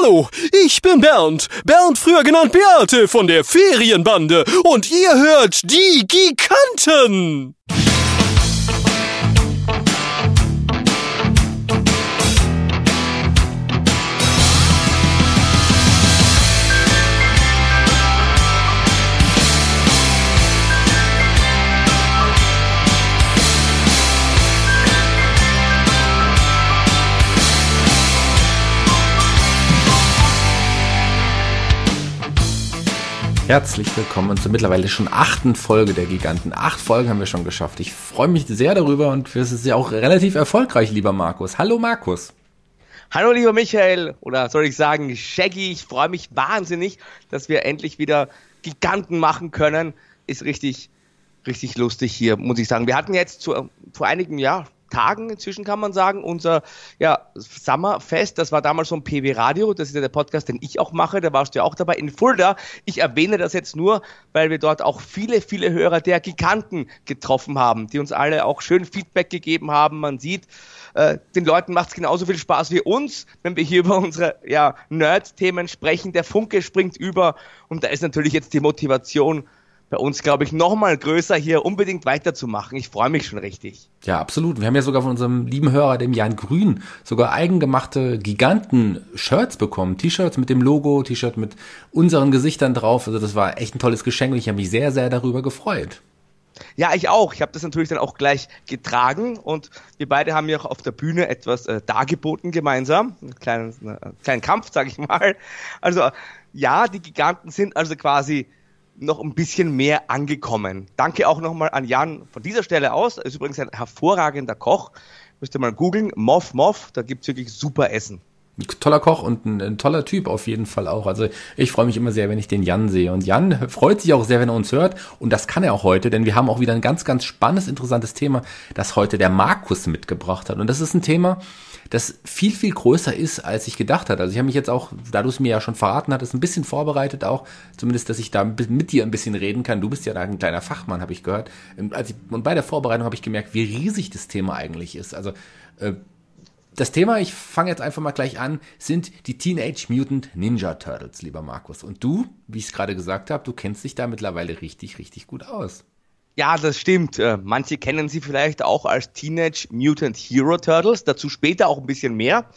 Hallo, ich bin Bernd. Bernd, früher genannt Beate von der Ferienbande. Und ihr hört die Giganten. Herzlich willkommen zur mittlerweile schon achten Folge der Giganten. Acht Folgen haben wir schon geschafft. Ich freue mich sehr darüber und es ist ja auch relativ erfolgreich, lieber Markus. Hallo Markus. Hallo lieber Michael, oder soll ich sagen Shaggy, ich freue mich wahnsinnig, dass wir endlich wieder Giganten machen können. Ist richtig, richtig lustig hier, muss ich sagen. Wir hatten jetzt zu, vor einigen Jahren, Tagen inzwischen kann man sagen, unser ja, Summerfest. Das war damals so ein PW Radio. Das ist ja der Podcast, den ich auch mache. Da warst du ja auch dabei in Fulda. Ich erwähne das jetzt nur, weil wir dort auch viele, viele Hörer der Giganten getroffen haben, die uns alle auch schön Feedback gegeben haben. Man sieht, äh, den Leuten macht es genauso viel Spaß wie uns, wenn wir hier über unsere ja, Nerd-Themen sprechen. Der Funke springt über und da ist natürlich jetzt die Motivation bei uns, glaube ich, nochmal größer, hier unbedingt weiterzumachen. Ich freue mich schon richtig. Ja, absolut. Wir haben ja sogar von unserem lieben Hörer, dem Jan Grün, sogar eigengemachte Giganten-Shirts bekommen. T-Shirts mit dem Logo, T-Shirt mit unseren Gesichtern drauf. Also das war echt ein tolles Geschenk und ich habe mich sehr, sehr darüber gefreut. Ja, ich auch. Ich habe das natürlich dann auch gleich getragen und wir beide haben ja auch auf der Bühne etwas äh, dargeboten gemeinsam. Einen kleinen, einen kleinen Kampf, sage ich mal. Also ja, die Giganten sind also quasi noch ein bisschen mehr angekommen. Danke auch nochmal an Jan von dieser Stelle aus. Er ist übrigens ein hervorragender Koch. Müsst ihr mal googeln. Moff Moff, da gibt's wirklich super Essen. Ein toller Koch und ein, ein, toller Typ auf jeden Fall auch. Also ich freue mich immer sehr, wenn ich den Jan sehe. Und Jan freut sich auch sehr, wenn er uns hört. Und das kann er auch heute, denn wir haben auch wieder ein ganz, ganz spannendes, interessantes Thema, das heute der Markus mitgebracht hat. Und das ist ein Thema, das viel, viel größer ist, als ich gedacht hatte. Also ich habe mich jetzt auch, da du es mir ja schon verraten hattest, ein bisschen vorbereitet auch, zumindest, dass ich da mit dir ein bisschen reden kann. Du bist ja da ein kleiner Fachmann, habe ich gehört. Ähm, und bei der Vorbereitung habe ich gemerkt, wie riesig das Thema eigentlich ist. Also äh, das Thema, ich fange jetzt einfach mal gleich an, sind die Teenage Mutant Ninja Turtles, lieber Markus. Und du, wie ich es gerade gesagt habe, du kennst dich da mittlerweile richtig, richtig gut aus. Ja, das stimmt. Äh, manche kennen sie vielleicht auch als Teenage Mutant Hero Turtles, dazu später auch ein bisschen mehr.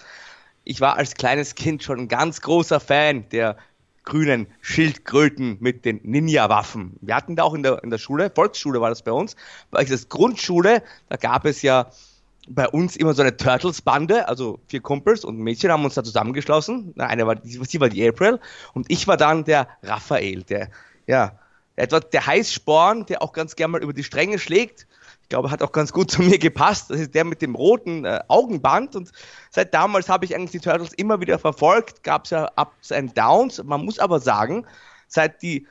Ich war als kleines Kind schon ein ganz großer Fan der grünen Schildkröten mit den Ninja-Waffen. Wir hatten da auch in der, in der Schule, Volksschule war das bei uns, bei das Grundschule, da gab es ja bei uns immer so eine Turtles-Bande, also vier Kumpels und Mädchen haben uns da zusammengeschlossen. Eine war, sie war die April und ich war dann der Raphael, der, ja, etwa der Heißsporn, der auch ganz gern mal über die Stränge schlägt. Ich glaube, hat auch ganz gut zu mir gepasst. Das ist der mit dem roten äh, Augenband. Und seit damals habe ich eigentlich die Turtles immer wieder verfolgt. Gab es ja Ups and Downs. Man muss aber sagen, seit die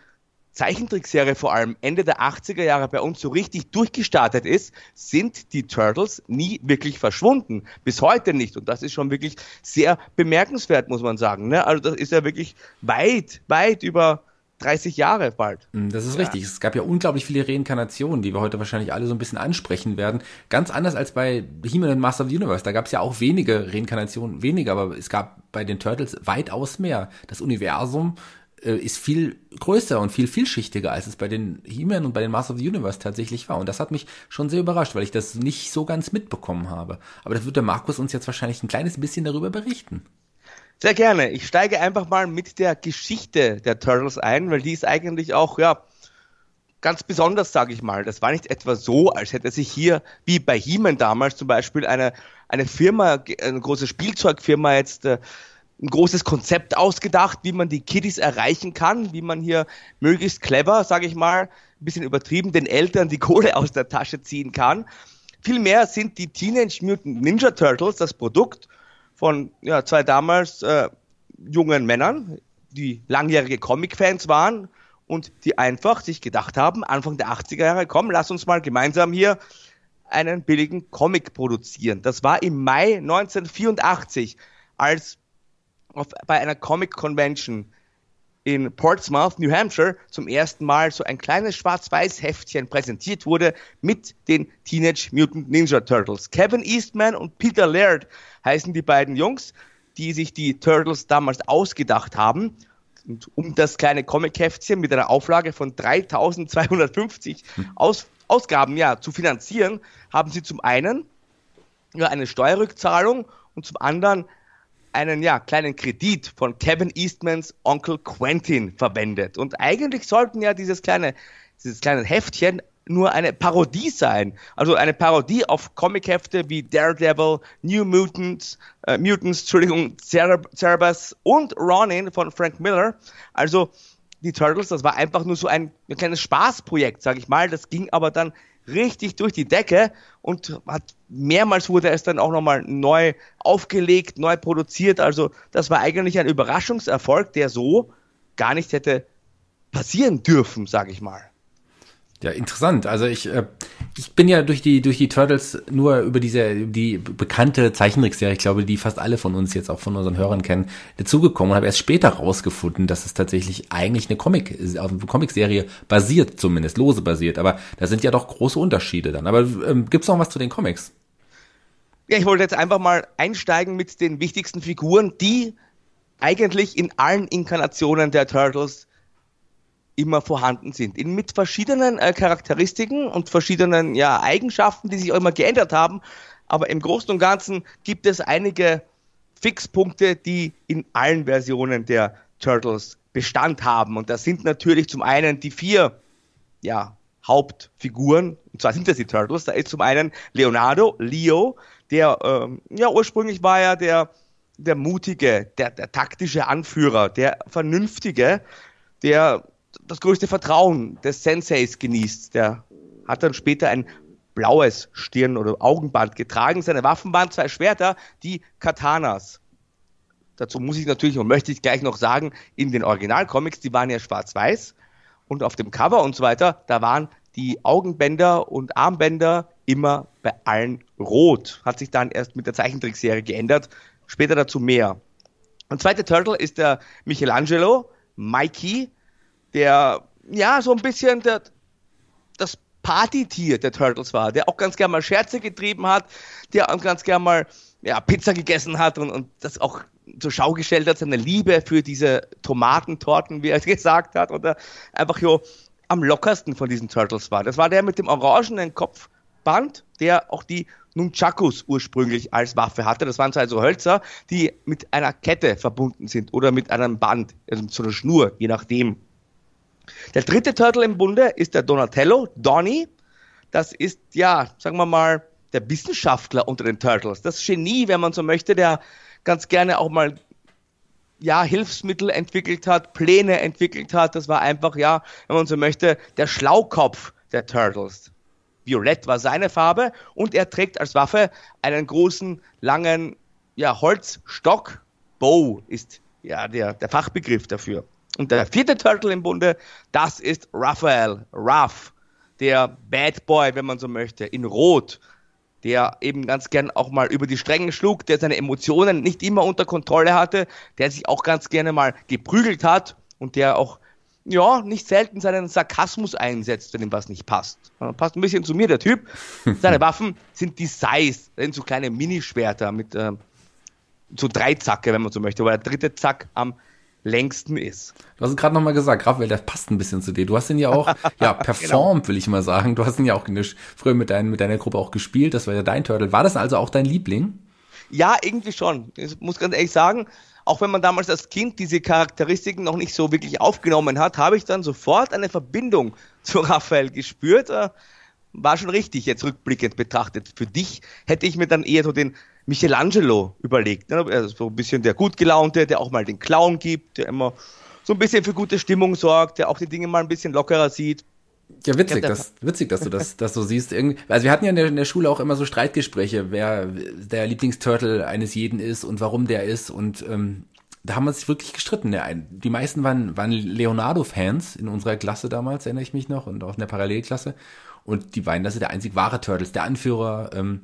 Zeichentrickserie vor allem Ende der 80er Jahre bei uns so richtig durchgestartet ist, sind die Turtles nie wirklich verschwunden. Bis heute nicht. Und das ist schon wirklich sehr bemerkenswert, muss man sagen. Ne? Also das ist ja wirklich weit, weit über 30 Jahre bald. Mm, das ist ja. richtig. Es gab ja unglaublich viele Reinkarnationen, die wir heute wahrscheinlich alle so ein bisschen ansprechen werden. Ganz anders als bei He-Man und Master of the Universe. Da gab es ja auch wenige Reinkarnationen, weniger, aber es gab bei den Turtles weitaus mehr. Das Universum äh, ist viel größer und viel vielschichtiger, als es bei den He-Man und bei den Master of the Universe tatsächlich war. Und das hat mich schon sehr überrascht, weil ich das nicht so ganz mitbekommen habe. Aber da wird der Markus uns jetzt wahrscheinlich ein kleines bisschen darüber berichten. Sehr gerne. Ich steige einfach mal mit der Geschichte der Turtles ein, weil die ist eigentlich auch, ja, ganz besonders, sage ich mal. Das war nicht etwa so, als hätte sich hier, wie bei He-Man damals zum Beispiel, eine, eine Firma, eine große Spielzeugfirma jetzt äh, ein großes Konzept ausgedacht, wie man die Kiddies erreichen kann, wie man hier möglichst clever, sage ich mal, ein bisschen übertrieben, den Eltern die Kohle aus der Tasche ziehen kann. Vielmehr sind die Teenage Mutant Ninja Turtles das Produkt von ja, zwei damals äh, jungen Männern, die langjährige Comic-Fans waren und die einfach sich gedacht haben, Anfang der 80er Jahre, komm, lass uns mal gemeinsam hier einen billigen Comic produzieren. Das war im Mai 1984, als auf, bei einer Comic Convention in Portsmouth, New Hampshire, zum ersten Mal so ein kleines Schwarz-Weiß-Heftchen präsentiert wurde mit den Teenage Mutant Ninja Turtles. Kevin Eastman und Peter Laird heißen die beiden Jungs, die sich die Turtles damals ausgedacht haben. Und um das kleine Comic-Heftchen mit einer Auflage von 3250 Aus Ausgaben ja, zu finanzieren, haben sie zum einen ja, eine Steuerrückzahlung und zum anderen einen ja, kleinen Kredit von Kevin Eastmans Onkel Quentin verwendet. Und eigentlich sollten ja dieses kleine, dieses kleine Heftchen nur eine Parodie sein. Also eine Parodie auf Comichefte wie Daredevil, New Mutants, äh, Mutants, Entschuldigung, Cerebus und Ronin von Frank Miller. Also die Turtles, das war einfach nur so ein, ein kleines Spaßprojekt, sage ich mal. Das ging aber dann richtig durch die Decke und hat mehrmals wurde es dann auch nochmal neu aufgelegt, neu produziert. Also das war eigentlich ein Überraschungserfolg, der so gar nicht hätte passieren dürfen, sage ich mal. Ja, interessant. Also ich, äh, ich bin ja durch die durch die Turtles nur über diese die bekannte Zeichentrickserie, ich glaube, die fast alle von uns jetzt auch von unseren Hörern kennen, dazugekommen und habe erst später rausgefunden, dass es tatsächlich eigentlich eine Comic auf eine Comicserie basiert, zumindest lose basiert. Aber da sind ja doch große Unterschiede dann. Aber ähm, gibt's noch was zu den Comics? Ja, ich wollte jetzt einfach mal einsteigen mit den wichtigsten Figuren, die eigentlich in allen Inkarnationen der Turtles immer vorhanden sind. In, mit verschiedenen äh, Charakteristiken und verschiedenen ja, Eigenschaften, die sich auch immer geändert haben. Aber im Großen und Ganzen gibt es einige Fixpunkte, die in allen Versionen der Turtles Bestand haben. Und das sind natürlich zum einen die vier ja, Hauptfiguren, und zwar sind das die Turtles. Da ist zum einen Leonardo, Leo, der ähm, ja ursprünglich war ja der, der mutige, der, der taktische Anführer, der vernünftige, der das größte Vertrauen des Senseis genießt. Der hat dann später ein blaues Stirn- oder Augenband getragen. Seine Waffen waren zwei Schwerter, die Katanas. Dazu muss ich natürlich und möchte ich gleich noch sagen, in den Originalcomics, die waren ja schwarz-weiß und auf dem Cover und so weiter, da waren die Augenbänder und Armbänder immer bei allen rot. Hat sich dann erst mit der Zeichentrickserie geändert. Später dazu mehr. Und zweite Turtle ist der Michelangelo, Mikey, der ja so ein bisschen der, das Partytier der Turtles war, der auch ganz gern mal Scherze getrieben hat, der auch ganz gern mal ja, Pizza gegessen hat und, und das auch zur Schau gestellt hat, seine Liebe für diese Tomatentorten, wie er gesagt hat, oder einfach so am lockersten von diesen Turtles war. Das war der mit dem orangenen Kopfband, der auch die Nunchakus ursprünglich als Waffe hatte. Das waren so also Hölzer, die mit einer Kette verbunden sind oder mit einem Band, also mit so einer Schnur, je nachdem. Der dritte Turtle im Bunde ist der Donatello, Donny. Das ist, ja, sagen wir mal, der Wissenschaftler unter den Turtles. Das Genie, wenn man so möchte, der ganz gerne auch mal ja, Hilfsmittel entwickelt hat, Pläne entwickelt hat. Das war einfach, ja, wenn man so möchte, der Schlaukopf der Turtles. Violett war seine Farbe und er trägt als Waffe einen großen, langen, ja, Holzstock. Bow ist ja der, der Fachbegriff dafür. Und der vierte Turtle im Bunde, das ist Raphael, Ruff, der Bad Boy, wenn man so möchte, in Rot, der eben ganz gern auch mal über die Stränge schlug, der seine Emotionen nicht immer unter Kontrolle hatte, der sich auch ganz gerne mal geprügelt hat und der auch ja, nicht selten seinen Sarkasmus einsetzt, wenn ihm was nicht passt. Passt ein bisschen zu mir, der Typ. Seine Waffen sind die Size, sind so kleine Minischwerter mit äh, so drei Zacke, wenn man so möchte, aber der dritte Zack am längsten ist. Du hast es gerade nochmal gesagt, Raphael, der passt ein bisschen zu dir. Du hast ihn ja auch, ja, performt, genau. will ich mal sagen. Du hast ihn ja auch früher mit, dein, mit deiner Gruppe auch gespielt. Das war ja dein Turtle. War das also auch dein Liebling? Ja, irgendwie schon. Ich muss ganz ehrlich sagen, auch wenn man damals als Kind diese Charakteristiken noch nicht so wirklich aufgenommen hat, habe ich dann sofort eine Verbindung zu Raphael gespürt. Äh, war schon richtig, jetzt rückblickend betrachtet. Für dich hätte ich mir dann eher so den Michelangelo überlegt. Ne? Also so ein bisschen der gut gelaunte, der auch mal den Clown gibt, der immer so ein bisschen für gute Stimmung sorgt, der auch die Dinge mal ein bisschen lockerer sieht. Ja, witzig, dass, witzig, dass du das, das so siehst. Irgendwie, also wir hatten ja in der, in der Schule auch immer so Streitgespräche, wer der Lieblingsturtle eines jeden ist und warum der ist. Und ähm, da haben wir sich wirklich gestritten. Die meisten waren, waren Leonardo-Fans in unserer Klasse damals, erinnere ich mich noch, und auch in der Parallelklasse. Und die beiden, das ist der einzig wahre Turtles, der Anführer. Ähm,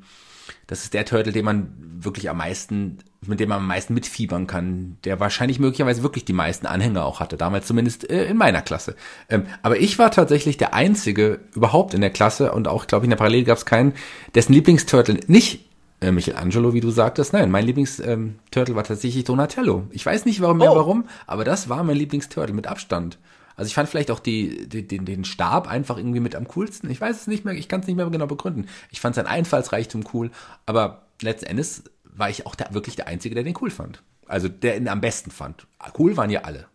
das ist der Turtle, den man wirklich am meisten, mit dem man am meisten mitfiebern kann, der wahrscheinlich möglicherweise wirklich die meisten Anhänger auch hatte, damals zumindest äh, in meiner Klasse. Ähm, aber ich war tatsächlich der Einzige überhaupt in der Klasse und auch, glaube ich, in der Parallele gab es keinen, dessen Lieblingsturtle nicht Äh, Michelangelo, wie du sagtest, nein, mein Lieblingsturtle ähm, war tatsächlich Donatello. Ich weiß nicht warum, mehr oh. warum, aber das war mein Lieblingsturtle mit Abstand. Also ich fand vielleicht auch die, die, den, den Stab einfach irgendwie mit am coolsten. Ich weiß es nicht mehr, ich kann es nicht mehr genau begründen. Ich fand sein Einfallsreichtum cool, aber letzten Endes war ich auch der, wirklich der Einzige, der den cool fand. Also der ihn am besten fand. Cool waren ja alle.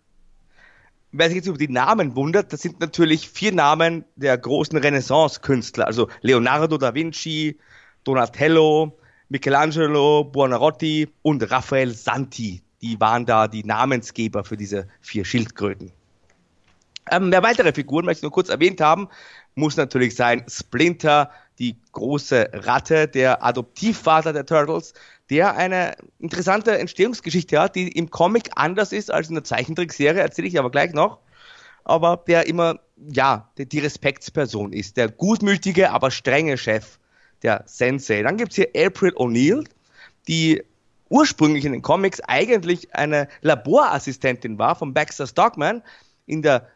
Wer sich jetzt über die Namen wundert, das sind natürlich vier Namen der großen Renaissance-Künstler. Also Leonardo da Vinci, Donatello, Michelangelo, Buonarroti und Raphael Santi. Die waren da die Namensgeber für diese vier Schildkröten. Ähm, mehr weitere Figuren möchte ich nur kurz erwähnt haben. Muss natürlich sein Splinter, die große Ratte, der Adoptivvater der Turtles, der eine interessante Entstehungsgeschichte hat, die im Comic anders ist als in der Zeichentrickserie, erzähle ich aber gleich noch. Aber der immer, ja, die, die Respektsperson ist, der gutmütige, aber strenge Chef, der Sensei. Dann gibt's hier April O'Neil, die ursprünglich in den Comics eigentlich eine Laborassistentin war von Baxter Stockman. In der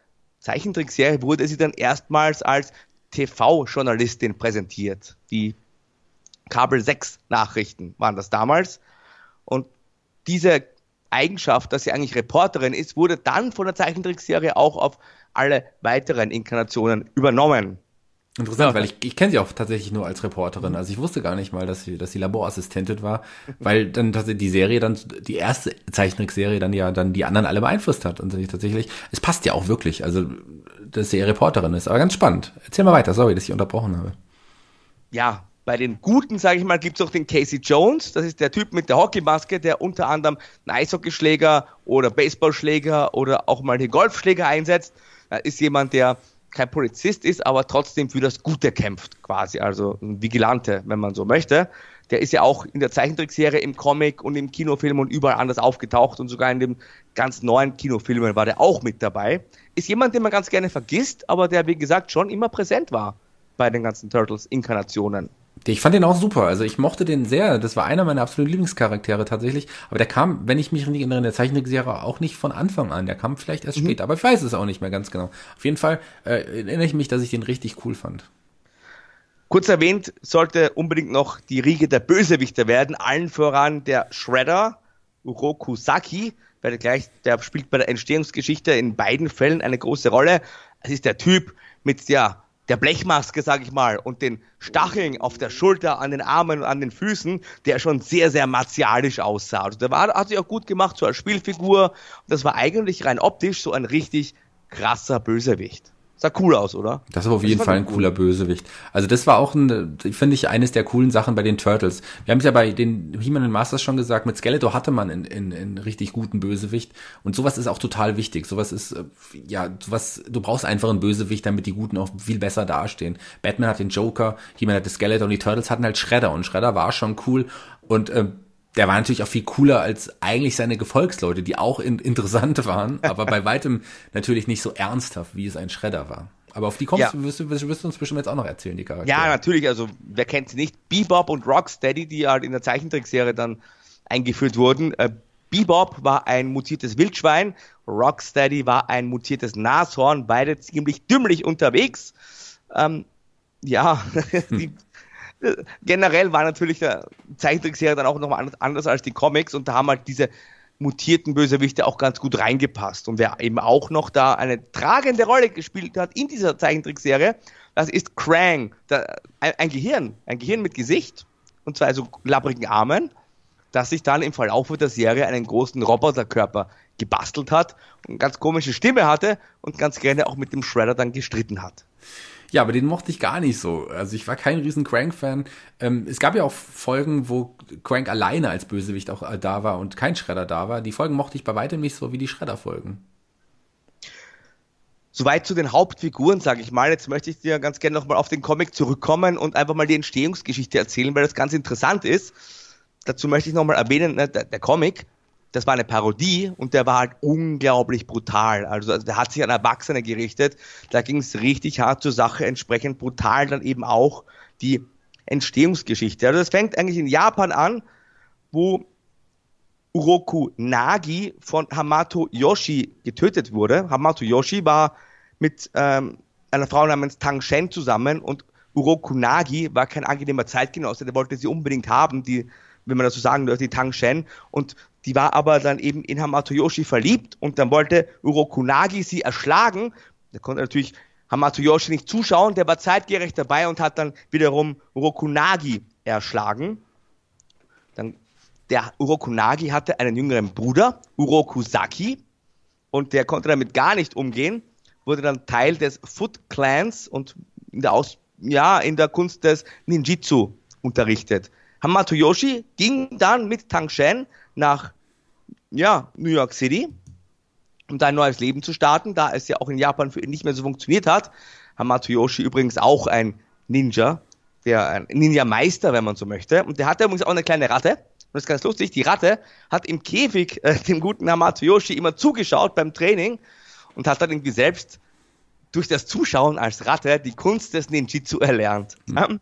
Zeichentrickserie wurde sie dann erstmals als TV-Journalistin präsentiert. Die Kabel 6 Nachrichten waren das damals. Und diese Eigenschaft, dass sie eigentlich Reporterin ist, wurde dann von der Zeichentrickserie auch auf alle weiteren Inkarnationen übernommen. Interessant, weil ich, ich kenne sie auch tatsächlich nur als Reporterin. Also ich wusste gar nicht mal, dass sie, dass sie Laborassistentin war, weil dann tatsächlich die Serie dann, die erste Zeichentrickserie dann ja dann die anderen alle beeinflusst hat. Und tatsächlich, es passt ja auch wirklich, also dass sie Reporterin ist. Aber ganz spannend. Erzähl mal weiter, sorry, dass ich unterbrochen habe. Ja, bei den Guten, sage ich mal, gibt es auch den Casey Jones. Das ist der Typ mit der Hockeymaske, der unter anderem einen Eishockeyschläger oder Baseballschläger oder auch mal den Golfschläger einsetzt. Das ist jemand, der kein Polizist ist, aber trotzdem für das Gute kämpft, quasi. Also ein Vigilante, wenn man so möchte. Der ist ja auch in der Zeichentrickserie, im Comic und im Kinofilm und überall anders aufgetaucht und sogar in dem ganz neuen Kinofilmen war der auch mit dabei. Ist jemand, den man ganz gerne vergisst, aber der, wie gesagt, schon immer präsent war bei den ganzen Turtles-Inkarnationen. Ich fand den auch super. Also ich mochte den sehr. Das war einer meiner absoluten Lieblingscharaktere tatsächlich. Aber der kam, wenn ich mich nicht erinnere, in der Zeichentrickserie auch nicht von Anfang an. Der kam vielleicht erst mhm. später. Aber ich weiß es auch nicht mehr ganz genau. Auf jeden Fall äh, erinnere ich mich, dass ich den richtig cool fand. Kurz erwähnt sollte unbedingt noch die Riege der Bösewichter werden. Allen voran der Shredder, Uroku Saki. Werde gleich, der spielt bei der Entstehungsgeschichte in beiden Fällen eine große Rolle. Es ist der Typ mit der der Blechmaske, sag ich mal, und den Stacheln auf der Schulter, an den Armen und an den Füßen, der schon sehr, sehr martialisch aussah. Also der war, hat sich auch gut gemacht, so als Spielfigur. Das war eigentlich rein optisch so ein richtig krasser Bösewicht. Sah cool aus, oder? Das war auf jeden Fall ein cooler Bösewicht. Also das war auch ein, finde ich, eines der coolen Sachen bei den Turtles. Wir haben es ja bei den He-Man und Masters schon gesagt, mit Skeletor hatte man einen, einen, einen richtig guten Bösewicht. Und sowas ist auch total wichtig. Sowas ist, äh, ja, sowas, du brauchst einfach einen Bösewicht, damit die Guten auch viel besser dastehen. Batman hat den Joker, He-Man hat den Skeletor und die Turtles hatten halt Shredder. Und Shredder war schon cool. Und äh, der war natürlich auch viel cooler als eigentlich seine Gefolgsleute, die auch in, interessant waren, aber bei weitem natürlich nicht so ernsthaft, wie es ein Schredder war. Aber auf die kommst ja. wirst, du, wirst, wirst du uns bestimmt jetzt auch noch erzählen, die Charaktere. Ja, natürlich, also wer kennt sie nicht? Bebop und Rocksteady, die halt in der Zeichentrickserie dann eingeführt wurden. Äh, Bebop war ein mutiertes Wildschwein, Rocksteady war ein mutiertes Nashorn, beide ziemlich dümmlich unterwegs. Ähm, ja, die generell war natürlich der Zeichentrickserie dann auch nochmal anders als die Comics und da haben halt diese mutierten Bösewichte auch ganz gut reingepasst. Und wer eben auch noch da eine tragende Rolle gespielt hat in dieser Zeichentrickserie, das ist Krang, der, ein, Gehirn, ein Gehirn mit Gesicht und zwar also labbrigen Armen, das sich dann im Verlauf der Serie einen großen Roboterkörper gebastelt hat und ganz komische Stimme hatte und ganz gerne auch mit dem Shredder dann gestritten hat. Ja, aber den mochte ich gar nicht so. Also ich war kein riesen Crank-Fan. Ähm, es gab ja auch Folgen, wo Crank alleine als Bösewicht auch äh, da war und kein Shredder da war. Die Folgen mochte ich bei weitem nicht so wie die Shredder-Folgen. Soweit zu den Hauptfiguren, sage ich mal. Jetzt möchte ich dir ganz gerne nochmal auf den Comic zurückkommen und einfach mal die Entstehungsgeschichte erzählen, weil das ganz interessant ist. Dazu möchte ich nochmal erwähnen, ne, der, der Comic das war eine Parodie und der war halt unglaublich brutal. Also, also der hat sich an Erwachsene gerichtet. Da ging es richtig hart zur Sache, entsprechend brutal dann eben auch die Entstehungsgeschichte. Also das fängt eigentlich in Japan an, wo Uroku Nagi von Hamato Yoshi getötet wurde. Hamato Yoshi war mit ähm, einer Frau namens Tang Shen zusammen und Urokunagi war kein angenehmer Zeitgenosse, der wollte sie unbedingt haben, die, wenn man das so sagen darf, die Tang Shen. Und die war aber dann eben in Hamato Yoshi verliebt und dann wollte Urokunagi sie erschlagen. Da konnte natürlich Hamato Yoshi nicht zuschauen, der war zeitgerecht dabei und hat dann wiederum Urokunagi erschlagen. Dann, der Urokunagi hatte einen jüngeren Bruder, Urokusaki, und der konnte damit gar nicht umgehen, wurde dann Teil des Foot Clans und in der, Aus ja, in der Kunst des Ninjitsu unterrichtet. Hamato Yoshi ging dann mit Tang Shen nach ja, New York City, um da ein neues Leben zu starten, da es ja auch in Japan für ihn nicht mehr so funktioniert hat. Hamato Yoshi übrigens auch ein Ninja, der ein Ninja-Meister, wenn man so möchte. Und der hatte übrigens auch eine kleine Ratte. Und das ist ganz lustig, die Ratte hat im Käfig äh, dem guten Hamato Yoshi immer zugeschaut beim Training und hat dann irgendwie selbst durch das Zuschauen als Ratte die Kunst des Ninjitsu erlernt. Mhm.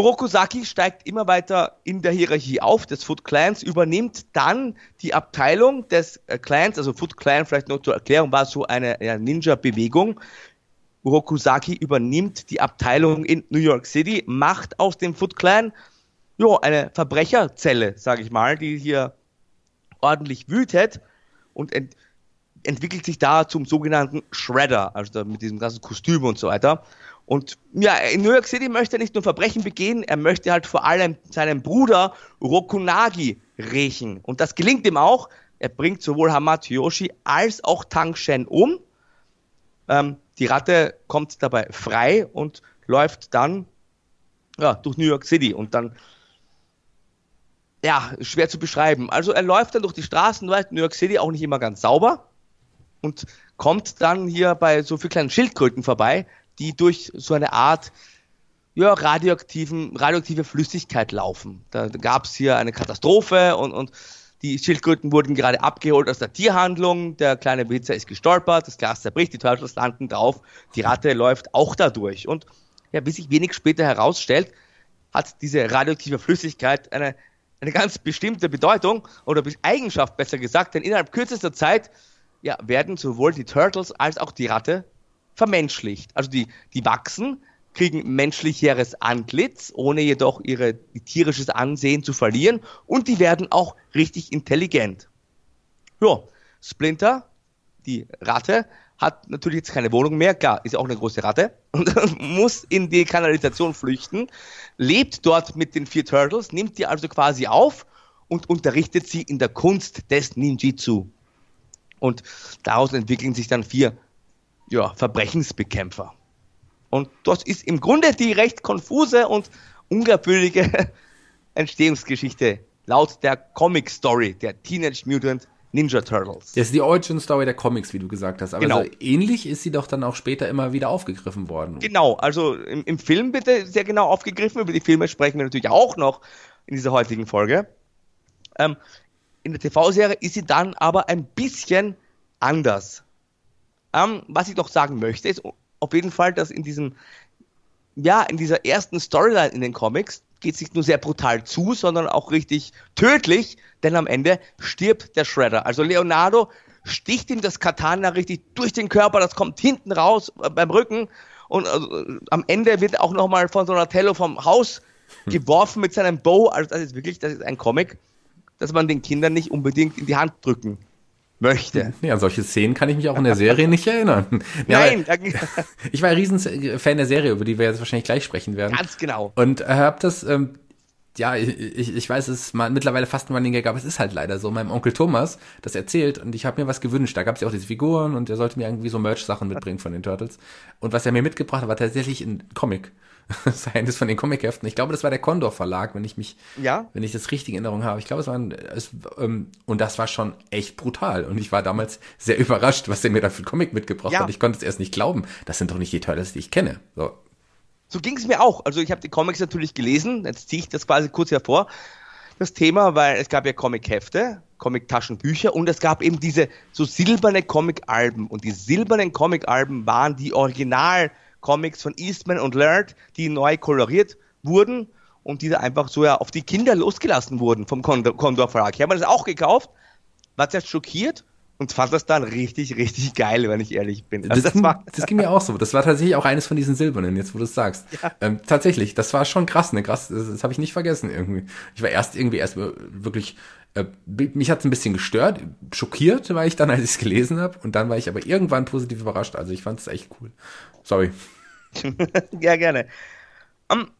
Urokusaki steigt immer weiter in der Hierarchie auf des Foot Clans, übernimmt dann die Abteilung des äh, Clans, also Foot Clan, vielleicht noch zur Erklärung, war so eine ja, Ninja-Bewegung. Urokusaki übernimmt die Abteilung in New York City, macht aus dem Foot Clan jo, eine Verbrecherzelle, sage ich mal, die hier ordentlich wütet und ent entwickelt sich da zum sogenannten Shredder, also mit diesem ganzen Kostüm und so weiter. Und ja, in New York City möchte er nicht nur Verbrechen begehen, er möchte halt vor allem seinen Bruder Rokunagi rächen. Und das gelingt ihm auch. Er bringt sowohl Hamato Yoshi als auch Tang Shen um. Ähm, die Ratte kommt dabei frei und läuft dann ja, durch New York City und dann ja, schwer zu beschreiben. Also er läuft dann durch die Straßen, New York City auch nicht immer ganz sauber und kommt dann hier bei so vielen kleinen Schildkröten vorbei, die durch so eine Art ja, radioaktiven, radioaktive Flüssigkeit laufen. Da, gab es hier eine Katastrophe und, und die Schildkröten wurden gerade abgeholt aus der Tierhandlung. Der kleine Witzer ist gestolpert, das Glas zerbricht, die Turtles landen drauf, die Ratte läuft auch dadurch. Und ja, wie sich wenig später herausstellt, hat diese radioaktive Flüssigkeit eine, eine ganz bestimmte Bedeutung oder Eigenschaft besser gesagt, denn innerhalb kürzester Zeit ja, werden sowohl die Turtles als auch die Ratte vermenschlicht. Also die, die wachsen, kriegen menschlicheres Antlitz, ohne jedoch ihre tierisches Ansehen zu verlieren und die werden auch richtig intelligent. Ja, Splinter, die Ratte, hat natürlich jetzt keine Wohnung mehr, klar, ist auch eine große Ratte und muss in die Kanalisation flüchten, lebt dort mit den vier Turtles, nimmt die also quasi auf und unterrichtet sie in der Kunst des Ninjitsu. Und daraus entwickeln sich dann vier ja, Verbrechensbekämpfer. Und das ist im Grunde die recht konfuse und unglaubwürdige Entstehungsgeschichte laut der Comic Story der Teenage Mutant Ninja Turtles. Das ist die Origin Story der Comics, wie du gesagt hast. Aber genau. so ähnlich ist sie doch dann auch später immer wieder aufgegriffen worden. Genau, also im, im Film bitte sehr genau aufgegriffen. Über die Filme sprechen wir natürlich auch noch in dieser heutigen Folge. Ähm, in der TV-Serie ist sie dann aber ein bisschen anders. Ähm, was ich noch sagen möchte, ist auf jeden Fall, dass in diesem, ja, in dieser ersten Storyline in den Comics geht es nicht nur sehr brutal zu, sondern auch richtig tödlich, denn am Ende stirbt der Shredder. Also Leonardo sticht ihm das Katana richtig durch den Körper, das kommt hinten raus äh, beim Rücken und äh, am Ende wird auch nochmal von Donatello vom Haus hm. geworfen mit seinem Bow. Also das ist wirklich, das ist ein Comic, das man den Kindern nicht unbedingt in die Hand drücken möchte. Ja, an solche Szenen kann ich mich auch in der Serie nicht erinnern. Nein. Ja, ich war ein Riesen-Fan der Serie, über die wir jetzt wahrscheinlich gleich sprechen werden. Ganz genau. Und habe das, ähm, ja, ich, ich weiß, es ist mal mittlerweile fast ein Running Gag, aber es ist halt leider so. Meinem Onkel Thomas das erzählt und ich habe mir was gewünscht. Da gab es ja auch diese Figuren und er sollte mir irgendwie so Merch-Sachen mitbringen von den Turtles. Und was er mir mitgebracht hat, war tatsächlich ein Comic. eines von den Comicheften. Ich glaube, das war der Condor Verlag, wenn ich mich, ja? wenn ich das richtig in Erinnerung habe. Ich glaube, es war ein, es, ähm, und das war schon echt brutal. Und ich war damals sehr überrascht, was der mir da für ein Comic mitgebracht ja. hat. Ich konnte es erst nicht glauben. Das sind doch nicht die Turtles, die ich kenne. So. So ging es mir auch. Also ich habe die Comics natürlich gelesen. Jetzt ziehe ich das quasi kurz hervor. Das Thema, weil es gab ja Comic-Hefte, Comic-Taschenbücher und es gab eben diese so silberne Comic-Alben. Und die silbernen Comic-Alben waren die Original- Comics von Eastman und Laird, die neu koloriert wurden und die da einfach so ja auf die Kinder losgelassen wurden vom Condor, Condor Verlag. Ich habe mir das auch gekauft, war zuerst schockiert und fand das dann richtig, richtig geil, wenn ich ehrlich bin. Also das, war, das ging mir auch so. Das war tatsächlich auch eines von diesen silbernen, jetzt wo du es sagst. Ja. Ähm, tatsächlich, das war schon krass, ne? Krass, das, das habe ich nicht vergessen irgendwie. Ich war erst irgendwie erst wirklich, äh, mich hat es ein bisschen gestört, schockiert war ich dann, als ich es gelesen habe. Und dann war ich aber irgendwann positiv überrascht. Also ich fand es echt cool. Sorry. ja, gerne. Um,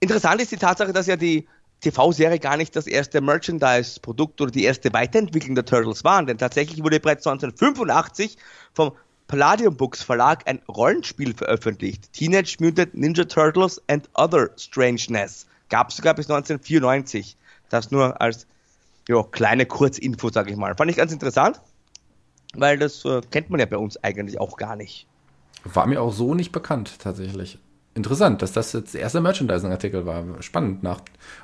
interessant ist die Tatsache, dass ja die TV-Serie gar nicht das erste Merchandise-Produkt oder die erste Weiterentwicklung der Turtles waren, denn tatsächlich wurde bereits 1985 vom Palladium Books Verlag ein Rollenspiel veröffentlicht. Teenage Mutant Ninja Turtles and Other Strangeness. Gab es sogar bis 1994. Das nur als jo, kleine Kurzinfo, sage ich mal. Fand ich ganz interessant, weil das äh, kennt man ja bei uns eigentlich auch gar nicht. War mir auch so nicht bekannt, tatsächlich interessant, dass das jetzt der erste Merchandising-Artikel war. Spannend. Nach,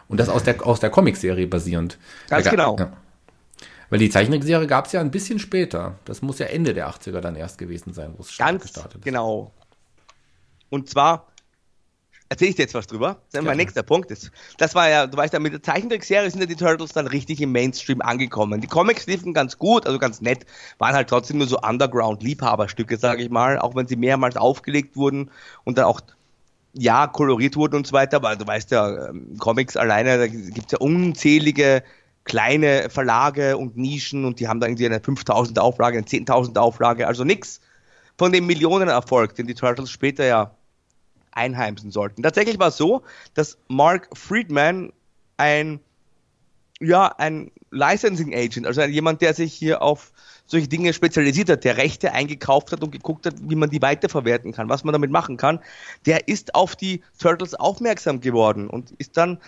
und das aus der, aus der Comic-Serie basierend. Ganz der, genau. Ja. Weil die Zeichentrickserie gab es ja ein bisschen später. Das muss ja Ende der 80er dann erst gewesen sein, wo es gestartet ist. genau. Und zwar erzähle ich dir jetzt was drüber. Das ist mein nächster Punkt. Ist, das war ja, du weißt ja, mit der Zeichentrickserie sind ja die Turtles dann richtig im Mainstream angekommen. Die Comics liefen ganz gut, also ganz nett, waren halt trotzdem nur so Underground-Liebhaberstücke, sage ich mal, auch wenn sie mehrmals aufgelegt wurden und dann auch ja, koloriert wurden und so weiter, aber du weißt ja, ähm, Comics alleine, da gibt es ja unzählige kleine Verlage und Nischen und die haben da irgendwie eine 5000 Auflage, eine 10.000 Auflage, also nix von dem Millionenerfolg, den die Turtles später ja einheimsen sollten. Tatsächlich war es so, dass Mark Friedman ein ja, ein Licensing Agent, also jemand, der sich hier auf solche Dinge spezialisiert hat, der Rechte eingekauft hat und geguckt hat, wie man die weiterverwerten kann, was man damit machen kann, der ist auf die Turtles aufmerksam geworden und ist dann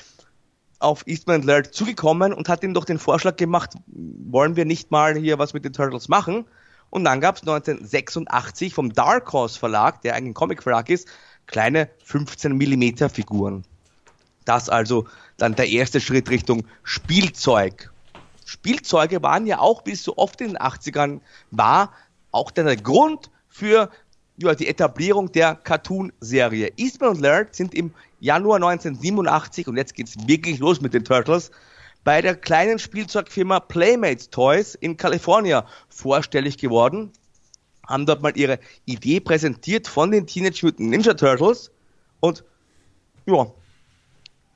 auf Eastman Laird zugekommen und hat ihm doch den Vorschlag gemacht, wollen wir nicht mal hier was mit den Turtles machen? Und dann gab es 1986 vom Dark Horse Verlag, der eigentlich ein Comic Verlag ist, kleine 15 Millimeter Figuren. Das also dann der erste Schritt Richtung Spielzeug. Spielzeuge waren ja auch, wie es so oft in den 80ern war, auch der Grund für ja, die Etablierung der Cartoon-Serie. Eastman und Laird sind im Januar 1987, und jetzt geht es wirklich los mit den Turtles, bei der kleinen Spielzeugfirma Playmates Toys in Kalifornien vorstellig geworden, haben dort mal ihre Idee präsentiert von den Teenage Mutant Ninja Turtles. Und ja,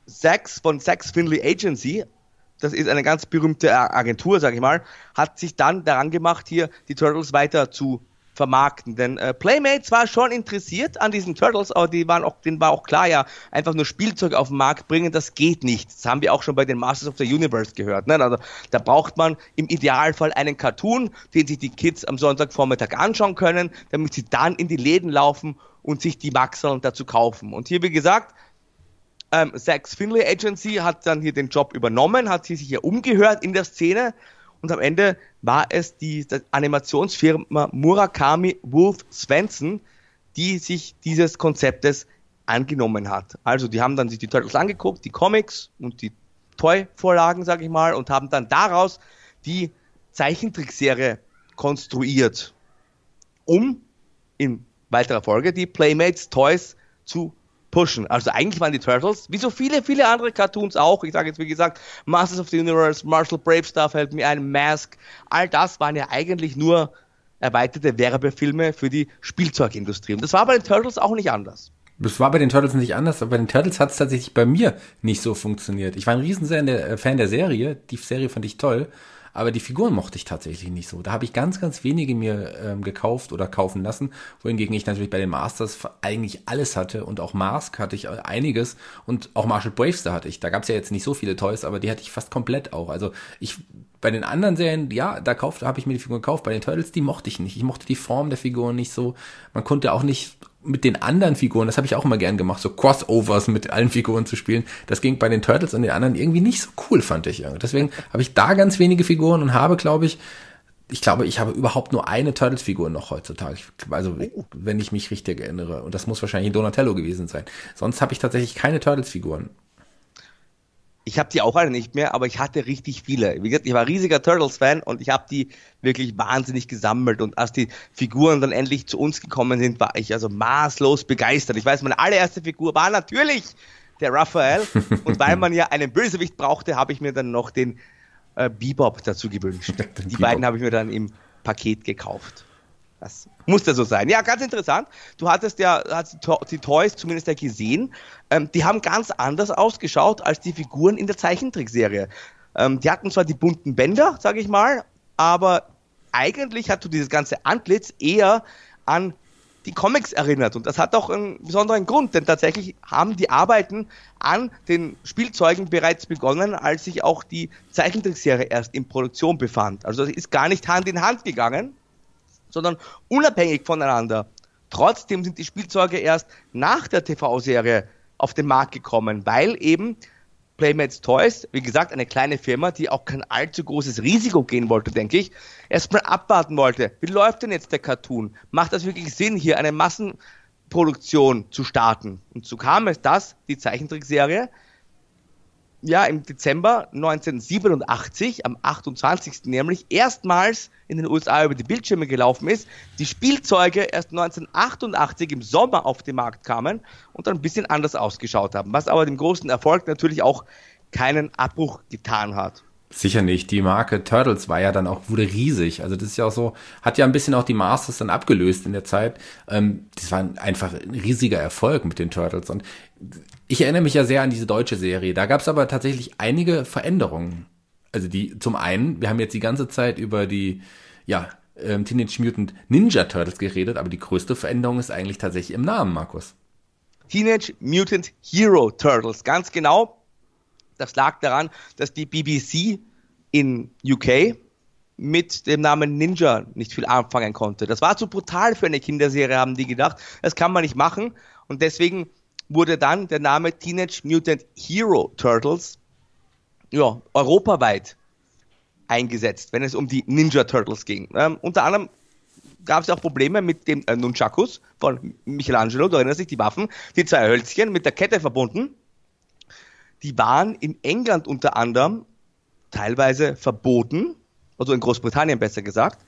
Sachs von Sachs Finley Agency das ist eine ganz berühmte Agentur, sage ich mal, hat sich dann daran gemacht, hier die Turtles weiter zu vermarkten. Denn äh, Playmates war schon interessiert an diesen Turtles, aber die waren auch, denen war auch klar, ja, einfach nur Spielzeug auf den Markt bringen, das geht nicht. Das haben wir auch schon bei den Masters of the Universe gehört. Ne? Also da braucht man im Idealfall einen Cartoon, den sich die Kids am Sonntagvormittag anschauen können, damit sie dann in die Läden laufen und sich die Maxeln dazu kaufen. Und hier, wie gesagt, ähm, Sachs Finley Agency hat dann hier den Job übernommen, hat sich hier umgehört in der Szene und am Ende war es die, die Animationsfirma Murakami Wolf Svensson, die sich dieses Konzeptes angenommen hat. Also die haben dann sich die Turtles angeguckt, die Comics und die Toy-Vorlagen, sage ich mal, und haben dann daraus die Zeichentrickserie konstruiert, um in weiterer Folge die Playmates Toys zu pushen. Also eigentlich waren die Turtles, wie so viele, viele andere Cartoons auch, ich sage jetzt wie gesagt, Masters of the Universe, Marshall Brave Star fällt mir ein, Mask, all das waren ja eigentlich nur erweiterte Werbefilme für die Spielzeugindustrie. Und das war bei den Turtles auch nicht anders. Das war bei den Turtles nicht anders, aber bei den Turtles hat es tatsächlich bei mir nicht so funktioniert. Ich war ein riesen äh, Fan der Serie, die Serie fand ich toll, aber die Figuren mochte ich tatsächlich nicht so. Da habe ich ganz, ganz wenige mir ähm, gekauft oder kaufen lassen, wohingegen ich natürlich bei den Masters eigentlich alles hatte und auch Mask hatte ich einiges und auch Marshall Bravestar hatte ich. Da gab es ja jetzt nicht so viele Toys, aber die hatte ich fast komplett auch. Also ich bei den anderen Serien, ja, da kaufte, habe ich mir die Figuren gekauft. Bei den Turtles, die mochte ich nicht. Ich mochte die Form der Figuren nicht so. Man konnte auch nicht mit den anderen Figuren, das habe ich auch immer gern gemacht, so Crossovers mit allen Figuren zu spielen. Das ging bei den Turtles und den anderen irgendwie nicht so cool, fand ich. Deswegen habe ich da ganz wenige Figuren und habe, glaube ich, ich glaube, ich habe überhaupt nur eine Turtles-Figur noch heutzutage. Also, wenn ich mich richtig erinnere. Und das muss wahrscheinlich Donatello gewesen sein. Sonst habe ich tatsächlich keine Turtles-Figuren. Ich habe die auch alle nicht mehr, aber ich hatte richtig viele. Wie gesagt, ich war riesiger Turtles-Fan und ich habe die wirklich wahnsinnig gesammelt. Und als die Figuren dann endlich zu uns gekommen sind, war ich also maßlos begeistert. Ich weiß, meine allererste Figur war natürlich der Raphael. und weil man ja einen Bösewicht brauchte, habe ich mir dann noch den äh, Bebop dazu gewünscht. die Bebop. beiden habe ich mir dann im Paket gekauft. Das musste so sein. Ja, ganz interessant. Du hattest ja hast die Toys zumindest ja gesehen. Ähm, die haben ganz anders ausgeschaut als die Figuren in der Zeichentrickserie. Ähm, die hatten zwar die bunten Bänder, sage ich mal, aber eigentlich hat du dieses ganze Antlitz eher an die Comics erinnert. Und das hat auch einen besonderen Grund, denn tatsächlich haben die Arbeiten an den Spielzeugen bereits begonnen, als sich auch die Zeichentrickserie erst in Produktion befand. Also es ist gar nicht Hand in Hand gegangen, sondern unabhängig voneinander. Trotzdem sind die Spielzeuge erst nach der TV-Serie auf den Markt gekommen, weil eben Playmates Toys, wie gesagt, eine kleine Firma, die auch kein allzu großes Risiko gehen wollte, denke ich, erstmal abwarten wollte. Wie läuft denn jetzt der Cartoon? Macht das wirklich Sinn, hier eine Massenproduktion zu starten? Und so kam es, dass die Zeichentrickserie ja im Dezember 1987, am 28. nämlich, erstmals in den USA über die Bildschirme gelaufen ist, die Spielzeuge erst 1988 im Sommer auf den Markt kamen und dann ein bisschen anders ausgeschaut haben, was aber dem großen Erfolg natürlich auch keinen Abbruch getan hat. Sicher nicht. Die Marke Turtles war ja dann auch, wurde riesig. Also das ist ja auch so, hat ja ein bisschen auch die Masters dann abgelöst in der Zeit. Ähm, das war einfach ein riesiger Erfolg mit den Turtles. Und ich erinnere mich ja sehr an diese deutsche Serie. Da gab es aber tatsächlich einige Veränderungen. Also die, zum einen, wir haben jetzt die ganze Zeit über die, ja, ähm, Teenage Mutant Ninja Turtles geredet, aber die größte Veränderung ist eigentlich tatsächlich im Namen, Markus. Teenage Mutant Hero Turtles, ganz genau. Das lag daran, dass die BBC in UK mit dem Namen Ninja nicht viel anfangen konnte. Das war zu brutal für eine Kinderserie, haben die gedacht. Das kann man nicht machen. Und deswegen wurde dann der Name Teenage Mutant Hero Turtles ja, europaweit eingesetzt, wenn es um die Ninja Turtles ging. Ähm, unter anderem gab es auch Probleme mit dem äh, Nunchakus von Michelangelo, du erinnerst dich, die Waffen, die zwei Hölzchen mit der Kette verbunden. Die waren in England unter anderem teilweise verboten, also in Großbritannien besser gesagt.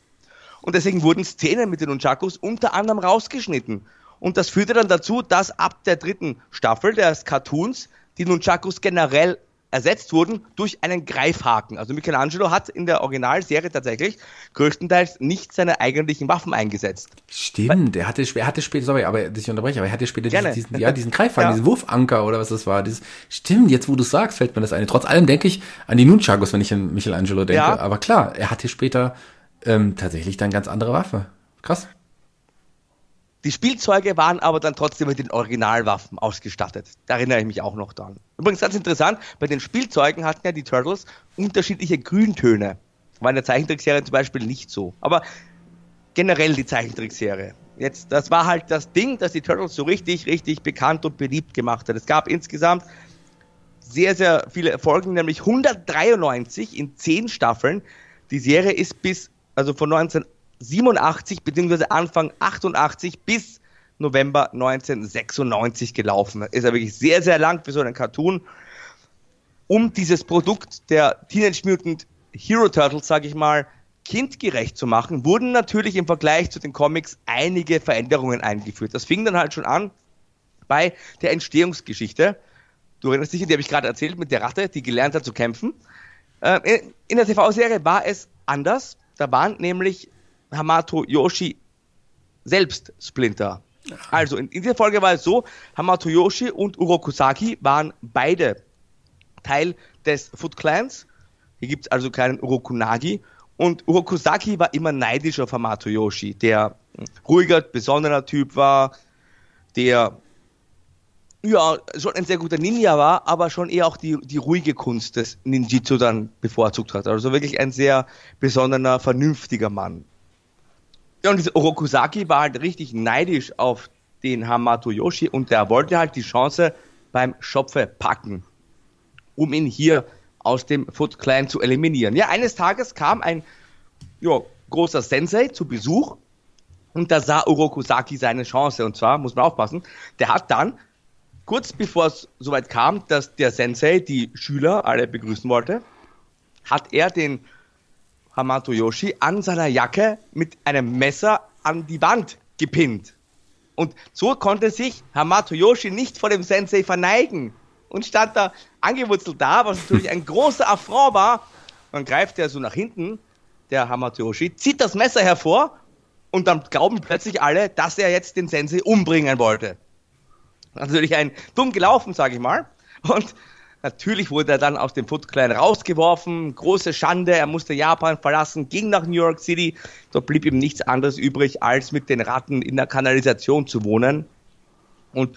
Und deswegen wurden Szenen mit den Nunchakus unter anderem rausgeschnitten. Und das führte dann dazu, dass ab der dritten Staffel des Cartoons die Nunchakus generell ersetzt wurden durch einen Greifhaken. Also Michelangelo hat in der Originalserie tatsächlich größtenteils nicht seine eigentlichen Waffen eingesetzt. Stimmt, er hatte, er hatte später, sorry, aber ich unterbreche, aber er hatte später diesen, diesen, ja, diesen Greifhaken, ja. diesen Wurfanker oder was das war. Dieses, stimmt, jetzt wo du sagst, fällt mir das ein. Trotz allem denke ich an die Nunchakos, wenn ich an Michelangelo denke. Ja. Aber klar, er hatte später ähm, tatsächlich dann ganz andere Waffe. Krass. Die Spielzeuge waren aber dann trotzdem mit den Originalwaffen ausgestattet. Da erinnere ich mich auch noch dran. Übrigens ganz interessant, bei den Spielzeugen hatten ja die Turtles unterschiedliche Grüntöne. War in der Zeichentrickserie zum Beispiel nicht so. Aber generell die Zeichentrickserie. Jetzt, das war halt das Ding, das die Turtles so richtig, richtig bekannt und beliebt gemacht hat. Es gab insgesamt sehr, sehr viele Folgen, nämlich 193 in 10 Staffeln. Die Serie ist bis, also von 19 87 bzw. Anfang 88 bis November 1996 gelaufen. Ist ja wirklich sehr, sehr lang für so einen Cartoon. Um dieses Produkt der Teenage Mutant Hero Turtles, sage ich mal, kindgerecht zu machen, wurden natürlich im Vergleich zu den Comics einige Veränderungen eingeführt. Das fing dann halt schon an bei der Entstehungsgeschichte. Du erinnerst dich, die habe ich gerade erzählt, mit der Ratte, die gelernt hat zu kämpfen. Äh, in der TV-Serie war es anders. Da waren nämlich Hamato Yoshi selbst Splinter. Also in, in dieser Folge war es so, Hamato Yoshi und Urokusaki waren beide Teil des Foot Clans. Hier gibt es also keinen Urokunagi. Und Urokusaki war immer neidisch auf Hamato Yoshi, der ruhiger, besonderer Typ war, der ja, schon ein sehr guter Ninja war, aber schon eher auch die, die ruhige Kunst des Ninjitsu dann bevorzugt hat. Also wirklich ein sehr besonderer, vernünftiger Mann. Ja, und dieser Orokusaki war halt richtig neidisch auf den Hamato Yoshi und der wollte halt die Chance beim Schopfe packen, um ihn hier aus dem Foot Clan zu eliminieren. Ja, eines Tages kam ein ja, großer Sensei zu Besuch und da sah Orokusaki seine Chance. Und zwar, muss man aufpassen, der hat dann, kurz bevor es soweit kam, dass der Sensei die Schüler alle begrüßen wollte, hat er den Hamato Yoshi an seiner Jacke mit einem Messer an die Wand gepinnt. Und so konnte sich Hamato Yoshi nicht vor dem Sensei verneigen und stand da angewurzelt da, was natürlich ein großer Affront war. Dann greift er so nach hinten der Hamatoshi, zieht das Messer hervor und dann glauben plötzlich alle, dass er jetzt den Sensei umbringen wollte. Natürlich ein dumm gelaufen, sage ich mal. Und natürlich wurde er dann aus dem Foot Clan rausgeworfen. Große Schande. Er musste Japan verlassen, ging nach New York City. Dort blieb ihm nichts anderes übrig, als mit den Ratten in der Kanalisation zu wohnen. Und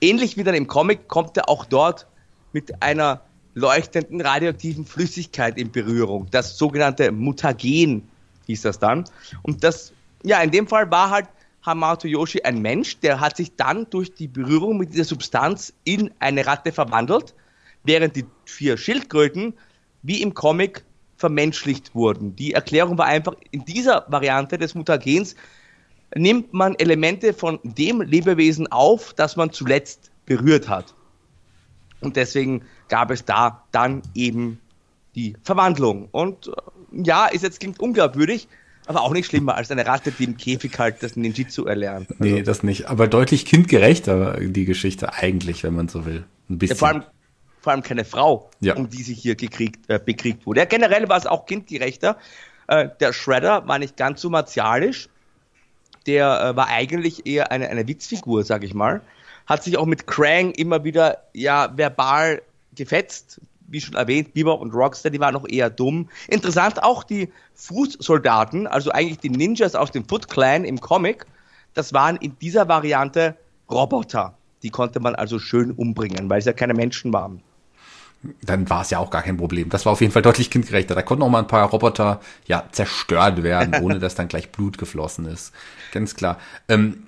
ähnlich wie dann im Comic kommt er auch dort mit einer leuchtenden radioaktiven Flüssigkeit in Berührung. Das sogenannte Mutagen hieß das dann. Und das, ja, in dem Fall war halt Hamato Yoshi ein Mensch, der hat sich dann durch die Berührung mit dieser Substanz in eine Ratte verwandelt, während die vier Schildkröten wie im Comic vermenschlicht wurden. Die Erklärung war einfach, in dieser Variante des Mutagens nimmt man Elemente von dem Lebewesen auf, das man zuletzt berührt hat. Und deswegen gab es da dann eben die Verwandlung. Und äh, ja, ist jetzt klingt unglaubwürdig, aber auch nicht schlimmer als eine Ratte, die im Käfig halt das Ninjitsu erlernt. Also, nee, das nicht. Aber deutlich kindgerechter, die Geschichte eigentlich, wenn man so will. Ein bisschen. Ja, vor, allem, vor allem keine Frau, ja. um die sich hier gekriegt, äh, bekriegt wurde. Ja, generell war es auch kindgerechter. Äh, der Shredder war nicht ganz so martialisch. Der äh, war eigentlich eher eine, eine Witzfigur, sag ich mal. Hat sich auch mit Krang immer wieder ja verbal gefetzt, wie schon erwähnt, Bebop und Rockstar, die waren noch eher dumm. Interessant auch die Fußsoldaten, also eigentlich die Ninjas aus dem Foot Clan im Comic, das waren in dieser Variante Roboter. Die konnte man also schön umbringen, weil es ja keine Menschen waren. Dann war es ja auch gar kein Problem. Das war auf jeden Fall deutlich kindgerechter. Da konnten auch mal ein paar Roboter ja zerstört werden, ohne dass dann gleich Blut geflossen ist. Ganz klar. Ähm,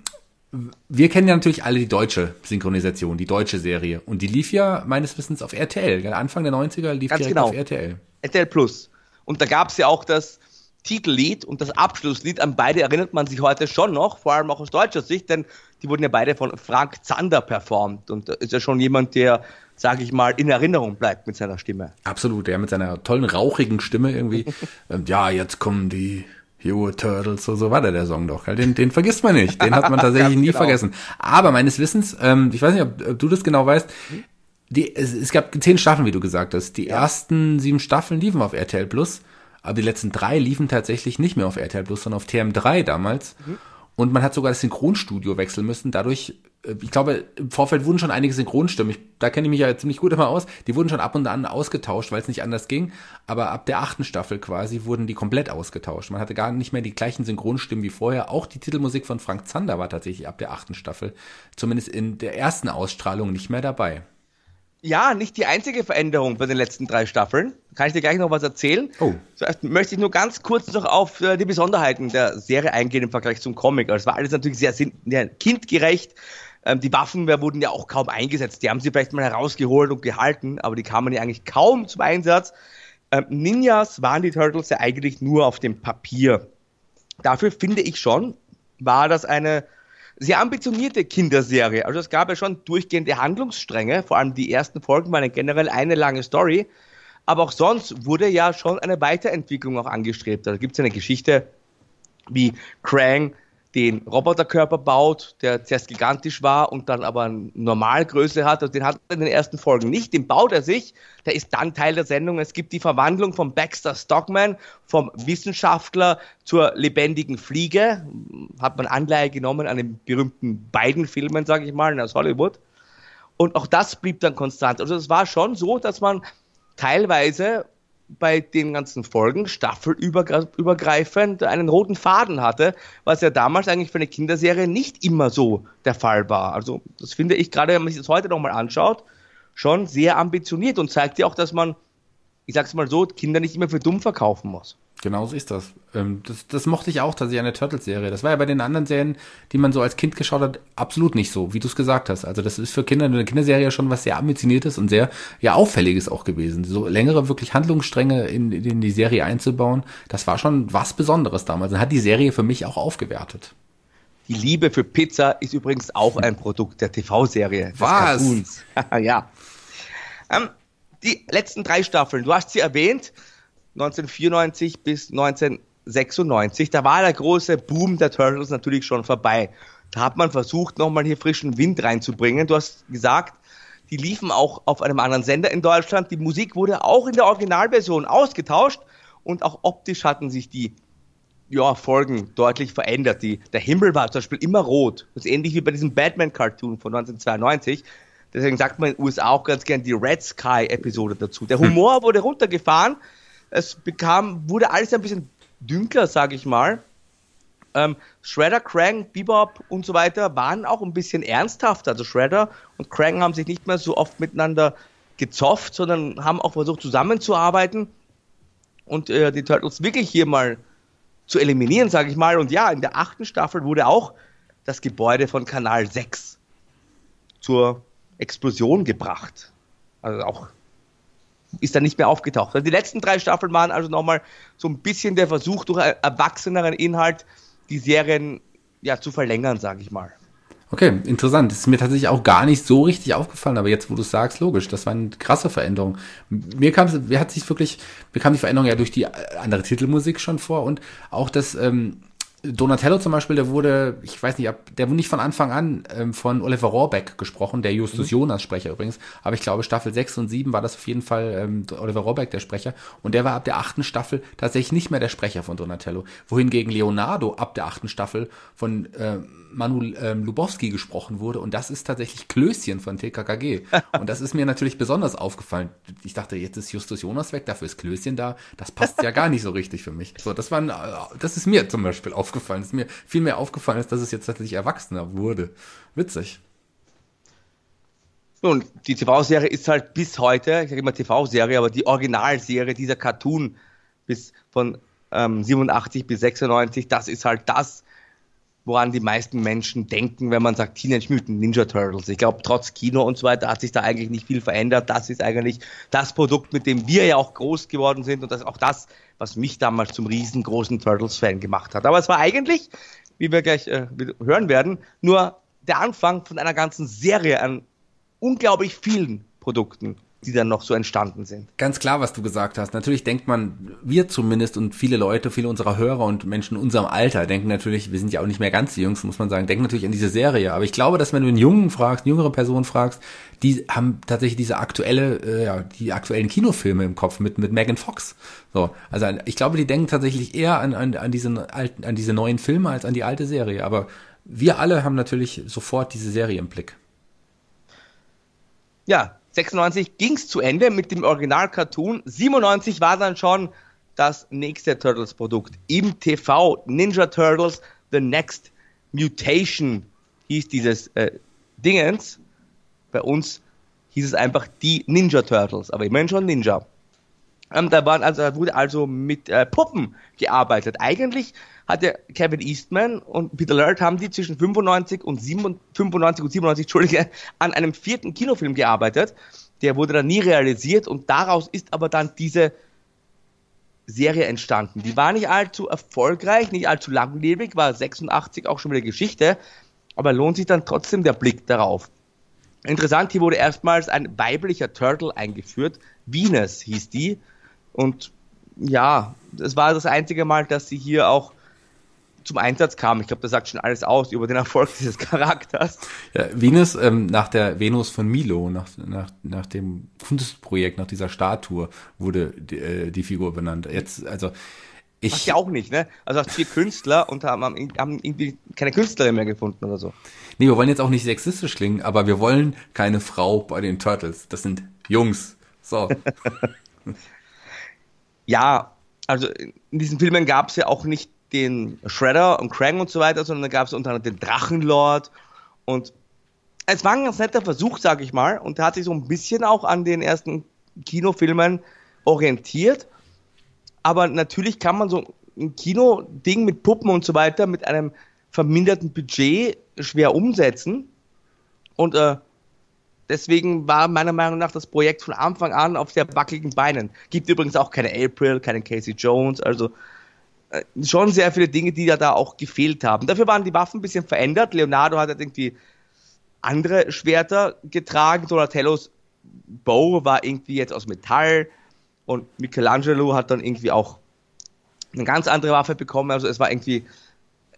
wir kennen ja natürlich alle die deutsche Synchronisation, die deutsche Serie. Und die lief ja meines Wissens auf RTL. Anfang der 90er lief Ganz direkt genau. auf RTL. RTL Plus. Und da gab es ja auch das Titellied und das Abschlusslied. An beide erinnert man sich heute schon noch, vor allem auch aus deutscher Sicht, denn die wurden ja beide von Frank Zander performt. Und ist ja schon jemand, der, sage ich mal, in Erinnerung bleibt mit seiner Stimme. Absolut, der mit seiner tollen, rauchigen Stimme irgendwie. ja, jetzt kommen die Hero Turtles, so, so war der, der Song doch. Den, den vergisst man nicht. Den hat man tatsächlich nie genau. vergessen. Aber meines Wissens, ähm, ich weiß nicht, ob, ob du das genau weißt, die, es, es, gab zehn Staffeln, wie du gesagt hast. Die ja. ersten sieben Staffeln liefen auf RTL Plus, aber die letzten drei liefen tatsächlich nicht mehr auf RTL Plus, sondern auf TM3 damals. Mhm. Und man hat sogar das Synchronstudio wechseln müssen. Dadurch, ich glaube, im Vorfeld wurden schon einige Synchronstimmen. Ich, da kenne ich mich ja ziemlich gut immer aus. Die wurden schon ab und an ausgetauscht, weil es nicht anders ging. Aber ab der achten Staffel quasi wurden die komplett ausgetauscht. Man hatte gar nicht mehr die gleichen Synchronstimmen wie vorher. Auch die Titelmusik von Frank Zander war tatsächlich ab der achten Staffel, zumindest in der ersten Ausstrahlung, nicht mehr dabei. Ja, nicht die einzige Veränderung bei den letzten drei Staffeln. Kann ich dir gleich noch was erzählen? Oh. Zuerst möchte ich nur ganz kurz noch auf äh, die Besonderheiten der Serie eingehen im Vergleich zum Comic. Also es war alles natürlich sehr kindgerecht. Ähm, die Waffen wurden ja auch kaum eingesetzt. Die haben sie vielleicht mal herausgeholt und gehalten, aber die kamen ja eigentlich kaum zum Einsatz. Ähm, Ninjas waren die Turtles ja eigentlich nur auf dem Papier. Dafür finde ich schon, war das eine sehr ambitionierte Kinderserie. Also es gab ja schon durchgehende Handlungsstränge, vor allem die ersten Folgen waren generell eine lange Story. Aber auch sonst wurde ja schon eine Weiterentwicklung auch angestrebt. Da gibt es eine Geschichte, wie Krang den Roboterkörper baut, der zuerst gigantisch war und dann aber eine Normalgröße hat. Also den hat er in den ersten Folgen nicht. Den baut er sich. Der ist dann Teil der Sendung. Es gibt die Verwandlung von Baxter Stockman, vom Wissenschaftler zur lebendigen Fliege. Hat man Anleihe genommen an den berühmten beiden Filmen, sage ich mal, aus Hollywood. Und auch das blieb dann konstant. Also es war schon so, dass man teilweise bei den ganzen Folgen staffelübergreifend einen roten Faden hatte, was ja damals eigentlich für eine Kinderserie nicht immer so der Fall war. Also das finde ich gerade, wenn man sich das heute nochmal anschaut, schon sehr ambitioniert und zeigt ja auch, dass man, ich sag's mal so, Kinder nicht immer für dumm verkaufen muss. Genau so ist das. Ähm, das. Das mochte ich auch tatsächlich an der Turtles-Serie. Das war ja bei den anderen Serien, die man so als Kind geschaut hat, absolut nicht so, wie du es gesagt hast. Also das ist für Kinder eine Kinderserie schon was sehr ambitioniertes und sehr ja auffälliges auch gewesen. So längere wirklich Handlungsstränge in, in die Serie einzubauen, das war schon was Besonderes damals. Und hat die Serie für mich auch aufgewertet. Die Liebe für Pizza ist übrigens auch ein Produkt der TV-Serie. Was? ja. Ähm, die letzten drei Staffeln, du hast sie erwähnt. 1994 bis 1996, da war der große Boom der Turtles natürlich schon vorbei. Da hat man versucht, nochmal hier frischen Wind reinzubringen. Du hast gesagt, die liefen auch auf einem anderen Sender in Deutschland. Die Musik wurde auch in der Originalversion ausgetauscht und auch optisch hatten sich die ja, Folgen deutlich verändert. Die, der Himmel war zum Beispiel immer rot. Das ist ähnlich wie bei diesem Batman-Cartoon von 1992. Deswegen sagt man in den USA auch ganz gern die Red Sky-Episode dazu. Der Humor wurde runtergefahren. Es bekam, wurde alles ein bisschen dünkler, sage ich mal. Ähm, Shredder, Krang, Bebop und so weiter waren auch ein bisschen ernsthafter. Also Shredder und Krang haben sich nicht mehr so oft miteinander gezofft, sondern haben auch versucht zusammenzuarbeiten und äh, die Turtles wirklich hier mal zu eliminieren, sage ich mal. Und ja, in der achten Staffel wurde auch das Gebäude von Kanal 6 zur Explosion gebracht. Also auch ist da nicht mehr aufgetaucht. Also die letzten drei Staffeln waren also nochmal so ein bisschen der Versuch, durch erwachseneren Inhalt die Serien ja zu verlängern, sage ich mal. Okay, interessant. Das ist mir tatsächlich auch gar nicht so richtig aufgefallen, aber jetzt, wo du es sagst, logisch, das war eine krasse Veränderung. Mir kam mir hat sich wirklich, mir kam die Veränderung ja durch die andere Titelmusik schon vor und auch das, ähm, Donatello zum Beispiel, der wurde, ich weiß nicht, der wurde nicht von Anfang an ähm, von Oliver Rohrbeck gesprochen, der Justus mhm. Jonas Sprecher übrigens, aber ich glaube Staffel 6 und 7 war das auf jeden Fall ähm, Oliver Rohrbeck der Sprecher und der war ab der achten Staffel tatsächlich nicht mehr der Sprecher von Donatello, wohingegen Leonardo ab der achten Staffel von äh, Manu ähm, Lubowski gesprochen wurde und das ist tatsächlich Klößchen von TKKG und das ist mir natürlich besonders aufgefallen. Ich dachte, jetzt ist Justus Jonas weg, dafür ist Klößchen da, das passt ja gar nicht so richtig für mich. So, das war, ein, äh, das ist mir zum Beispiel aufgefallen aufgefallen. Es ist mir viel mehr aufgefallen, ist, dass es jetzt tatsächlich erwachsener wurde. Witzig. Nun, die TV-Serie ist halt bis heute, ich sage immer TV-Serie, aber die Originalserie, dieser Cartoon bis von ähm, 87 bis 96, das ist halt das, woran die meisten Menschen denken, wenn man sagt Teenage Mutant Ninja Turtles. Ich glaube, trotz Kino und so weiter hat sich da eigentlich nicht viel verändert. Das ist eigentlich das Produkt, mit dem wir ja auch groß geworden sind und das auch das, was mich damals zum riesengroßen Turtles-Fan gemacht hat. Aber es war eigentlich, wie wir gleich äh, hören werden, nur der Anfang von einer ganzen Serie an unglaublich vielen Produkten die dann noch so entstanden sind. Ganz klar, was du gesagt hast. Natürlich denkt man, wir zumindest und viele Leute, viele unserer Hörer und Menschen in unserem Alter denken natürlich, wir sind ja auch nicht mehr ganz die Jungs, muss man sagen, denken natürlich an diese Serie. Aber ich glaube, dass wenn du einen Jungen fragst, eine jüngere Person fragst, die haben tatsächlich diese aktuelle, äh, ja, die aktuellen Kinofilme im Kopf mit, mit Megan Fox. So, also ich glaube, die denken tatsächlich eher an, an, an diesen alten, an diese neuen Filme als an die alte Serie. Aber wir alle haben natürlich sofort diese Serie im Blick. Ja, 96 ging es zu Ende mit dem Original-Cartoon. 97 war dann schon das nächste Turtles-Produkt im TV. Ninja Turtles The Next Mutation hieß dieses äh, Dingens. Bei uns hieß es einfach die Ninja Turtles, aber immerhin schon Ninja. Ähm, da waren also, wurde also mit äh, Puppen gearbeitet. Eigentlich hatte Kevin Eastman und Peter Laird haben die zwischen 95 und 97, 95 und 97, Entschuldige, an einem vierten Kinofilm gearbeitet. Der wurde dann nie realisiert und daraus ist aber dann diese Serie entstanden. Die war nicht allzu erfolgreich, nicht allzu langlebig, war 86 auch schon wieder Geschichte, aber lohnt sich dann trotzdem der Blick darauf. Interessant, hier wurde erstmals ein weiblicher Turtle eingeführt. Venus hieß die. Und ja, das war das einzige Mal, dass sie hier auch zum Einsatz kam. Ich glaube, das sagt schon alles aus über den Erfolg dieses Charakters. Ja, Venus, ähm, nach der Venus von Milo, nach, nach, nach dem Kunstprojekt, nach dieser Statue, wurde die, äh, die Figur benannt. Jetzt, also ich. Ach, ja auch nicht, ne? Also vier Künstler und haben, haben irgendwie keine Künstlerin mehr gefunden oder so. Nee, wir wollen jetzt auch nicht sexistisch klingen, aber wir wollen keine Frau bei den Turtles. Das sind Jungs. So. ja, also in diesen Filmen gab es ja auch nicht den Shredder und Krang und so weiter, sondern da gab es unter anderem den Drachenlord und es war ein ganz netter Versuch, sag ich mal, und hat sich so ein bisschen auch an den ersten Kinofilmen orientiert. Aber natürlich kann man so ein Kino-Ding mit Puppen und so weiter mit einem verminderten Budget schwer umsetzen. Und äh, deswegen war meiner Meinung nach das Projekt von Anfang an auf sehr wackeligen Beinen. Gibt übrigens auch keine April, keine Casey Jones, also schon sehr viele Dinge, die ja da auch gefehlt haben. Dafür waren die Waffen ein bisschen verändert. Leonardo hat irgendwie andere Schwerter getragen. Donatellos Bow war irgendwie jetzt aus Metall und Michelangelo hat dann irgendwie auch eine ganz andere Waffe bekommen. Also es war irgendwie,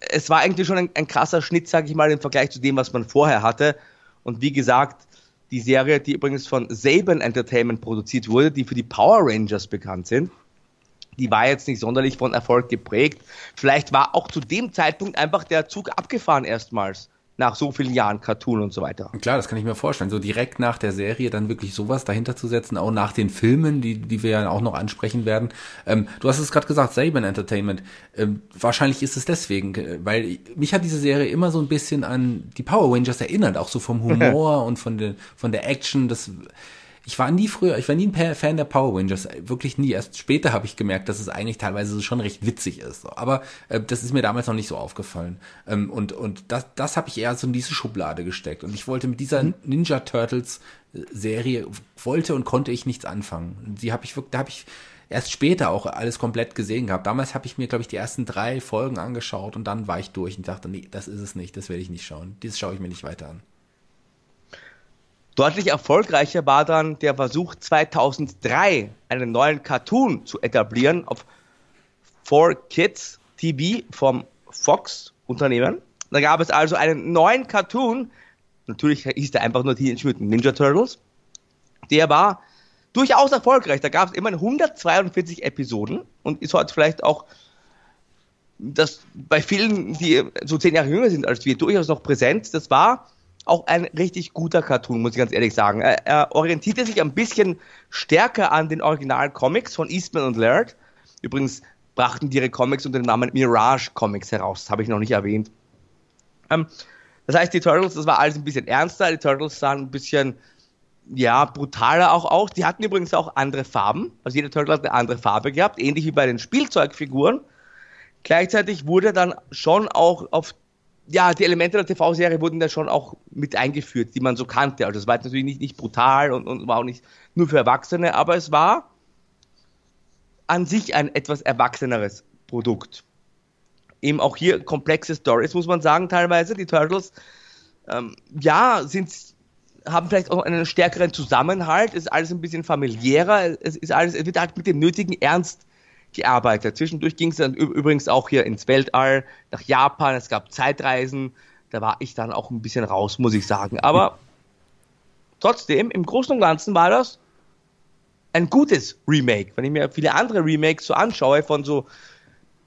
es war eigentlich schon ein, ein krasser Schnitt, sage ich mal, im Vergleich zu dem, was man vorher hatte. Und wie gesagt, die Serie, die übrigens von Saban Entertainment produziert wurde, die für die Power Rangers bekannt sind, die war jetzt nicht sonderlich von Erfolg geprägt. Vielleicht war auch zu dem Zeitpunkt einfach der Zug abgefahren erstmals nach so vielen Jahren Cartoon und so weiter. Klar, das kann ich mir vorstellen. So direkt nach der Serie dann wirklich sowas dahinter zu setzen, auch nach den Filmen, die, die wir ja auch noch ansprechen werden. Ähm, du hast es gerade gesagt, Saban Entertainment. Ähm, wahrscheinlich ist es deswegen, äh, weil mich hat diese Serie immer so ein bisschen an die Power Rangers erinnert, auch so vom Humor und von der, von der Action. Das ich war nie früher, ich war nie ein Fan der Power Rangers, wirklich nie. Erst später habe ich gemerkt, dass es eigentlich teilweise schon recht witzig ist. Aber äh, das ist mir damals noch nicht so aufgefallen. Ähm, und und das, das habe ich eher so in diese Schublade gesteckt. Und ich wollte mit dieser mhm. Ninja Turtles äh, Serie wollte und konnte ich nichts anfangen. Die habe ich wirklich, da habe ich erst später auch alles komplett gesehen gehabt. Damals habe ich mir, glaube ich, die ersten drei Folgen angeschaut und dann war ich durch und dachte, nee, das ist es nicht, das werde ich nicht schauen. Das schaue ich mir nicht weiter an. Deutlich erfolgreicher war dann der Versuch 2003, einen neuen Cartoon zu etablieren auf 4Kids TV vom Fox-Unternehmen. Da gab es also einen neuen Cartoon, natürlich hieß der einfach nur Teenage Mutant Ninja Turtles. Der war durchaus erfolgreich. Da gab es immerhin 142 Episoden und ist heute vielleicht auch das bei vielen, die so zehn Jahre jünger sind als wir, durchaus noch präsent. Das war auch ein richtig guter Cartoon, muss ich ganz ehrlich sagen. Er, er orientierte sich ein bisschen stärker an den Original-Comics von Eastman und Laird. Übrigens brachten die ihre Comics unter dem Namen Mirage Comics heraus. Das habe ich noch nicht erwähnt. Ähm, das heißt, die Turtles, das war alles ein bisschen ernster. Die Turtles sahen ein bisschen, ja, brutaler auch aus. Die hatten übrigens auch andere Farben. Also jeder Turtle hat eine andere Farbe gehabt, ähnlich wie bei den Spielzeugfiguren. Gleichzeitig wurde dann schon auch auf ja, die Elemente der TV-Serie wurden da schon auch mit eingeführt, die man so kannte. Also es war natürlich nicht, nicht brutal und, und war auch nicht nur für Erwachsene, aber es war an sich ein etwas erwachseneres Produkt. Eben auch hier komplexe Stories, muss man sagen, teilweise. Die Turtles, ähm, ja, sind, haben vielleicht auch einen stärkeren Zusammenhalt, ist alles ein bisschen familiärer, es ist alles, es wird halt mit dem nötigen Ernst gearbeitet. Zwischendurch ging es dann übrigens auch hier ins Weltall, nach Japan, es gab Zeitreisen, da war ich dann auch ein bisschen raus, muss ich sagen. Aber trotzdem, im Großen und Ganzen war das ein gutes Remake. Wenn ich mir viele andere Remakes so anschaue von so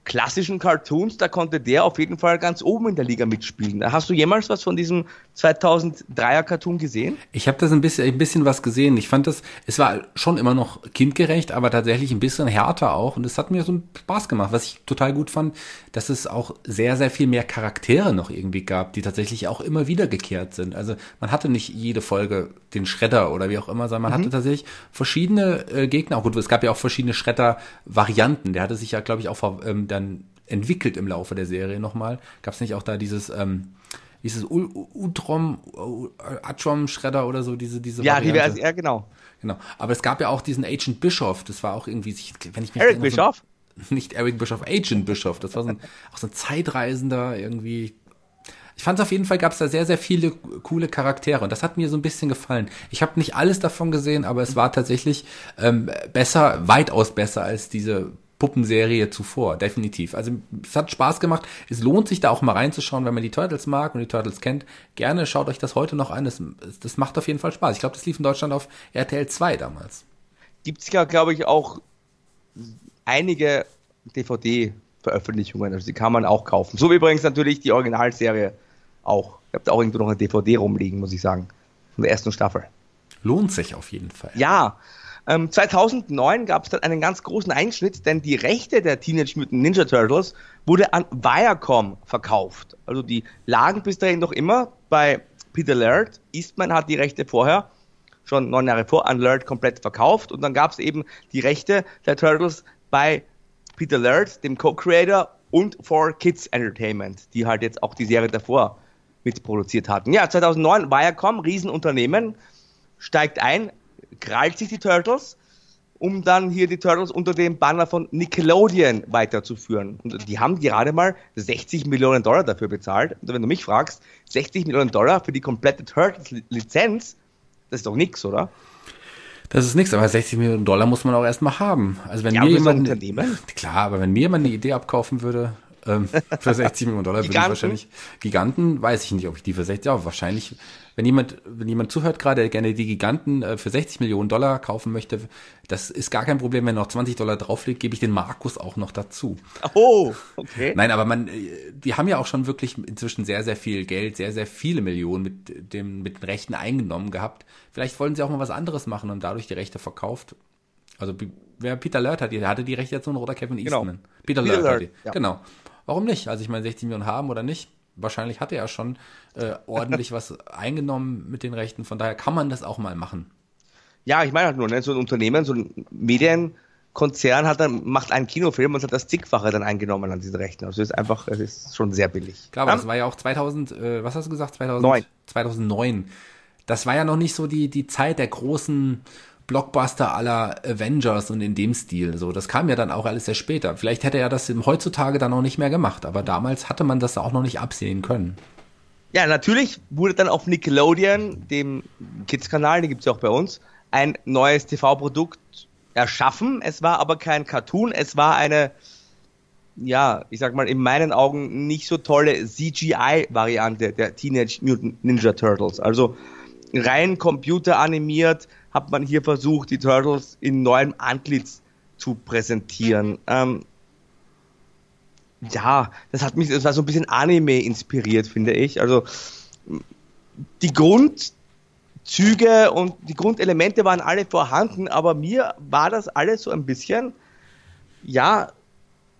klassischen Cartoons, da konnte der auf jeden Fall ganz oben in der Liga mitspielen. Hast du jemals was von diesem 2003er Cartoon gesehen? Ich habe das ein bisschen, ein bisschen was gesehen. Ich fand das, es war schon immer noch kindgerecht, aber tatsächlich ein bisschen härter auch. Und es hat mir so einen Spaß gemacht. Was ich total gut fand, dass es auch sehr, sehr viel mehr Charaktere noch irgendwie gab, die tatsächlich auch immer wiedergekehrt sind. Also man hatte nicht jede Folge den Schredder oder wie auch immer, sondern man mhm. hatte tatsächlich verschiedene äh, Gegner. Auch gut, es gab ja auch verschiedene Schredder-Varianten. Der hatte sich ja, glaube ich, auch ähm, dann entwickelt im Laufe der Serie nochmal. Gab es nicht auch da dieses, ähm, wie ist es, Utrom, Atrom Schredder oder so, diese, diese Ja, die wäre, ja, genau. Genau. Aber es gab ja auch diesen Agent Bischof, das war auch irgendwie, wenn ich mich Eric Bischof? So, nicht Eric Bischof, Agent Bischof, das war so ein, auch so ein Zeitreisender irgendwie. Ich fand es auf jeden Fall, gab es da sehr, sehr viele coole Charaktere und das hat mir so ein bisschen gefallen. Ich habe nicht alles davon gesehen, aber es war tatsächlich ähm, besser, weitaus besser als diese Puppenserie zuvor, definitiv. Also es hat Spaß gemacht. Es lohnt sich da auch mal reinzuschauen, wenn man die Turtles mag und die Turtles kennt. Gerne schaut euch das heute noch an. Das, das macht auf jeden Fall Spaß. Ich glaube, das lief in Deutschland auf RTL 2 damals. Gibt es ja, glaube ich, auch einige DVD-Veröffentlichungen. Also die kann man auch kaufen. So wie übrigens natürlich die Originalserie auch. Ihr habt auch irgendwo noch eine DVD rumliegen, muss ich sagen. Von der ersten Staffel. Lohnt sich auf jeden Fall. Ja, ähm, 2009 gab es dann einen ganz großen Einschnitt, denn die Rechte der Teenage Mutant Ninja Turtles wurde an Viacom verkauft. Also die lagen bis dahin noch immer bei Peter Laird. Eastman hat die Rechte vorher, schon neun Jahre vor, an Laird komplett verkauft. Und dann gab es eben die Rechte der Turtles bei Peter Laird, dem Co-Creator, und For Kids Entertainment, die halt jetzt auch die Serie davor mitproduziert hatten. Ja, 2009 Viacom, Riesenunternehmen, steigt ein, krallt sich die Turtles, um dann hier die Turtles unter dem Banner von Nickelodeon weiterzuführen. Und die haben gerade mal 60 Millionen Dollar dafür bezahlt. Und wenn du mich fragst, 60 Millionen Dollar für die komplette Turtles-Lizenz, das ist doch nichts, oder? Das ist nichts, aber 60 Millionen Dollar muss man auch erstmal haben. Also wenn ja, mir jemand, klar, aber wenn mir jemand eine Idee abkaufen würde, Ähm, für 60 Millionen Dollar würde ich wahrscheinlich. Giganten weiß ich nicht, ob ich die für 60, ja, wahrscheinlich. Wenn jemand, wenn jemand zuhört gerade, der gerne die Giganten äh, für 60 Millionen Dollar kaufen möchte, das ist gar kein Problem, wenn noch 20 Dollar drauflegt, gebe ich den Markus auch noch dazu. Oh, okay. Nein, aber man, äh, die haben ja auch schon wirklich inzwischen sehr, sehr viel Geld, sehr, sehr viele Millionen mit dem, mit den Rechten eingenommen gehabt. Vielleicht wollen sie auch mal was anderes machen und dadurch die Rechte verkauft. Also, wer Peter Lert hat, der hatte die Rechte jetzt nur noch oder Kevin genau. Eastman. Genau. Peter, Peter Lert, Lert ja. genau. Warum nicht? Also ich meine, 60 Millionen haben oder nicht. Wahrscheinlich hat er ja schon äh, ordentlich was eingenommen mit den Rechten. Von daher kann man das auch mal machen. Ja, ich meine halt nur, ne, so ein Unternehmen, so ein Medienkonzern hat dann, macht einen Kinofilm und hat das zigfache dann eingenommen an diesen Rechten. Also es ist einfach, es ist schon sehr billig. Klar, aber um, das war ja auch 2000, äh, was hast du gesagt? 2009. 2009. Das war ja noch nicht so die, die Zeit der großen Blockbuster aller Avengers und in dem Stil. So, das kam ja dann auch alles sehr später. Vielleicht hätte er das heutzutage dann auch nicht mehr gemacht, aber damals hatte man das auch noch nicht absehen können. Ja, natürlich wurde dann auf Nickelodeon, dem Kids-Kanal, den gibt es ja auch bei uns, ein neues TV-Produkt erschaffen. Es war aber kein Cartoon, es war eine, ja, ich sag mal, in meinen Augen nicht so tolle CGI-Variante der Teenage Mutant Ninja Turtles. Also rein computeranimiert, hat man hier versucht, die Turtles in neuem Antlitz zu präsentieren. Ähm, ja, das hat mich, das war so ein bisschen Anime inspiriert, finde ich. Also die Grundzüge und die Grundelemente waren alle vorhanden, aber mir war das alles so ein bisschen, ja,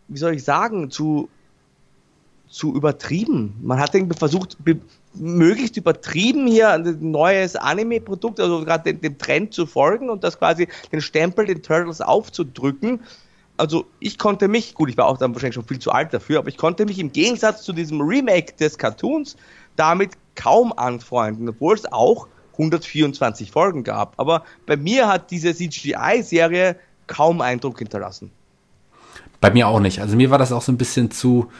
wie soll ich sagen, zu, zu übertrieben. Man hat irgendwie versucht, möglichst übertrieben hier ein neues Anime-Produkt, also gerade dem, Trend zu folgen und das quasi den Stempel den Turtles aufzudrücken. Also ich konnte mich, gut, ich war auch dann wahrscheinlich schon viel zu alt dafür, aber ich konnte mich im Gegensatz zu diesem Remake des Cartoons damit kaum anfreunden, obwohl es auch 124 Folgen gab. Aber bei mir hat diese CGI-Serie kaum Eindruck hinterlassen. Bei mir auch nicht. Also mir war das auch so ein bisschen zu,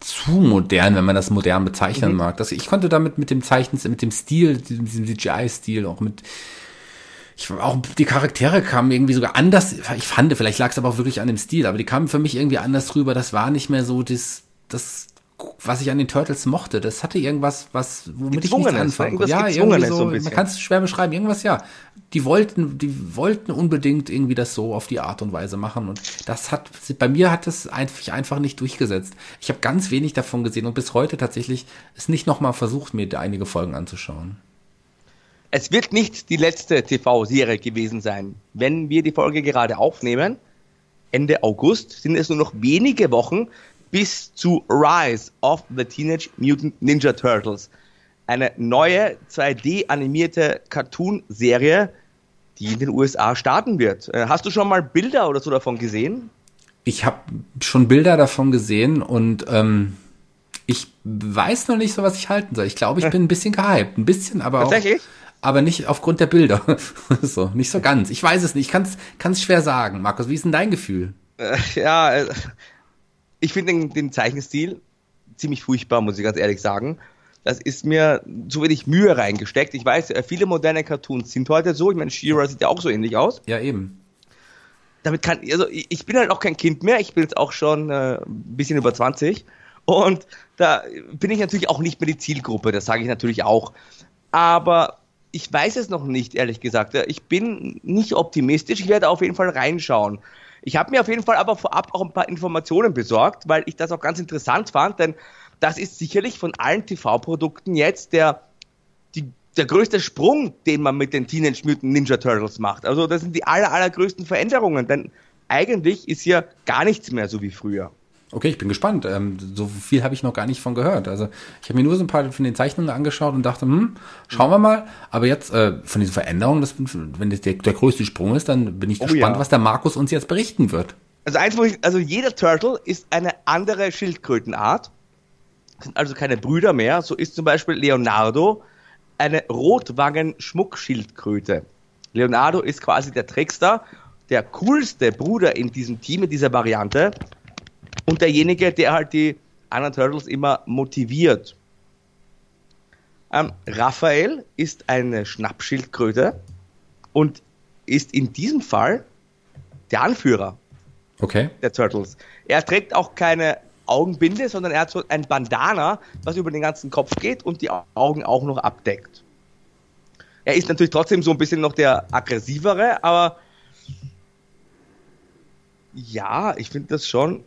zu modern, wenn man das modern bezeichnen mhm. mag. Das, ich konnte damit mit dem Zeichen, mit dem Stil, diesem CGI-Stil, auch mit, ich, auch die Charaktere kamen irgendwie sogar anders, ich fand, vielleicht lag es aber auch wirklich an dem Stil, aber die kamen für mich irgendwie anders rüber. Das war nicht mehr so das, das was ich an den Turtles mochte. Das hatte irgendwas, was, womit ich nichts anfangen konnte. Ja, irgendwie so, so man kann es schwer beschreiben. Irgendwas, ja. Die wollten, die wollten unbedingt irgendwie das so auf die Art und Weise machen. Und das hat, bei mir hat es einfach, einfach nicht durchgesetzt. Ich habe ganz wenig davon gesehen und bis heute tatsächlich es nicht nochmal versucht, mir einige Folgen anzuschauen. Es wird nicht die letzte TV-Serie gewesen sein. Wenn wir die Folge gerade aufnehmen, Ende August, sind es nur noch wenige Wochen, bis zu Rise of the Teenage Mutant Ninja Turtles. Eine neue 2D-animierte Cartoon-Serie, die in den USA starten wird. Äh, hast du schon mal Bilder oder so davon gesehen? Ich habe schon Bilder davon gesehen und ähm, ich weiß noch nicht so, was ich halten soll. Ich glaube, ich bin ein bisschen gehypt. Ein bisschen, aber auch. Aber nicht aufgrund der Bilder. so, nicht so ganz. Ich weiß es nicht. Ich kann es schwer sagen. Markus, wie ist denn dein Gefühl? Äh, ja, äh, ich finde den, den Zeichenstil ziemlich furchtbar, muss ich ganz ehrlich sagen. Das ist mir zu wenig Mühe reingesteckt. Ich weiß, äh, viele moderne Cartoons sind heute so. Ich meine, She-Ra sieht ja auch so ähnlich aus. Ja, eben. Damit kann, also ich bin halt auch kein Kind mehr. Ich bin jetzt auch schon äh, ein bisschen über 20. Und da bin ich natürlich auch nicht mehr die Zielgruppe. Das sage ich natürlich auch. Aber ich weiß es noch nicht, ehrlich gesagt. Ich bin nicht optimistisch. Ich werde auf jeden Fall reinschauen. Ich habe mir auf jeden Fall aber vorab auch ein paar Informationen besorgt, weil ich das auch ganz interessant fand, denn das ist sicherlich von allen TV-Produkten jetzt der, die, der größte Sprung, den man mit den Teenage Mutant Ninja Turtles macht. Also das sind die aller, allergrößten Veränderungen, denn eigentlich ist hier gar nichts mehr so wie früher. Okay, ich bin gespannt. Ähm, so viel habe ich noch gar nicht von gehört. Also ich habe mir nur so ein paar von den Zeichnungen angeschaut und dachte, hm, schauen wir mal. Aber jetzt äh, von diesen Veränderungen, das, wenn das der, der größte Sprung ist, dann bin ich oh, gespannt, ja. was der Markus uns jetzt berichten wird. Also eins, also jeder Turtle ist eine andere Schildkrötenart. Sind also keine Brüder mehr. So ist zum Beispiel Leonardo eine Rotwangen-Schmuckschildkröte. Leonardo ist quasi der Trickster, der coolste Bruder in diesem Team, in dieser Variante und derjenige, der halt die anderen Turtles immer motiviert. Ähm, Raphael ist eine Schnappschildkröte und ist in diesem Fall der Anführer okay. der Turtles. Er trägt auch keine Augenbinde, sondern er hat so ein Bandana, was über den ganzen Kopf geht und die Augen auch noch abdeckt. Er ist natürlich trotzdem so ein bisschen noch der aggressivere, aber ja, ich finde das schon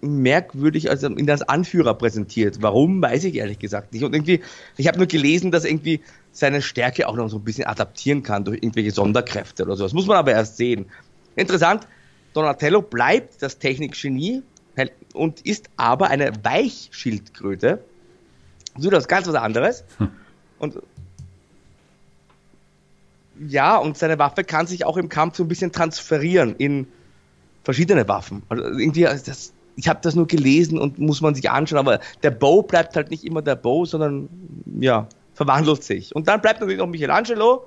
merkwürdig als ihn als Anführer präsentiert. Warum, weiß ich ehrlich gesagt nicht. Und irgendwie, ich habe nur gelesen, dass irgendwie seine Stärke auch noch so ein bisschen adaptieren kann durch irgendwelche Sonderkräfte oder so. Das muss man aber erst sehen. Interessant, Donatello bleibt das Technikgenie und ist aber eine Weichschildkröte. So das ganz was anderes. Hm. Und ja, und seine Waffe kann sich auch im Kampf so ein bisschen transferieren in verschiedene Waffen. Also irgendwie, das, ich habe das nur gelesen und muss man sich anschauen, aber der Bow bleibt halt nicht immer der Bow, sondern ja, verwandelt sich. Und dann bleibt natürlich noch Michelangelo,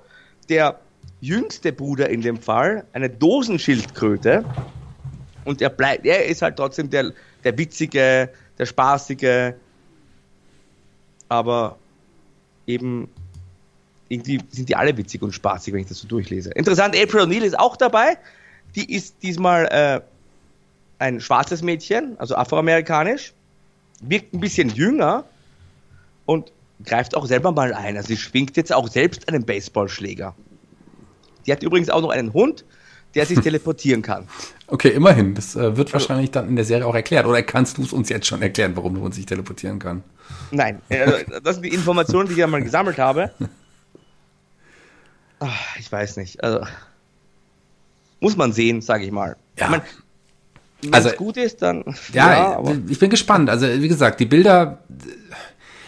der jüngste Bruder in dem Fall, eine Dosenschildkröte. Und er bleibt, er ist halt trotzdem der, der witzige, der spaßige, aber eben irgendwie sind die alle witzig und spaßig, wenn ich das so durchlese. Interessant, April O'Neil ist auch dabei. Die ist diesmal äh, ein schwarzes Mädchen, also afroamerikanisch, wirkt ein bisschen jünger und greift auch selber mal ein. Also sie schwingt jetzt auch selbst einen Baseballschläger. Die hat übrigens auch noch einen Hund, der sich teleportieren kann. Okay, immerhin. Das äh, wird also wahrscheinlich dann in der Serie auch erklärt. Oder kannst du es uns jetzt schon erklären, warum der Hund sich teleportieren kann? Nein, äh, das sind die Informationen, die ich einmal gesammelt habe. Ach, ich weiß nicht. Also, muss man sehen, sage ich mal. Ja. Ich mein, wenn also, gut ist, dann. Ja, ja ich bin gespannt. Also, wie gesagt, die Bilder.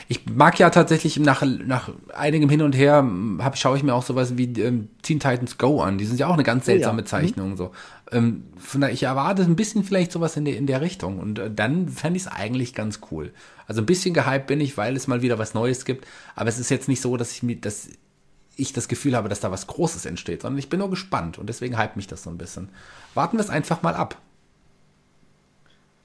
Ich mag ja tatsächlich nach, nach einigem Hin und Her, hab, schaue ich mir auch sowas wie ähm, Teen Titans Go an. Die sind ja auch eine ganz seltsame oh, ja. Zeichnung. Mhm. So. Ähm, von daher, ich erwarte ein bisschen vielleicht sowas in der, in der Richtung. Und äh, dann fände ich es eigentlich ganz cool. Also ein bisschen gehypt bin ich, weil es mal wieder was Neues gibt. Aber es ist jetzt nicht so, dass ich mir, dass ich das Gefühl habe, dass da was Großes entsteht, sondern ich bin nur gespannt und deswegen hype mich das so ein bisschen. Warten wir es einfach mal ab.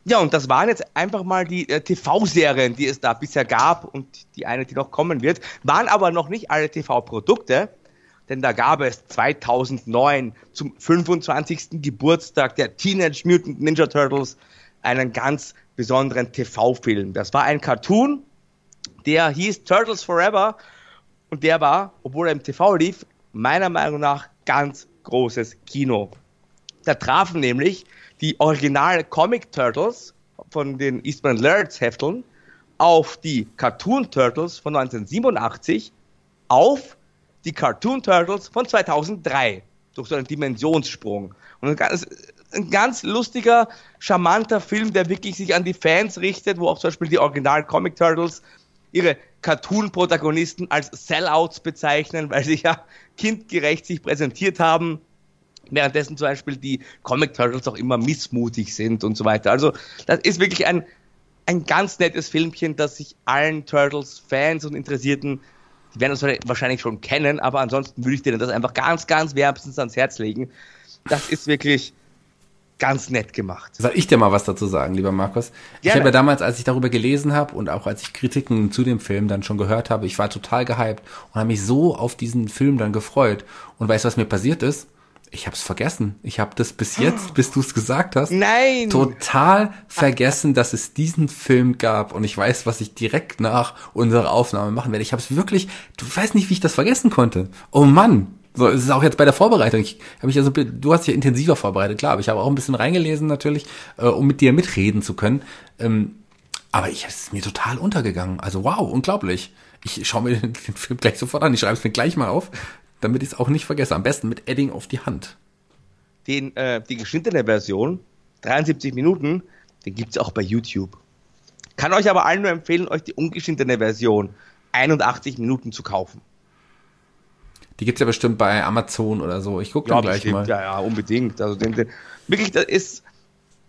Ja, und das waren jetzt einfach mal die äh, TV-Serien, die es da bisher gab und die eine, die noch kommen wird, waren aber noch nicht alle TV-Produkte, denn da gab es 2009 zum 25. Geburtstag der Teenage Mutant Ninja Turtles einen ganz besonderen TV-Film. Das war ein Cartoon, der hieß Turtles Forever und der war, obwohl er im TV lief, meiner Meinung nach ganz großes Kino. Da trafen nämlich die Original Comic Turtles von den Eastman Lairds Hefteln auf die Cartoon Turtles von 1987 auf die Cartoon Turtles von 2003 durch so einen Dimensionssprung. Und ein ganz, ein ganz lustiger, charmanter Film, der wirklich sich an die Fans richtet, wo auch zum Beispiel die Original Comic Turtles ihre Cartoon-Protagonisten als Sellouts bezeichnen, weil sie ja kindgerecht sich präsentiert haben, währenddessen zum Beispiel die Comic Turtles auch immer missmutig sind und so weiter. Also das ist wirklich ein, ein ganz nettes Filmchen, das sich allen Turtles-Fans und Interessierten, die werden das wahrscheinlich schon kennen, aber ansonsten würde ich denen das einfach ganz, ganz wärmstens ans Herz legen. Das ist wirklich ganz nett gemacht. Soll ich dir mal was dazu sagen, lieber Markus? Gerne. Ich habe ja damals, als ich darüber gelesen habe und auch als ich Kritiken zu dem Film dann schon gehört habe, ich war total gehypt und habe mich so auf diesen Film dann gefreut. Und weißt du, was mir passiert ist? Ich habe es vergessen. Ich habe das bis jetzt, bis du es gesagt hast, Nein. total vergessen, dass es diesen Film gab. Und ich weiß, was ich direkt nach unserer Aufnahme machen werde. Ich habe es wirklich, du weißt nicht, wie ich das vergessen konnte. Oh Mann, so, es ist auch jetzt bei der Vorbereitung. Ich habe mich also, du hast dich ja intensiver vorbereitet, klar, aber ich habe auch ein bisschen reingelesen natürlich, äh, um mit dir mitreden zu können. Ähm, aber ich es ist mir total untergegangen. Also wow, unglaublich. Ich schaue mir den Film gleich sofort an. Ich schreibe es mir gleich mal auf, damit ich es auch nicht vergesse. Am besten mit Edding auf die Hand. Den, äh, die geschnittene Version, 73 Minuten, den gibt's auch bei YouTube. Kann euch aber allen nur empfehlen, euch die ungeschnittene Version 81 Minuten zu kaufen. Die gibt's ja bestimmt bei Amazon oder so. Ich gucke dann gleich bestimmt, mal. Ja, ja, unbedingt. Also den, den, wirklich, das ist,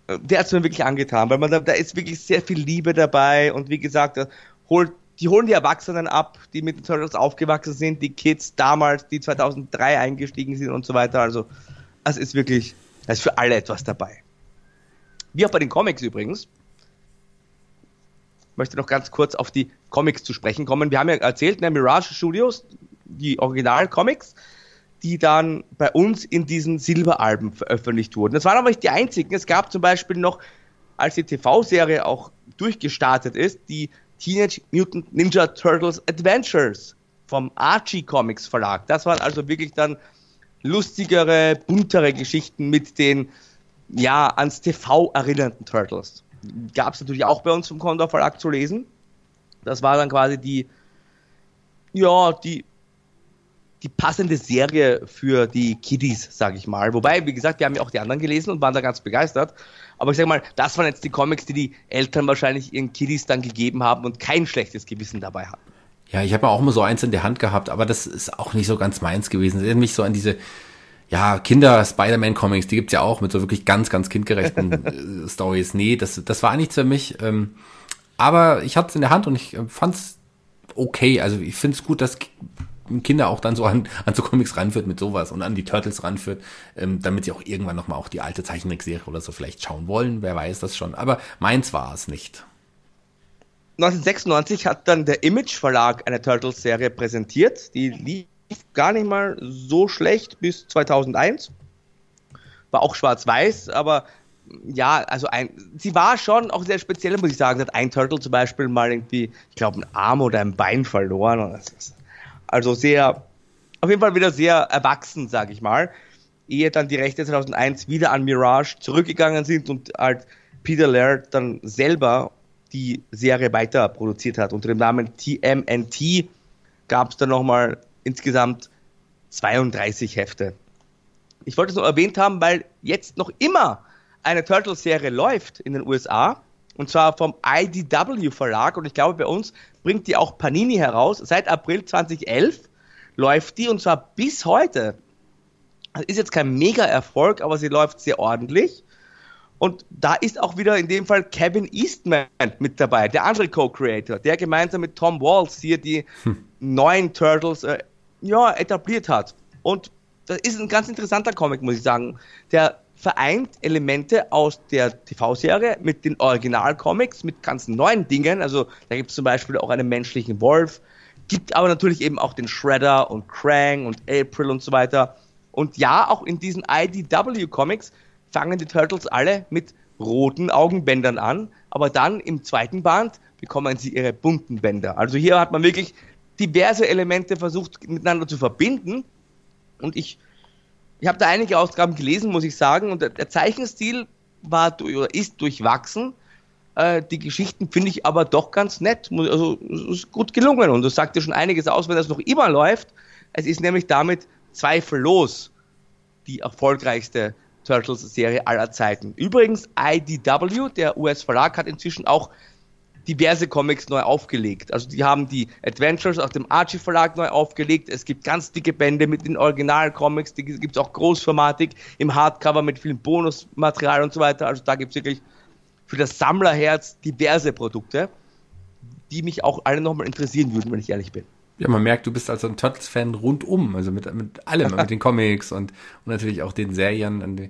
der hat's mir wirklich angetan, weil man da, da ist wirklich sehr viel Liebe dabei und wie gesagt, holt, die holen die Erwachsenen ab, die mit den Turtles aufgewachsen sind, die Kids damals, die 2003 eingestiegen sind und so weiter. Also, es ist wirklich, da ist für alle etwas dabei. Wie auch bei den Comics übrigens. Ich möchte noch ganz kurz auf die Comics zu sprechen kommen. Wir haben ja erzählt, ne, Mirage Studios, die Original-Comics, die dann bei uns in diesen Silberalben veröffentlicht wurden. Das waren aber nicht die einzigen. Es gab zum Beispiel noch als die TV-Serie auch durchgestartet ist, die Teenage Mutant Ninja Turtles Adventures vom Archie Comics Verlag. Das waren also wirklich dann lustigere, buntere Geschichten mit den ja ans TV erinnernden Turtles. Gab es natürlich auch bei uns vom Condor Verlag zu lesen. Das war dann quasi die ja, die die passende Serie für die Kiddies, sage ich mal. Wobei, wie gesagt, wir haben ja auch die anderen gelesen und waren da ganz begeistert. Aber ich sage mal, das waren jetzt die Comics, die die Eltern wahrscheinlich ihren Kiddies dann gegeben haben und kein schlechtes Gewissen dabei hatten. Ja, ich habe auch immer so eins in der Hand gehabt, aber das ist auch nicht so ganz meins gewesen. Das erinnert mich so an diese ja, Kinder-Spider-Man-Comics, die gibt's ja auch mit so wirklich ganz, ganz kindgerechten äh, Stories. Nee, das, das war nichts für mich. Ähm, aber ich hatte es in der Hand und ich äh, fand's okay. Also ich finde es gut, dass Kinder auch dann so an, an so Comics ranführt mit sowas und an die Turtles ranführt, ähm, damit sie auch irgendwann nochmal auch die alte Zeichentrickserie oder so vielleicht schauen wollen, wer weiß das schon. Aber meins war es nicht. 1996 hat dann der Image Verlag eine Turtles-Serie präsentiert. Die lief gar nicht mal so schlecht bis 2001. War auch schwarz-weiß, aber ja, also ein, sie war schon auch sehr speziell, muss ich sagen. Hat ein Turtle zum Beispiel mal irgendwie, ich glaube, einen Arm oder ein Bein verloren. Also sehr, auf jeden Fall wieder sehr erwachsen, sage ich mal. Ehe dann die Rechte 2001 wieder an Mirage zurückgegangen sind und halt Peter Laird dann selber die Serie weiter produziert hat. Unter dem Namen TMNT gab es dann nochmal insgesamt 32 Hefte. Ich wollte es noch erwähnt haben, weil jetzt noch immer eine Turtles-Serie läuft in den USA. Und zwar vom IDW Verlag. Und ich glaube, bei uns bringt die auch Panini heraus. Seit April 2011 läuft die und zwar bis heute. Das ist jetzt kein Mega-Erfolg, aber sie läuft sehr ordentlich. Und da ist auch wieder in dem Fall Kevin Eastman mit dabei, der andere Co-Creator, der gemeinsam mit Tom Walls hier die hm. neuen Turtles äh, ja, etabliert hat. Und das ist ein ganz interessanter Comic, muss ich sagen. Der vereint Elemente aus der TV-Serie mit den Originalcomics, mit ganz neuen Dingen. Also da gibt es zum Beispiel auch einen menschlichen Wolf, gibt aber natürlich eben auch den Shredder und Krang und April und so weiter. Und ja, auch in diesen IDW-Comics fangen die Turtles alle mit roten Augenbändern an, aber dann im zweiten Band bekommen sie ihre bunten Bänder. Also hier hat man wirklich diverse Elemente versucht miteinander zu verbinden und ich, ich habe da einige Ausgaben gelesen, muss ich sagen, und der, der Zeichenstil war oder ist durchwachsen. Äh, die Geschichten finde ich aber doch ganz nett, also ist gut gelungen und das sagt ja schon einiges aus, wenn das noch immer läuft. Es ist nämlich damit zweifellos die erfolgreichste Turtles-Serie aller Zeiten. Übrigens, IDW, der US-Verlag, hat inzwischen auch diverse Comics neu aufgelegt. Also die haben die Adventures aus dem Archie Verlag neu aufgelegt. Es gibt ganz dicke Bände mit den Original-Comics, die gibt es auch großformatig im Hardcover mit viel Bonusmaterial und so weiter. Also da gibt es wirklich für das Sammlerherz diverse Produkte, die mich auch alle nochmal interessieren würden, wenn ich ehrlich bin. Ja, man merkt, du bist also ein Turtles-Fan rundum, also mit, mit allem, mit den Comics und, und natürlich auch den Serien.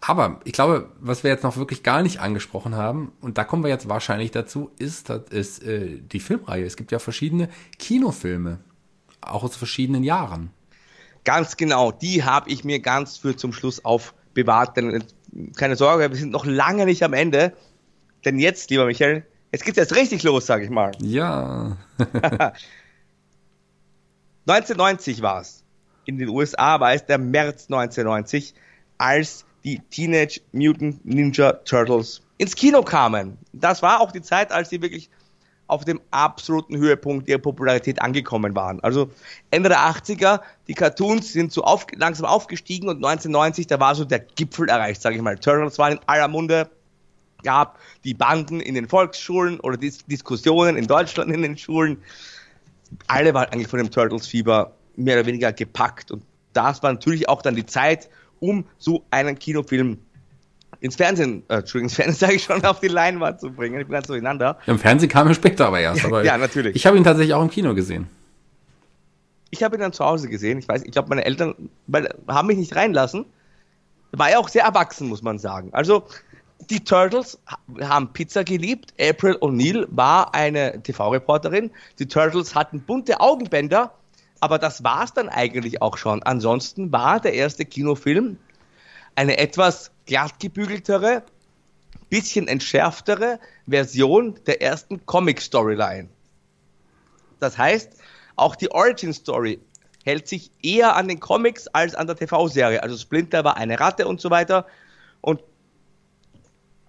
Aber ich glaube, was wir jetzt noch wirklich gar nicht angesprochen haben, und da kommen wir jetzt wahrscheinlich dazu, ist, das ist äh, die Filmreihe. Es gibt ja verschiedene Kinofilme, auch aus verschiedenen Jahren. Ganz genau, die habe ich mir ganz für zum Schluss aufbewahrt, denn keine Sorge, wir sind noch lange nicht am Ende. Denn jetzt, lieber Michael, jetzt geht's jetzt richtig los, sag ich mal. Ja. 1990 war es. In den USA war es der März 1990, als die Teenage Mutant Ninja Turtles ins Kino kamen. Das war auch die Zeit, als sie wirklich auf dem absoluten Höhepunkt ihrer Popularität angekommen waren. Also Ende der 80er, die Cartoons sind so auf, langsam aufgestiegen und 1990, da war so der Gipfel erreicht, sage ich mal. Turtles waren in aller Munde, gab die Banden in den Volksschulen oder Dis Diskussionen in Deutschland in den Schulen alle waren eigentlich von dem Turtles-Fieber mehr oder weniger gepackt. Und das war natürlich auch dann die Zeit, um so einen Kinofilm ins Fernsehen, äh, Entschuldigung, ins Fernsehen sage ich schon, auf die Leinwand zu bringen. Ich bin ganz durcheinander. Im Fernsehen kam er später aber erst. Aber ja, natürlich. Ich habe ihn tatsächlich auch im Kino gesehen. Ich habe ihn dann zu Hause gesehen. Ich weiß, ich glaube, meine Eltern weil, haben mich nicht reinlassen. War ja auch sehr erwachsen, muss man sagen. Also, die Turtles haben Pizza geliebt. April O'Neil war eine TV-Reporterin. Die Turtles hatten bunte Augenbänder, aber das war es dann eigentlich auch schon. Ansonsten war der erste Kinofilm eine etwas glattgebügeltere, bisschen entschärftere Version der ersten Comic-Storyline. Das heißt, auch die Origin Story hält sich eher an den Comics als an der TV-Serie. Also Splinter war eine Ratte und so weiter. Und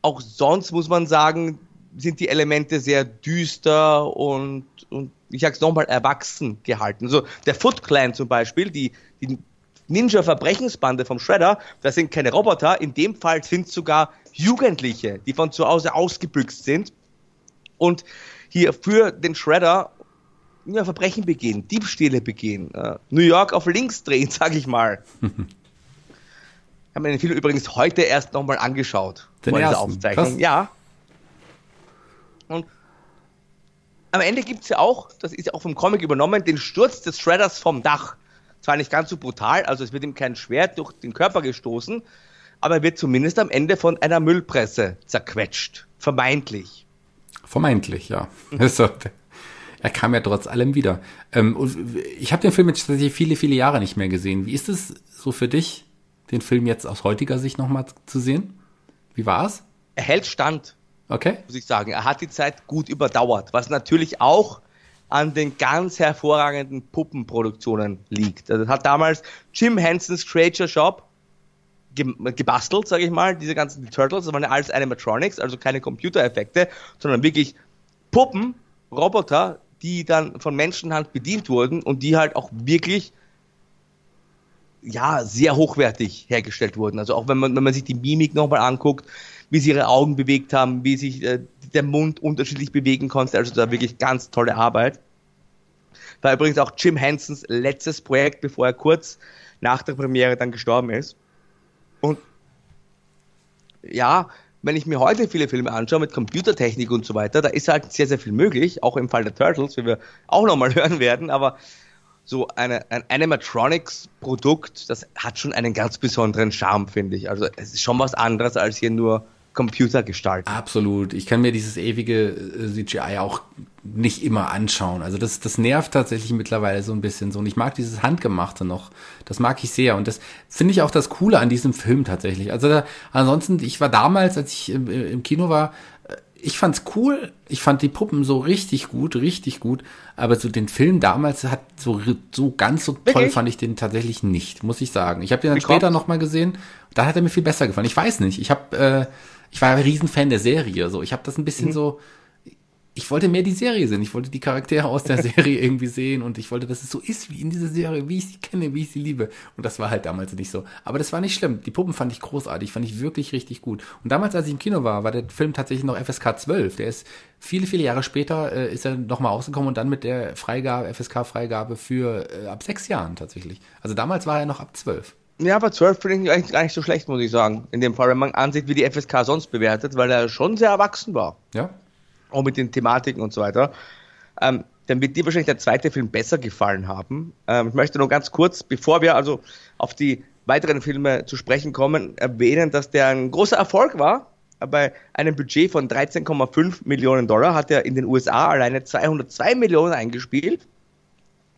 auch sonst muss man sagen, sind die Elemente sehr düster und, und ich sag's nochmal, erwachsen gehalten. Also der Foot Clan zum Beispiel, die, die Ninja-Verbrechensbande vom Shredder, das sind keine Roboter, in dem Fall sind sogar Jugendliche, die von zu Hause ausgebüxt sind und hier für den Shredder ja, Verbrechen begehen, Diebstähle begehen, äh, New York auf links drehen, sag ich mal. ich habe mir den Film übrigens heute erst nochmal angeschaut. Den dieser ersten? Aufzeichnung. Krass. Ja. Und am Ende gibt es ja auch, das ist ja auch vom Comic übernommen, den Sturz des Shredders vom Dach. Zwar nicht ganz so brutal, also es wird ihm kein Schwert durch den Körper gestoßen, aber er wird zumindest am Ende von einer Müllpresse zerquetscht. Vermeintlich. Vermeintlich, ja. Also, er kam ja trotz allem wieder. Ähm, ich habe den Film jetzt tatsächlich viele, viele Jahre nicht mehr gesehen. Wie ist es so für dich, den Film jetzt aus heutiger Sicht nochmal zu sehen? Wie war es? Er hält stand, Okay. muss ich sagen. Er hat die Zeit gut überdauert, was natürlich auch an den ganz hervorragenden Puppenproduktionen liegt. Also das hat damals Jim Hensons Creature Shop ge gebastelt, sage ich mal, diese ganzen die Turtles, das waren ja alles Animatronics, also keine Computereffekte, sondern wirklich Puppen, Roboter, die dann von Menschenhand bedient wurden und die halt auch wirklich ja, sehr hochwertig hergestellt wurden. Also auch wenn man, wenn man sich die Mimik nochmal anguckt, wie sie ihre Augen bewegt haben, wie sich äh, der Mund unterschiedlich bewegen konnte, also da wirklich ganz tolle Arbeit. War übrigens auch Jim Hensons letztes Projekt, bevor er kurz nach der Premiere dann gestorben ist. Und ja, wenn ich mir heute viele Filme anschaue mit Computertechnik und so weiter, da ist halt sehr, sehr viel möglich, auch im Fall der Turtles, wie wir auch nochmal hören werden, aber so eine, ein Animatronics-Produkt, das hat schon einen ganz besonderen Charme, finde ich. Also es ist schon was anderes als hier nur Computer gestalten. Absolut. Ich kann mir dieses ewige äh, CGI auch nicht immer anschauen. Also das, das nervt tatsächlich mittlerweile so ein bisschen so. Und ich mag dieses Handgemachte noch. Das mag ich sehr. Und das finde ich auch das Coole an diesem Film tatsächlich. Also da, ansonsten, ich war damals, als ich im, im Kino war, äh, ich fand's cool. Ich fand die Puppen so richtig gut, richtig gut. Aber so den Film damals hat so, so ganz so toll Wirklich? fand ich den tatsächlich nicht, muss ich sagen. Ich habe den dann Wie später nochmal gesehen. Da hat er mir viel besser gefallen. Ich weiß nicht. Ich habe, äh, ich war ein Riesenfan der Serie. So, ich habe das ein Mhm. bisschen so. Ich wollte mehr die Serie sehen. Ich wollte die Charaktere aus der Serie irgendwie sehen und ich wollte, dass es so ist wie in dieser Serie, wie ich sie kenne, wie ich sie liebe. Und das war halt damals nicht so. Aber das war nicht schlimm. Die Puppen fand ich großartig, fand ich wirklich richtig gut. Und damals, als ich im Kino war, war der Film tatsächlich noch FSK 12. Der ist viele, viele Jahre später äh, ist er nochmal rausgekommen und dann mit der Freigabe, FSK-Freigabe für äh, ab sechs Jahren tatsächlich. Also damals war er noch ab zwölf. Ja, aber 12 finde ich eigentlich gar nicht so schlecht, muss ich sagen. In dem Fall, wenn man ansieht, wie die FSK sonst bewertet, weil er schon sehr erwachsen war. Ja? auch mit den Thematiken und so weiter, ähm, dann wird dir wahrscheinlich der zweite Film besser gefallen haben. Ähm, ich möchte nur ganz kurz, bevor wir also auf die weiteren Filme zu sprechen kommen, erwähnen, dass der ein großer Erfolg war. Bei einem Budget von 13,5 Millionen Dollar hat er in den USA alleine 202 Millionen eingespielt.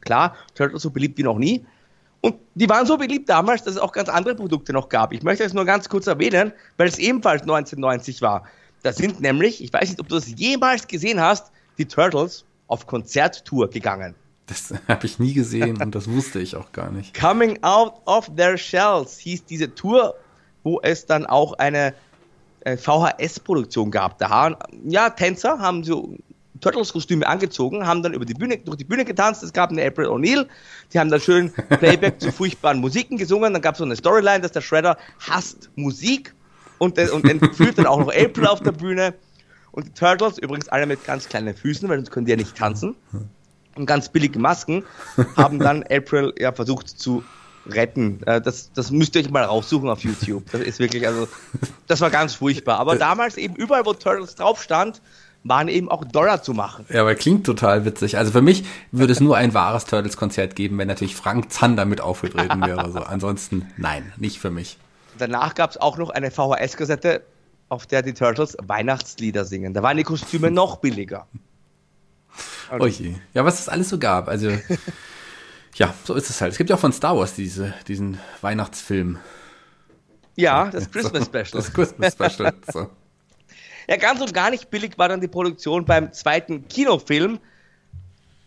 Klar, Turtles so beliebt wie noch nie. Und die waren so beliebt damals, dass es auch ganz andere Produkte noch gab. Ich möchte es nur ganz kurz erwähnen, weil es ebenfalls 1990 war. Da sind nämlich, ich weiß nicht, ob du das jemals gesehen hast, die Turtles auf Konzerttour gegangen. Das habe ich nie gesehen und das wusste ich auch gar nicht. Coming Out of Their Shells hieß diese Tour, wo es dann auch eine äh, VHS-Produktion gab. Da haben, ja, Tänzer haben so Turtles-Kostüme angezogen, haben dann über die Bühne, durch die Bühne getanzt. Es gab eine April O'Neil, die haben dann schön Playback zu furchtbaren Musiken gesungen. Dann gab es so eine Storyline, dass der Shredder hasst Musik und, äh, und entführt dann auch noch April auf der Bühne. Und die Turtles, übrigens alle mit ganz kleinen Füßen, weil sonst können die ja nicht tanzen, und ganz billige Masken, haben dann April ja versucht zu retten. Äh, Das, das müsst ihr euch mal raussuchen auf YouTube. Das ist wirklich, also, das war ganz furchtbar. Aber damals eben überall, wo Turtles drauf stand, waren eben auch Dollar zu machen. Ja, aber klingt total witzig. Also für mich würde es nur ein wahres Turtles-Konzert geben, wenn natürlich Frank Zander mit aufgetreten wäre. So. Ansonsten nein, nicht für mich. Danach gab es auch noch eine VHS-Kassette, auf der die Turtles Weihnachtslieder singen. Da waren die Kostüme noch billiger. Oh je. Ja, was es alles so gab. Also ja, so ist es halt. Es gibt ja auch von Star Wars diese, diesen Weihnachtsfilm. Ja, das Christmas Special. Das Christmas Special. So. Ja, ganz und gar nicht billig war dann die Produktion beim zweiten Kinofilm.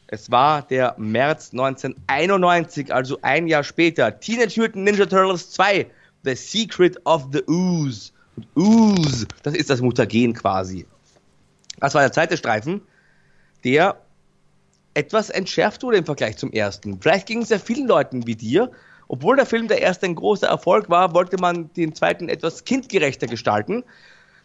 Es war der März 1991, also ein Jahr später. Teenage Mutant Ninja Turtles 2, The Secret of the Ooze. Und Ooze, das ist das Mutagen quasi. Das war der zweite Streifen, der etwas entschärft wurde im Vergleich zum ersten. Vielleicht ging es ja vielen Leuten wie dir. Obwohl der Film der erste ein großer Erfolg war, wollte man den zweiten etwas kindgerechter gestalten.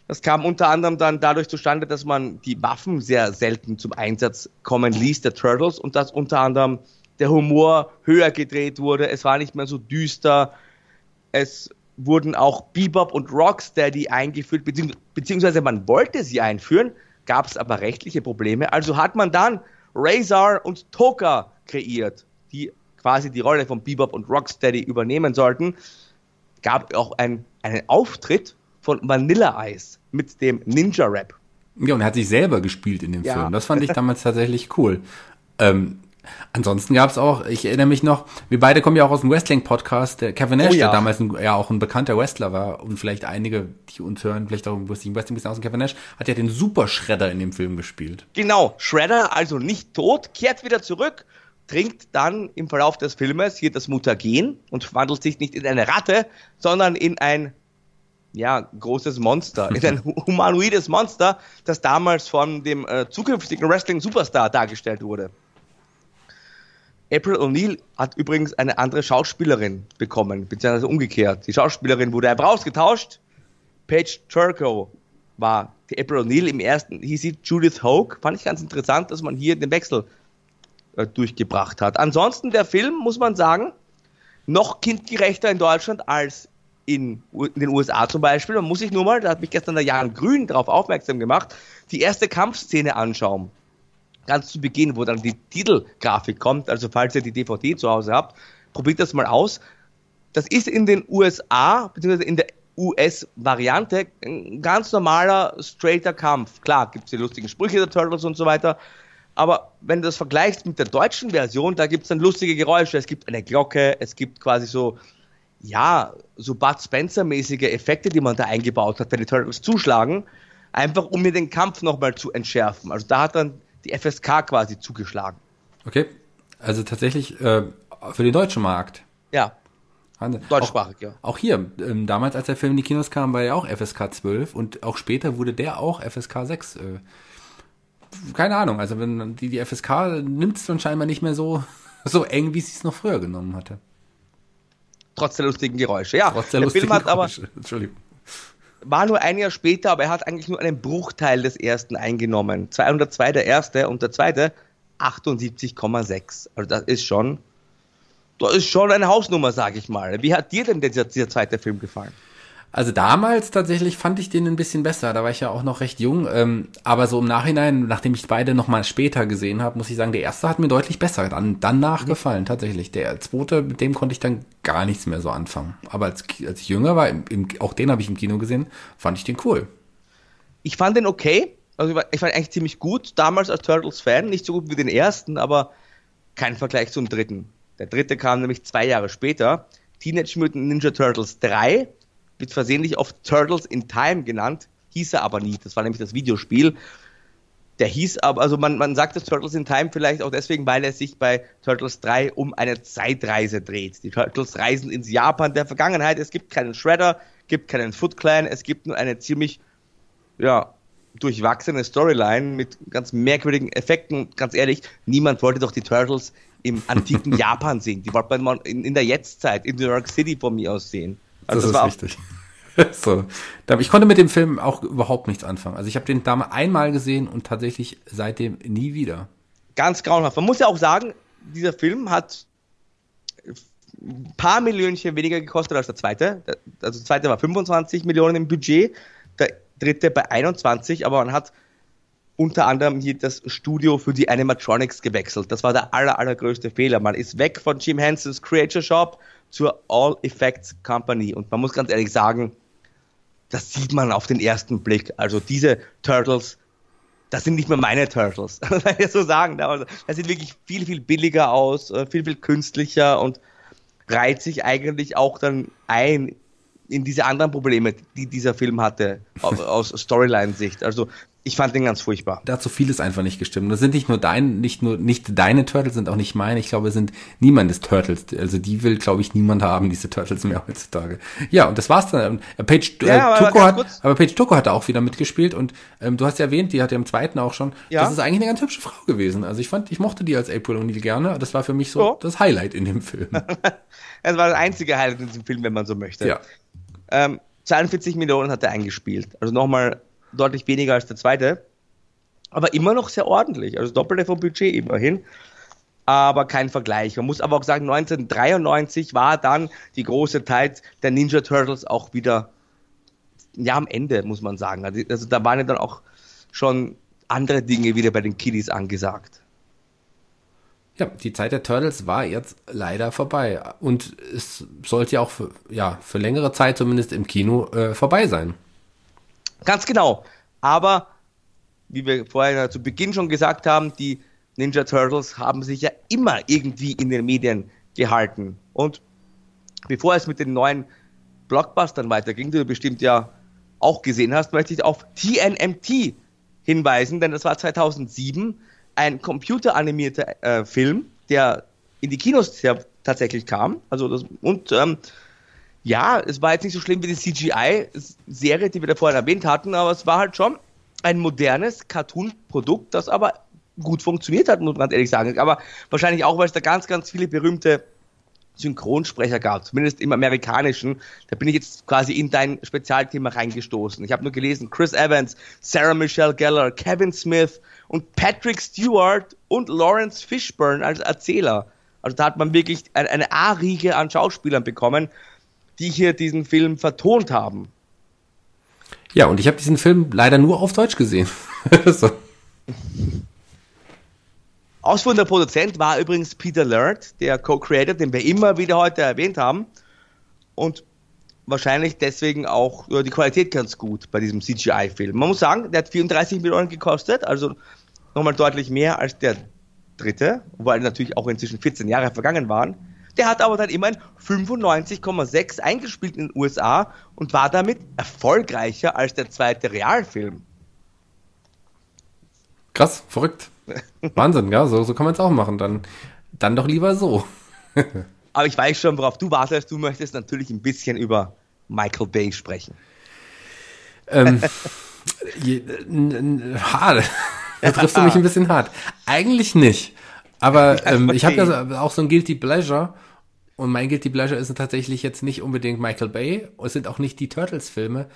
Das kam unter anderem dann dadurch zustande, dass man die Waffen sehr selten zum Einsatz kommen ließ, der Turtles, und dass unter anderem der Humor höher gedreht wurde. Es war nicht mehr so düster. Es wurden auch Bebop und Rocksteady eingeführt, beziehungsweise man wollte sie einführen, gab es aber rechtliche Probleme. Also hat man dann Razor und Toka kreiert, die quasi die Rolle von Bebop und Rocksteady übernehmen sollten. Gab auch ein, einen Auftritt von Vanilla Ice mit dem Ninja Rap. Ja, und er hat sich selber gespielt in dem ja. Film. Das fand ich damals tatsächlich cool. Ähm, ansonsten gab es auch, ich erinnere mich noch, wir beide kommen ja auch aus dem Wrestling-Podcast, der Kevin Nash, oh, ja. der damals ein, ja auch ein bekannter Wrestler war und vielleicht einige, die uns hören, vielleicht auch im Wrestling ein bisschen aus dem Kevin Nash, hat ja den Super Shredder in dem Film gespielt. Genau, Shredder, also nicht tot, kehrt wieder zurück, trinkt dann im Verlauf des Filmes hier das Mutagen und verwandelt sich nicht in eine Ratte, sondern in ein ja, großes Monster, ist ein humanoides Monster, das damals von dem äh, zukünftigen Wrestling-Superstar dargestellt wurde. April O'Neil hat übrigens eine andere Schauspielerin bekommen, beziehungsweise umgekehrt. Die Schauspielerin wurde einfach ausgetauscht. Paige Turco war die April O'Neil im ersten, hieß sie Judith Hoke. Fand ich ganz interessant, dass man hier den Wechsel äh, durchgebracht hat. Ansonsten der Film, muss man sagen, noch kindgerechter in Deutschland als in, den USA zum Beispiel. Man muss sich nur mal, da hat mich gestern der Jan Grün darauf aufmerksam gemacht, die erste Kampfszene anschauen. Ganz zu Beginn, wo dann die Titelgrafik kommt. Also falls ihr die DVD zu Hause habt, probiert das mal aus. Das ist in den USA, beziehungsweise in der US-Variante, ein ganz normaler, straighter Kampf. Klar, gibt es die lustigen Sprüche der Turtles und so weiter. Aber wenn du das vergleichst mit der deutschen Version, da gibt es dann lustige Geräusche. Es gibt eine Glocke, es gibt quasi so ja, so Bud Spencer-mäßige Effekte, die man da eingebaut hat, wenn die Turtles zuschlagen, einfach um mir den Kampf nochmal zu entschärfen. Also da hat dann die FSK quasi zugeschlagen. Okay, also tatsächlich äh, für den deutschen Markt. Ja. Deutschsprachig, auch, ja. Auch hier, ähm, damals als der Film in die Kinos kam, war er auch FSK 12 und auch später wurde der auch FSK 6. Äh, keine Ahnung, also wenn die, die FSK nimmt es dann scheinbar nicht mehr so, so eng, wie sie es noch früher genommen hatte. Trotz der lustigen Geräusche. Ja, Trotz der, der Film hat aber. Entschuldigung. War nur ein Jahr später, aber er hat eigentlich nur einen Bruchteil des ersten eingenommen. 202 der erste und der zweite 78,6. Also das ist schon, das ist schon eine Hausnummer, sage ich mal. Wie hat dir denn dieser, dieser zweite Film gefallen? Also damals tatsächlich fand ich den ein bisschen besser. Da war ich ja auch noch recht jung. Ähm, aber so im Nachhinein, nachdem ich beide nochmal später gesehen habe, muss ich sagen, der erste hat mir deutlich besser dann, danach mhm. gefallen, tatsächlich. Der zweite, mit dem konnte ich dann gar nichts mehr so anfangen. Aber als, als ich jünger war, im, im, auch den habe ich im Kino gesehen, fand ich den cool. Ich fand den okay. Also ich fand eigentlich ziemlich gut. Damals als Turtles-Fan. Nicht so gut wie den ersten, aber kein Vergleich zum dritten. Der dritte kam nämlich zwei Jahre später. Teenage Mutant Ninja Turtles 3 wird versehentlich oft Turtles in Time genannt, hieß er aber nie. Das war nämlich das Videospiel. Der hieß aber, also man, man sagt das Turtles in Time vielleicht auch deswegen, weil er sich bei Turtles 3 um eine Zeitreise dreht. Die Turtles reisen ins Japan der Vergangenheit. Es gibt keinen Shredder, gibt keinen Foot Clan, es gibt nur eine ziemlich, ja, durchwachsene Storyline mit ganz merkwürdigen Effekten. ganz ehrlich, niemand wollte doch die Turtles im antiken Japan sehen. Die wollte man in, in der Jetztzeit, in New York City von mir aus sehen. Also das, das ist richtig. so. Ich konnte mit dem Film auch überhaupt nichts anfangen. Also ich habe den damals einmal gesehen und tatsächlich seitdem nie wieder. Ganz grauenhaft. Man muss ja auch sagen, dieser Film hat ein paar Millionchen weniger gekostet als der zweite. Also der zweite war 25 Millionen im Budget, der dritte bei 21, aber man hat unter anderem hier das Studio für die Animatronics gewechselt. Das war der aller, allergrößte Fehler. Man ist weg von Jim Hensons Creature Shop zur All Effects Company. Und man muss ganz ehrlich sagen, das sieht man auf den ersten Blick. Also diese Turtles, das sind nicht mehr meine Turtles, wenn ich so sagen. Das sieht wirklich viel, viel billiger aus, äh, viel, viel künstlicher und reiht sich eigentlich auch dann ein in diese anderen Probleme, die dieser Film hatte, aus Storyline-Sicht. Also ich fand den ganz furchtbar. Dazu vieles einfach nicht gestimmt. Das sind nicht nur dein, nicht nur nicht deine Turtles, sind auch nicht meine. Ich glaube, es sind niemandes Turtles. Also die will, glaube ich, niemand haben, diese Turtles mehr heutzutage. Ja, und das war's dann. Äh, Page äh, ja, aber Tuko hat, kurz. aber Page Tuko hat da auch wieder mitgespielt und ähm, du hast ja erwähnt, die hat ja im zweiten auch schon. Ja. Das ist eigentlich eine ganz hübsche Frau gewesen. Also ich fand, ich mochte die als April O'Neil gerne. Das war für mich so oh. das Highlight in dem Film. es war das einzige Highlight in diesem Film, wenn man so möchte. Ja. Ähm, 42 Millionen hat er eingespielt. Also nochmal deutlich weniger als der zweite. Aber immer noch sehr ordentlich. Also doppelte vom Budget immerhin. Aber kein Vergleich. Man muss aber auch sagen, 1993 war dann die große Zeit der Ninja Turtles auch wieder, ja, am Ende, muss man sagen. Also, also da waren ja dann auch schon andere Dinge wieder bei den Kiddies angesagt. Ja, die Zeit der Turtles war jetzt leider vorbei. Und es sollte ja auch für, ja, für längere Zeit zumindest im Kino äh, vorbei sein. Ganz genau. Aber, wie wir vorher zu Beginn schon gesagt haben, die Ninja Turtles haben sich ja immer irgendwie in den Medien gehalten. Und bevor es mit den neuen Blockbustern weiterging, die du bestimmt ja auch gesehen hast, möchte ich auf TNMT hinweisen, denn das war 2007 ein computeranimierter äh, Film, der in die Kinos tatsächlich kam. Also das, und ähm, ja, es war jetzt nicht so schlimm wie die CGI-Serie, die wir da vorhin erwähnt hatten, aber es war halt schon ein modernes Cartoon-Produkt, das aber gut funktioniert hat, muss man ganz ehrlich sagen. Aber wahrscheinlich auch, weil es da ganz, ganz viele berühmte Synchronsprecher gab, zumindest im amerikanischen. Da bin ich jetzt quasi in dein Spezialthema reingestoßen. Ich habe nur gelesen, Chris Evans, Sarah Michelle Gellar, Kevin Smith und Patrick Stewart und Lawrence Fishburne als Erzähler. Also da hat man wirklich eine A-Riege an Schauspielern bekommen die hier diesen Film vertont haben. Ja, und ich habe diesen Film leider nur auf Deutsch gesehen. so. Ausführender Produzent war übrigens Peter Laird, der Co-Creator, den wir immer wieder heute erwähnt haben. Und wahrscheinlich deswegen auch ja, die Qualität ganz gut bei diesem CGI-Film. Man muss sagen, der hat 34 Millionen gekostet, also nochmal deutlich mehr als der dritte, weil natürlich auch inzwischen 14 Jahre vergangen waren. Der hat aber dann immerhin 95,6 eingespielt in den USA und war damit erfolgreicher als der zweite Realfilm. Krass, verrückt. Wahnsinn, ja, so, so kann man es auch machen. Dann, dann doch lieber so. aber ich weiß schon, worauf du wartest. Du möchtest natürlich ein bisschen über Michael Bay sprechen. Ähm, je, hart. Da triffst du mich ein bisschen hart. Eigentlich nicht. Aber ähm, ich habe ja auch so ein Guilty Pleasure und mein Guilty Pleasure ist tatsächlich jetzt nicht unbedingt Michael Bay. Es sind auch nicht die Turtles-Filme.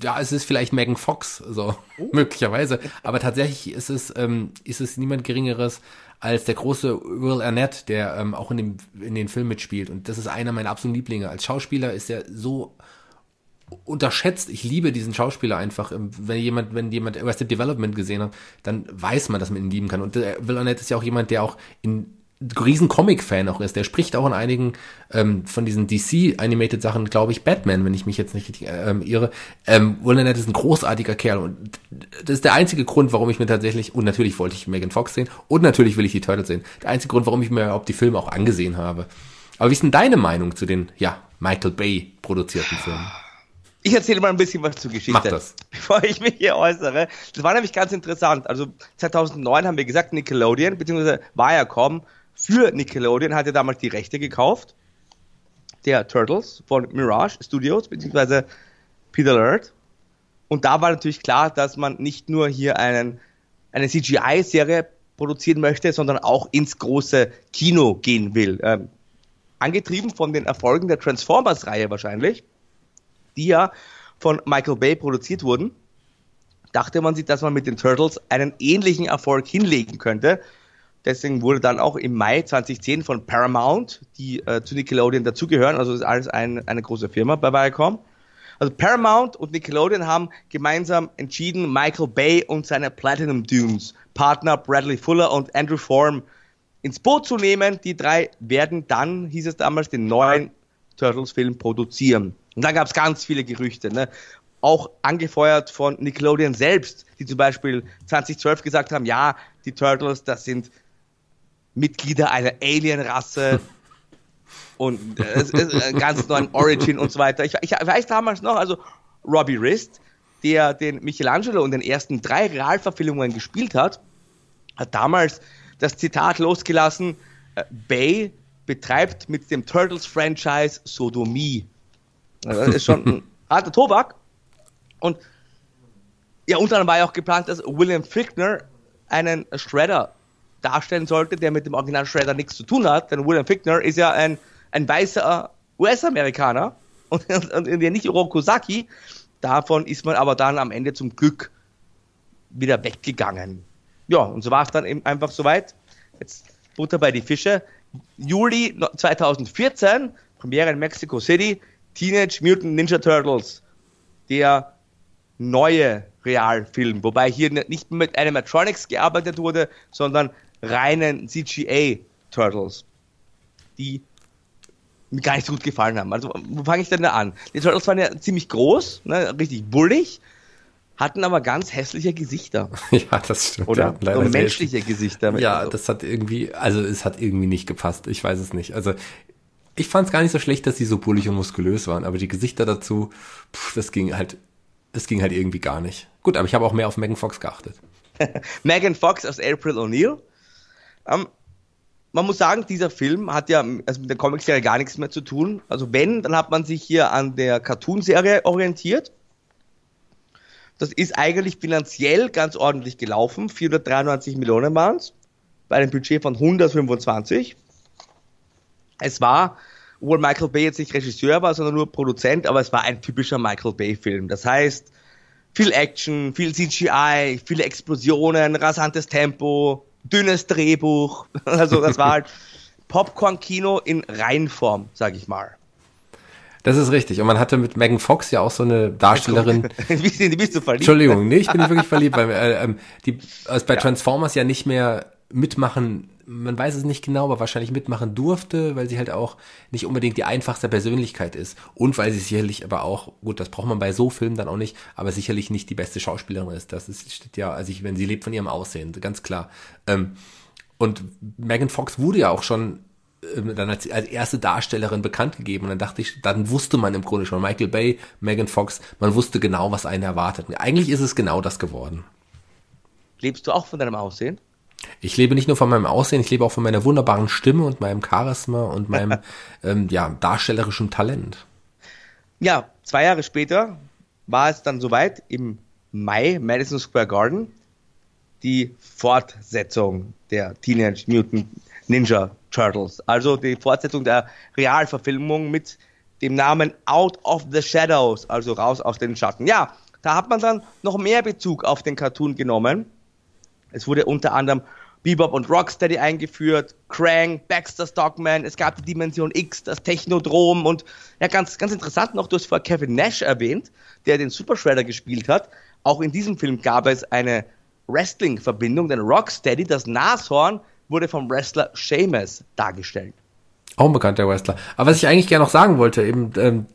Ja, es ist vielleicht Megan Fox, so oh. möglicherweise. Aber tatsächlich ist es, ähm, ist es niemand Geringeres als der große Will Arnett, der ähm, auch in dem in den Film mitspielt. Und das ist einer meiner absoluten Lieblinge. Als Schauspieler ist er so unterschätzt. Ich liebe diesen Schauspieler einfach. Ähm, wenn jemand, wenn jemand Arrested Development gesehen hat, dann weiß man, dass man ihn lieben kann. Und Will Arnett ist ja auch jemand, der auch in riesen Comic-Fan auch ist. Der spricht auch in einigen ähm, von diesen DC-Animated-Sachen, glaube ich, Batman, wenn ich mich jetzt nicht richtig ähm, irre. Ähm, Wildernett ist ein großartiger Kerl und das ist der einzige Grund, warum ich mir tatsächlich, und natürlich wollte ich Megan Fox sehen und natürlich will ich die Turtles sehen. Der einzige Grund, warum ich mir überhaupt die Filme auch angesehen habe. Aber wie ist denn deine Meinung zu den, ja, Michael Bay produzierten Filmen? Ich erzähle mal ein bisschen was zur Geschichte, Mach das. bevor ich mich hier äußere. Das war nämlich ganz interessant. Also 2009 haben wir gesagt, Nickelodeon bzw. Viacom für Nickelodeon hat er damals die Rechte gekauft, der Turtles von Mirage Studios, beziehungsweise Peter Laird. Und da war natürlich klar, dass man nicht nur hier einen, eine CGI-Serie produzieren möchte, sondern auch ins große Kino gehen will. Ähm, angetrieben von den Erfolgen der Transformers-Reihe wahrscheinlich, die ja von Michael Bay produziert wurden, dachte man sich, dass man mit den Turtles einen ähnlichen Erfolg hinlegen könnte Deswegen wurde dann auch im Mai 2010 von Paramount, die äh, zu Nickelodeon dazugehören, also ist alles ein, eine große Firma bei Viacom. Also Paramount und Nickelodeon haben gemeinsam entschieden, Michael Bay und seine Platinum Dunes, Partner Bradley Fuller und Andrew Form ins Boot zu nehmen. Die drei werden dann, hieß es damals, den neuen Turtles-Film produzieren. Und da gab es ganz viele Gerüchte. Ne? Auch angefeuert von Nickelodeon selbst, die zum Beispiel 2012 gesagt haben, ja, die Turtles, das sind Mitglieder einer Alienrasse. Und äh, es ist ein ganz neuen Origin und so weiter. Ich, ich weiß damals noch, also Robbie Rist, der den Michelangelo und den ersten drei Realverfilmungen gespielt hat, hat damals das Zitat losgelassen, äh, Bay betreibt mit dem Turtles-Franchise Sodomie. Das ist schon ein harter Tobak. Und ja, unter anderem war ja auch geplant, dass William Fickner einen Shredder darstellen sollte, der mit dem Original Shredder nichts zu tun hat, denn William Fickner ist ja ein, ein weißer US-Amerikaner und, und, und nicht Hirokosaki. Davon ist man aber dann am Ende zum Glück wieder weggegangen. Ja, und so war es dann eben einfach soweit. Jetzt Butter bei die Fische. Juli 2014, Premiere in Mexico City, Teenage Mutant Ninja Turtles. Der neue Realfilm, wobei hier nicht mit Animatronics gearbeitet wurde, sondern reinen CGA-Turtles, die mir gar nicht so gut gefallen haben. Also, wo fange ich denn da an? Die Turtles waren ja ziemlich groß, ne, richtig bullig, hatten aber ganz hässliche Gesichter. ja, das stimmt. Oder ja, so menschliche Gesichter. Ja, also. das hat irgendwie, also es hat irgendwie nicht gepasst. Ich weiß es nicht. Also ich fand es gar nicht so schlecht, dass sie so bullig und muskulös waren, aber die Gesichter dazu, pff, das ging halt, das ging halt irgendwie gar nicht. Gut, aber ich habe auch mehr auf Megan Fox geachtet. Megan Fox als April O'Neil. Ähm, man muss sagen, dieser Film hat ja also mit der Comicserie gar nichts mehr zu tun. Also wenn, dann hat man sich hier an der Cartoon-Serie orientiert. Das ist eigentlich finanziell ganz ordentlich gelaufen. 493 Millionen waren es. Bei einem Budget von 125. Es war, obwohl Michael Bay jetzt nicht Regisseur war, sondern nur Produzent, aber es war ein typischer Michael Bay-Film. Das heißt, viel Action, viel CGI, viele Explosionen, rasantes Tempo, dünnes Drehbuch. Also das war halt Popcorn-Kino in Reinform, sag ich mal. Das ist richtig. Und man hatte mit Megan Fox ja auch so eine Darstellerin. bist, du, bist du verliebt? Entschuldigung, nee, ich bin nicht wirklich verliebt, weil äh, ähm, die also bei ja. Transformers ja nicht mehr mitmachen, man weiß es nicht genau, aber wahrscheinlich mitmachen durfte, weil sie halt auch nicht unbedingt die einfachste Persönlichkeit ist. Und weil sie sicherlich aber auch, gut, das braucht man bei so Filmen dann auch nicht, aber sicherlich nicht die beste Schauspielerin ist. Das ist, steht ja, also ich, wenn sie lebt von ihrem Aussehen, ganz klar. Ähm, und Megan Fox wurde ja auch schon ähm, dann als, als erste Darstellerin bekannt gegeben und dann dachte ich, dann wusste man im Grunde schon, Michael Bay, Megan Fox, man wusste genau, was einen erwartet. Eigentlich ist es genau das geworden. Lebst du auch von deinem Aussehen? Ich lebe nicht nur von meinem Aussehen, ich lebe auch von meiner wunderbaren Stimme und meinem Charisma und meinem ähm, ja, darstellerischen Talent. Ja, zwei Jahre später war es dann soweit, im Mai, Madison Square Garden, die Fortsetzung der Teenage Mutant Ninja Turtles. Also die Fortsetzung der Realverfilmung mit dem Namen Out of the Shadows, also raus aus den Schatten. Ja, da hat man dann noch mehr Bezug auf den Cartoon genommen. Es wurde unter anderem Bebop und Rocksteady eingeführt, Krang, Baxter Stockman, es gab die Dimension X, das Technodrom und ja, ganz, ganz interessant noch, du hast vorher Kevin Nash erwähnt, der den Super Shredder gespielt hat. Auch in diesem Film gab es eine Wrestling-Verbindung, denn Rocksteady, das Nashorn, wurde vom Wrestler Sheamus dargestellt. Auch ein bekannter Wrestler. Aber was ich eigentlich gerne noch sagen wollte, eben ähm,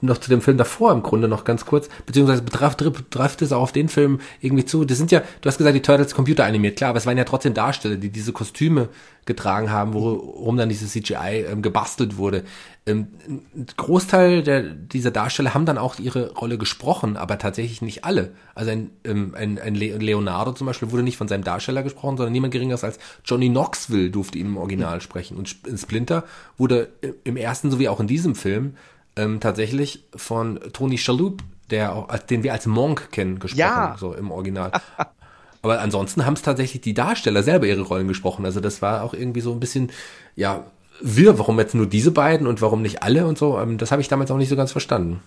noch zu dem Film davor im Grunde noch ganz kurz, beziehungsweise betrifft, betrifft es auch auf den Film irgendwie zu. Das sind ja, du hast gesagt, die Turtles Computer animiert, klar, aber es waren ja trotzdem Darsteller, die diese Kostüme getragen haben, worum dann dieses CGI ähm, gebastelt wurde. Ähm, ein Großteil der, dieser Darsteller haben dann auch ihre Rolle gesprochen, aber tatsächlich nicht alle. Also ein, ähm, ein, ein Leonardo zum Beispiel wurde nicht von seinem Darsteller gesprochen, sondern niemand geringeres als Johnny Knoxville durfte ihn im Original sprechen. Und Splinter wurde im ersten sowie auch in diesem Film ähm, tatsächlich von Tony Shalhoub, der auch, den wir als Monk kennen, gesprochen, ja. so im Original. Aber ansonsten haben es tatsächlich die Darsteller selber ihre Rollen gesprochen. Also das war auch irgendwie so ein bisschen, ja, wirr, warum jetzt nur diese beiden und warum nicht alle und so. Ähm, das habe ich damals auch nicht so ganz verstanden.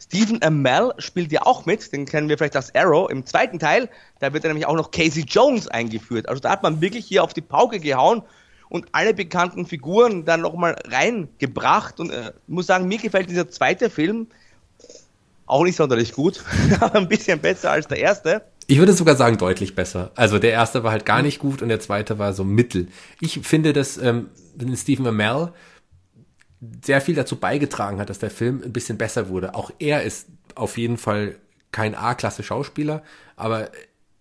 Stephen Amell spielt ja auch mit, den kennen wir vielleicht als Arrow im zweiten Teil. Da wird dann nämlich auch noch Casey Jones eingeführt. Also da hat man wirklich hier auf die Pauke gehauen und alle bekannten Figuren dann nochmal reingebracht. Und äh, muss sagen, mir gefällt dieser zweite Film auch nicht sonderlich gut, aber ein bisschen besser als der erste. Ich würde sogar sagen, deutlich besser. Also der erste war halt gar nicht gut und der zweite war so mittel. Ich finde, dass ähm, Stephen Amell sehr viel dazu beigetragen hat, dass der Film ein bisschen besser wurde. Auch er ist auf jeden Fall kein A-Klasse Schauspieler, aber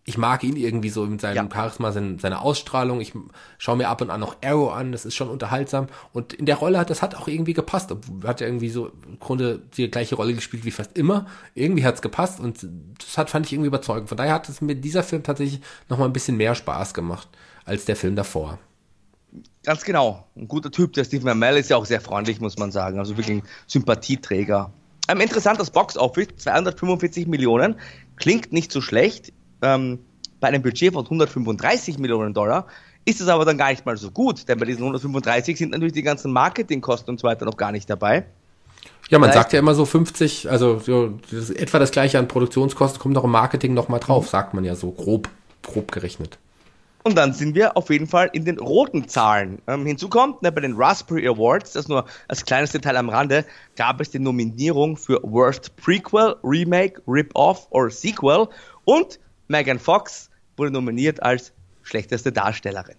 ich mag ihn irgendwie so mit seinem ja. Charisma, seine, seine Ausstrahlung. Ich schaue mir ab und an noch Arrow an, das ist schon unterhaltsam. Und in der Rolle hat das hat auch irgendwie gepasst. Hat ja irgendwie so im Grunde die gleiche Rolle gespielt wie fast immer. Irgendwie hat's gepasst und das hat, fand ich irgendwie überzeugend. Von daher hat es mir dieser Film tatsächlich nochmal ein bisschen mehr Spaß gemacht als der Film davor. Ganz genau. Ein guter Typ, der Stephen Amell ist ja auch sehr freundlich, muss man sagen. Also wirklich ein Sympathieträger. Ein interessantes Box-Office, 245 Millionen. Klingt nicht so schlecht ähm, bei einem Budget von 135 Millionen Dollar ist es aber dann gar nicht mal so gut, denn bei diesen 135 sind natürlich die ganzen Marketingkosten und so weiter noch gar nicht dabei. Ja, man sagt ja immer so 50, also so, das etwa das gleiche an Produktionskosten kommt noch im Marketing noch mal drauf, sagt man ja so grob, grob gerechnet. Und dann sind wir auf jeden Fall in den roten Zahlen. Ähm, hinzu kommt, ne, bei den Raspberry Awards, das nur als kleines Detail am Rande, gab es die Nominierung für Worst Prequel, Remake, Rip-Off oder Sequel und Megan Fox wurde nominiert als schlechteste Darstellerin.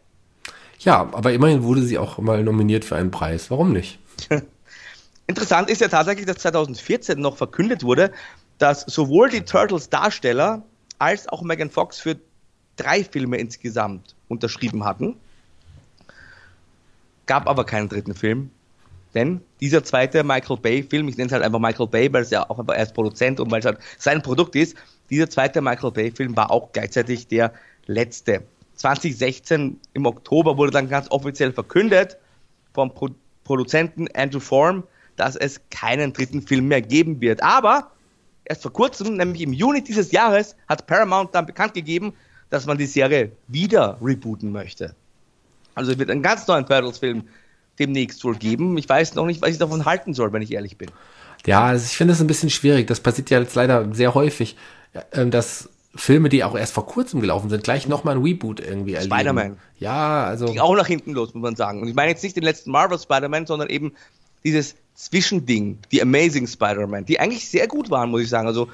Ja, aber immerhin wurde sie auch mal nominiert für einen Preis. Warum nicht? Interessant ist ja tatsächlich, dass 2014 noch verkündet wurde, dass sowohl die Turtles Darsteller als auch Megan Fox für drei Filme insgesamt unterschrieben hatten. Gab aber keinen dritten Film. Denn dieser zweite Michael Bay-Film, ich nenne es halt einfach Michael Bay, weil es ja auch einfach erst Produzent und weil es halt sein Produkt ist, dieser zweite Michael Bay-Film war auch gleichzeitig der letzte. 2016 im Oktober wurde dann ganz offiziell verkündet vom Pro Produzenten Andrew Form, dass es keinen dritten Film mehr geben wird. Aber erst vor kurzem, nämlich im Juni dieses Jahres, hat Paramount dann bekannt gegeben, dass man die Serie wieder rebooten möchte. Also es wird einen ganz neuen Turtles-Film demnächst wohl geben. Ich weiß noch nicht, was ich davon halten soll, wenn ich ehrlich bin. Ja, also ich finde es ein bisschen schwierig. Das passiert ja jetzt leider sehr häufig. Ähm, dass Filme, die auch erst vor kurzem gelaufen sind, gleich nochmal ein Reboot irgendwie erleben. Spider-Man. Ja, also. Ging auch nach hinten los, muss man sagen. Und ich meine jetzt nicht den letzten Marvel Spider-Man, sondern eben dieses Zwischending, die Amazing Spider-Man, die eigentlich sehr gut waren, muss ich sagen. Also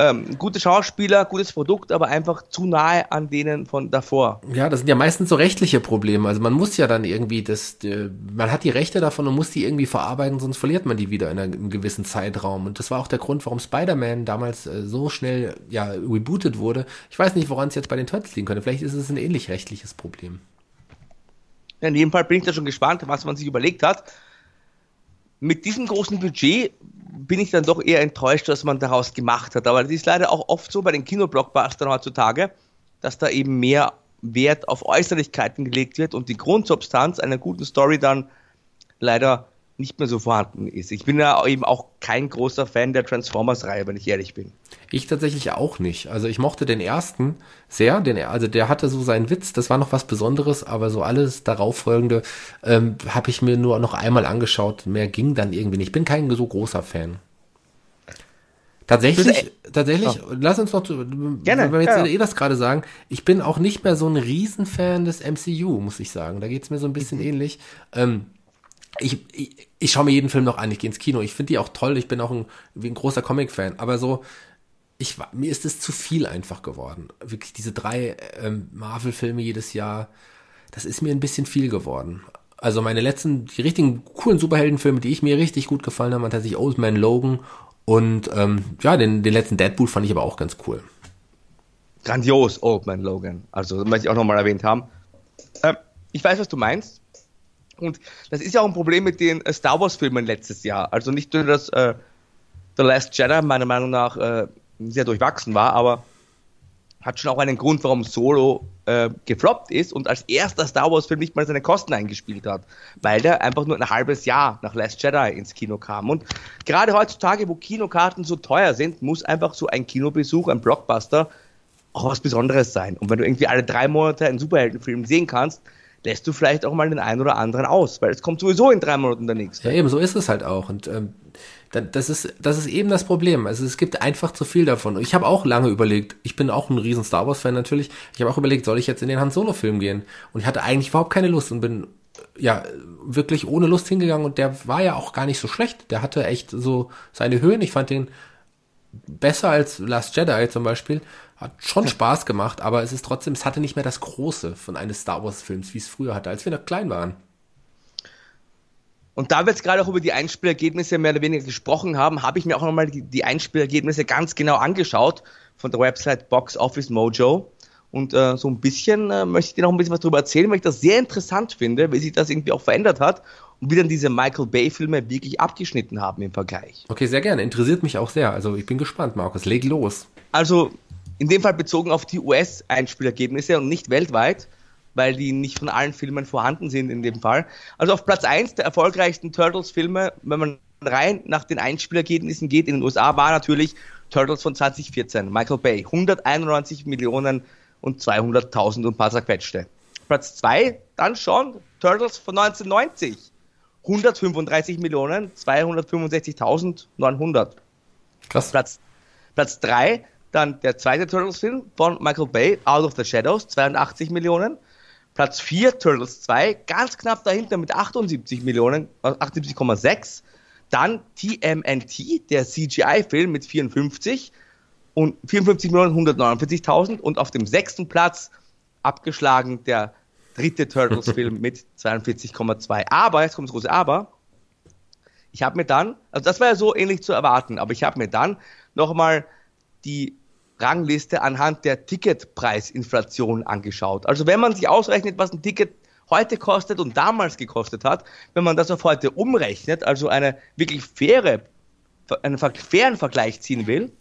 ähm, gute Schauspieler, gutes Produkt, aber einfach zu nahe an denen von davor. Ja, das sind ja meistens so rechtliche Probleme. Also man muss ja dann irgendwie das, äh, man hat die Rechte davon und muss die irgendwie verarbeiten, sonst verliert man die wieder in einem gewissen Zeitraum. Und das war auch der Grund, warum Spider-Man damals äh, so schnell ja rebootet wurde. Ich weiß nicht, woran es jetzt bei den Turtles liegen könnte. Vielleicht ist es ein ähnlich rechtliches Problem. Ja, in jedem Fall bin ich da schon gespannt, was man sich überlegt hat. Mit diesem großen Budget bin ich dann doch eher enttäuscht, was man daraus gemacht hat. Aber das ist leider auch oft so bei den Kinoblockbustern heutzutage, dass da eben mehr Wert auf Äußerlichkeiten gelegt wird und die Grundsubstanz einer guten Story dann leider nicht mehr so vorhanden ist. Ich bin ja eben auch kein großer Fan der Transformers-Reihe, wenn ich ehrlich bin. Ich tatsächlich auch nicht. Also ich mochte den ersten sehr, den, also der hatte so seinen Witz, das war noch was Besonderes, aber so alles darauffolgende ähm, habe ich mir nur noch einmal angeschaut. Mehr ging dann irgendwie nicht. Ich bin kein so großer Fan. Tatsächlich, tatsächlich, oh. lass uns noch, Gerne, wenn wir jetzt ja. eh das gerade sagen, ich bin auch nicht mehr so ein Riesenfan des MCU, muss ich sagen. Da geht's mir so ein bisschen mhm. ähnlich. Ähm, ich, ich, ich schaue mir jeden Film noch an, ich gehe ins Kino. Ich finde die auch toll, ich bin auch ein, ein großer Comic-Fan. Aber so, ich, mir ist es zu viel einfach geworden. Wirklich diese drei ähm, Marvel-Filme jedes Jahr, das ist mir ein bisschen viel geworden. Also meine letzten, die richtigen coolen Superheldenfilme, die ich mir richtig gut gefallen haben, waren tatsächlich Old Man Logan und ähm, ja, den, den letzten Deadpool fand ich aber auch ganz cool. Grandios, Old Man Logan. Also, möchte ich auch nochmal erwähnt haben. Ähm, ich weiß, was du meinst. Und das ist ja auch ein Problem mit den äh, Star Wars-Filmen letztes Jahr. Also nicht nur, dass äh, The Last Jedi meiner Meinung nach äh, sehr durchwachsen war, aber hat schon auch einen Grund, warum Solo äh, gefloppt ist und als erster Star Wars-Film nicht mal seine Kosten eingespielt hat, weil der einfach nur ein halbes Jahr nach Last Jedi ins Kino kam. Und gerade heutzutage, wo Kinokarten so teuer sind, muss einfach so ein Kinobesuch, ein Blockbuster auch was Besonderes sein. Und wenn du irgendwie alle drei Monate einen Superheldenfilm sehen kannst, lässt du vielleicht auch mal den einen oder anderen aus, weil es kommt sowieso in drei Monaten der nächste. Ja, eben, so ist es halt auch. Und ähm, das ist, das ist eben das Problem. Also es gibt einfach zu viel davon. Ich habe auch lange überlegt, ich bin auch ein riesen Star Wars-Fan natürlich, ich habe auch überlegt, soll ich jetzt in den Han Solo-Film gehen? Und ich hatte eigentlich überhaupt keine Lust und bin ja wirklich ohne Lust hingegangen und der war ja auch gar nicht so schlecht. Der hatte echt so seine Höhen. Ich fand den besser als Last Jedi zum Beispiel. Hat schon Spaß gemacht, aber es ist trotzdem, es hatte nicht mehr das Große von eines Star Wars Films, wie es früher hatte, als wir noch klein waren. Und da wir jetzt gerade auch über die Einspielergebnisse mehr oder weniger gesprochen haben, habe ich mir auch nochmal die, die Einspielergebnisse ganz genau angeschaut von der Website Box Office Mojo. Und äh, so ein bisschen äh, möchte ich dir noch ein bisschen was darüber erzählen, weil ich das sehr interessant finde, wie sich das irgendwie auch verändert hat und wie dann diese Michael Bay-Filme wirklich abgeschnitten haben im Vergleich. Okay, sehr gerne. Interessiert mich auch sehr. Also ich bin gespannt, Markus. Leg los. Also in dem Fall bezogen auf die US-Einspielergebnisse und nicht weltweit, weil die nicht von allen Filmen vorhanden sind in dem Fall. Also auf Platz 1 der erfolgreichsten Turtles-Filme, wenn man rein nach den Einspielergebnissen geht in den USA, war natürlich Turtles von 2014, Michael Bay, 191 Millionen und 200.000 und paar zerquetschte. Platz 2 dann schon Turtles von 1990, 135 Millionen, 265.900. Krass. Platz, Platz 3 dann der zweite Turtles-Film von Michael Bay, Out of the Shadows, 82 Millionen. Platz 4 Turtles 2, ganz knapp dahinter mit 78 Millionen, 78,6. Äh, dann TMNT, der CGI-Film mit 54 und 54 Millionen 149.000 und auf dem sechsten Platz abgeschlagen der dritte Turtles-Film mit 42,2. Aber, jetzt kommt das große Aber, ich habe mir dann, also das war ja so ähnlich zu erwarten, aber ich habe mir dann nochmal die Rangliste anhand der Ticketpreisinflation angeschaut. Also wenn man sich ausrechnet, was ein Ticket heute kostet und damals gekostet hat, wenn man das auf heute umrechnet, also eine wirklich faire, einen fairen Vergleich ziehen will,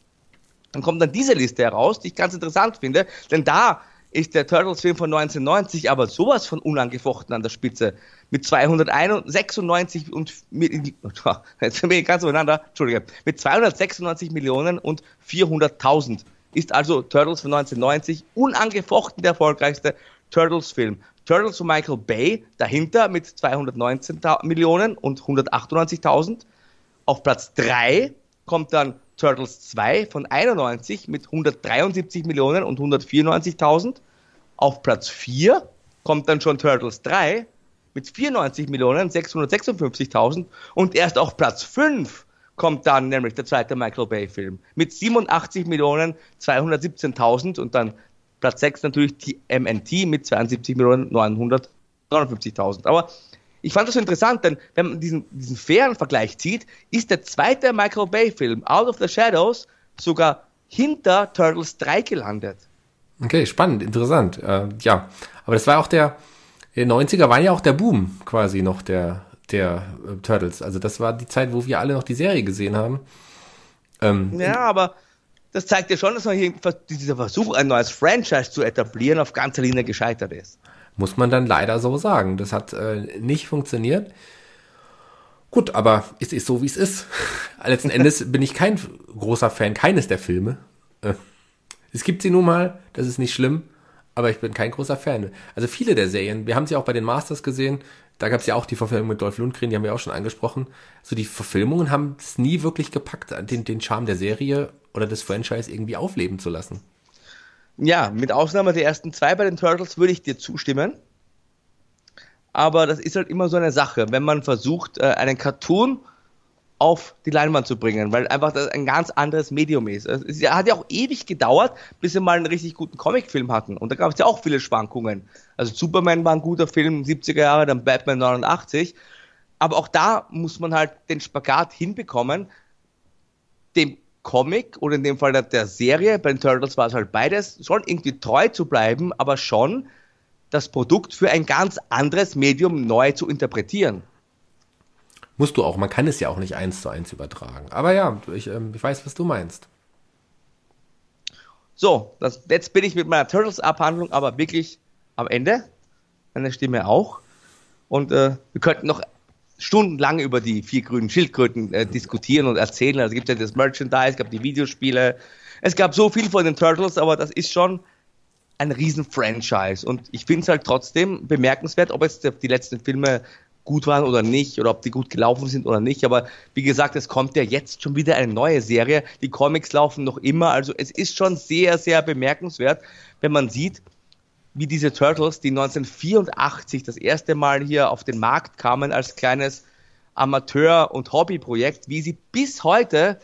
dann kommt dann diese Liste heraus, die ich ganz interessant finde, denn da ist der Turtles-Film von 1990 aber sowas von unangefochten an der Spitze. Mit 296 und jetzt bin ich ganz mit 296 Millionen und 400.000 ist also Turtles von 1990 unangefochten der erfolgreichste Turtles-Film. Turtles von Michael Bay dahinter mit 219 Millionen und 198.000. Auf Platz 3 kommt dann Turtles 2 von 91 mit 173 Millionen und 194.000. Auf Platz 4 kommt dann schon Turtles 3 mit 94 Millionen 656.000 und erst auf Platz 5 kommt dann nämlich der zweite Michael Bay Film mit 87 Millionen 217.000 und dann Platz 6 natürlich die MNT mit 72 Millionen 959.000. Aber ich fand das so interessant, denn wenn man diesen, diesen fairen Vergleich zieht, ist der zweite Michael Bay Film, Out of the Shadows, sogar hinter Turtles 3 gelandet. Okay, spannend, interessant. Äh, ja, aber das war auch der, der 90er war ja auch der Boom quasi noch der, der äh, Turtles. Also das war die Zeit, wo wir alle noch die Serie gesehen haben. Ähm, ja, aber das zeigt ja schon, dass man hier, dieser Versuch, ein neues Franchise zu etablieren, auf ganzer Linie gescheitert ist. Muss man dann leider so sagen. Das hat äh, nicht funktioniert. Gut, aber es ist so, wie es ist. Letzten Endes bin ich kein großer Fan keines der Filme. Äh, es gibt sie nun mal, das ist nicht schlimm, aber ich bin kein großer Fan. Also viele der Serien, wir haben sie auch bei den Masters gesehen, da gab es ja auch die Verfilmung mit Dolph Lundgren, die haben wir auch schon angesprochen. So die Verfilmungen haben es nie wirklich gepackt, den, den Charme der Serie oder des Franchise irgendwie aufleben zu lassen. Ja, mit Ausnahme der ersten zwei bei den Turtles würde ich dir zustimmen. Aber das ist halt immer so eine Sache, wenn man versucht, äh, einen Cartoon auf die Leinwand zu bringen, weil einfach das ein ganz anderes Medium ist. Es hat ja auch ewig gedauert, bis sie mal einen richtig guten Comicfilm hatten. Und da gab es ja auch viele Schwankungen. Also Superman war ein guter Film, 70er Jahre, dann Batman 89. Aber auch da muss man halt den Spagat hinbekommen, dem Comic oder in dem Fall der Serie, bei den Turtles war es halt beides, schon irgendwie treu zu bleiben, aber schon das Produkt für ein ganz anderes Medium neu zu interpretieren. Musst du auch. Man kann es ja auch nicht eins zu eins übertragen. Aber ja, ich, ähm, ich weiß, was du meinst. So, das, jetzt bin ich mit meiner Turtles-Abhandlung aber wirklich am Ende. Meine Stimme auch. Und äh, wir könnten noch stundenlang über die vier grünen Schildkröten äh, diskutieren und erzählen. Also es gibt ja das Merchandise, es gab die Videospiele. Es gab so viel von den Turtles, aber das ist schon ein Riesen-Franchise. Und ich finde es halt trotzdem bemerkenswert, ob jetzt die letzten Filme gut waren oder nicht oder ob die gut gelaufen sind oder nicht. Aber wie gesagt, es kommt ja jetzt schon wieder eine neue Serie. Die Comics laufen noch immer. Also es ist schon sehr, sehr bemerkenswert, wenn man sieht, wie diese Turtles, die 1984 das erste Mal hier auf den Markt kamen als kleines Amateur- und Hobbyprojekt, wie sie bis heute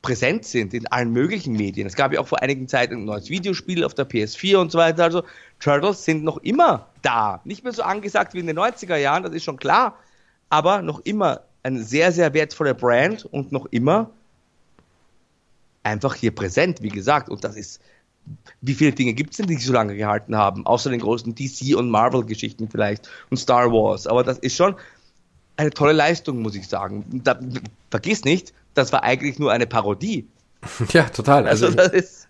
präsent sind in allen möglichen Medien. Es gab ja auch vor einigen Zeit ein neues Videospiel auf der PS4 und so weiter. Also Turtles sind noch immer da. Nicht mehr so angesagt wie in den 90er Jahren, das ist schon klar, aber noch immer ein sehr, sehr wertvoller Brand und noch immer einfach hier präsent, wie gesagt. Und das ist wie viele Dinge gibt es denn, die sich so lange gehalten haben, außer den großen DC- und Marvel-Geschichten vielleicht und Star Wars. Aber das ist schon eine tolle Leistung, muss ich sagen. Da, vergiss nicht, das war eigentlich nur eine Parodie. Ja, total. Also, also das ist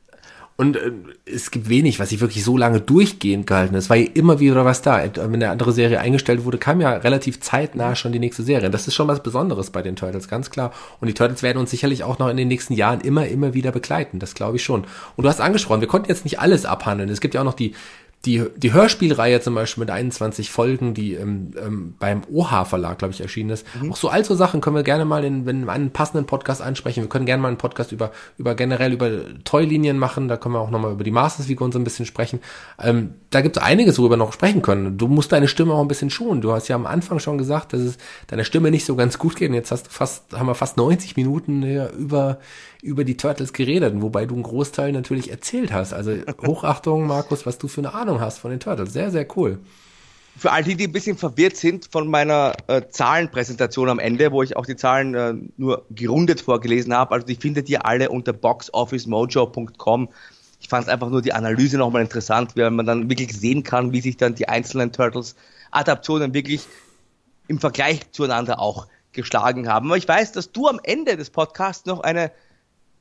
und äh, es gibt wenig, was sich wirklich so lange durchgehend gehalten hat. Es war ja immer wieder was da. Wenn eine andere Serie eingestellt wurde, kam ja relativ zeitnah schon die nächste Serie. Und das ist schon was Besonderes bei den Turtles, ganz klar. Und die Turtles werden uns sicherlich auch noch in den nächsten Jahren immer, immer wieder begleiten. Das glaube ich schon. Und du hast angesprochen, wir konnten jetzt nicht alles abhandeln. Es gibt ja auch noch die die, die Hörspielreihe zum Beispiel mit 21 Folgen, die ähm, ähm, beim OH Verlag, glaube ich, erschienen ist. Mhm. Auch so all so Sachen können wir gerne mal in, in einen passenden Podcast ansprechen. Wir können gerne mal einen Podcast über, über generell über Toylinien machen. Da können wir auch nochmal über die Masters-Figur so ein bisschen sprechen. Ähm, da gibt es einiges, worüber wir noch sprechen können. Du musst deine Stimme auch ein bisschen schonen. Du hast ja am Anfang schon gesagt, dass es deiner Stimme nicht so ganz gut geht. Und jetzt hast du fast, haben wir fast 90 Minuten über, über die Turtles geredet, wobei du einen Großteil natürlich erzählt hast. Also Hochachtung, Markus, was du für eine Ahnung hast von den Turtles. Sehr, sehr cool. Für all die, die ein bisschen verwirrt sind von meiner äh, Zahlenpräsentation am Ende, wo ich auch die Zahlen äh, nur gerundet vorgelesen habe, also die findet ihr alle unter boxofficemojo.com. Ich fand es einfach nur die Analyse nochmal interessant, weil man dann wirklich sehen kann, wie sich dann die einzelnen Turtles-Adaptionen wirklich im Vergleich zueinander auch geschlagen haben. Aber ich weiß, dass du am Ende des Podcasts noch eine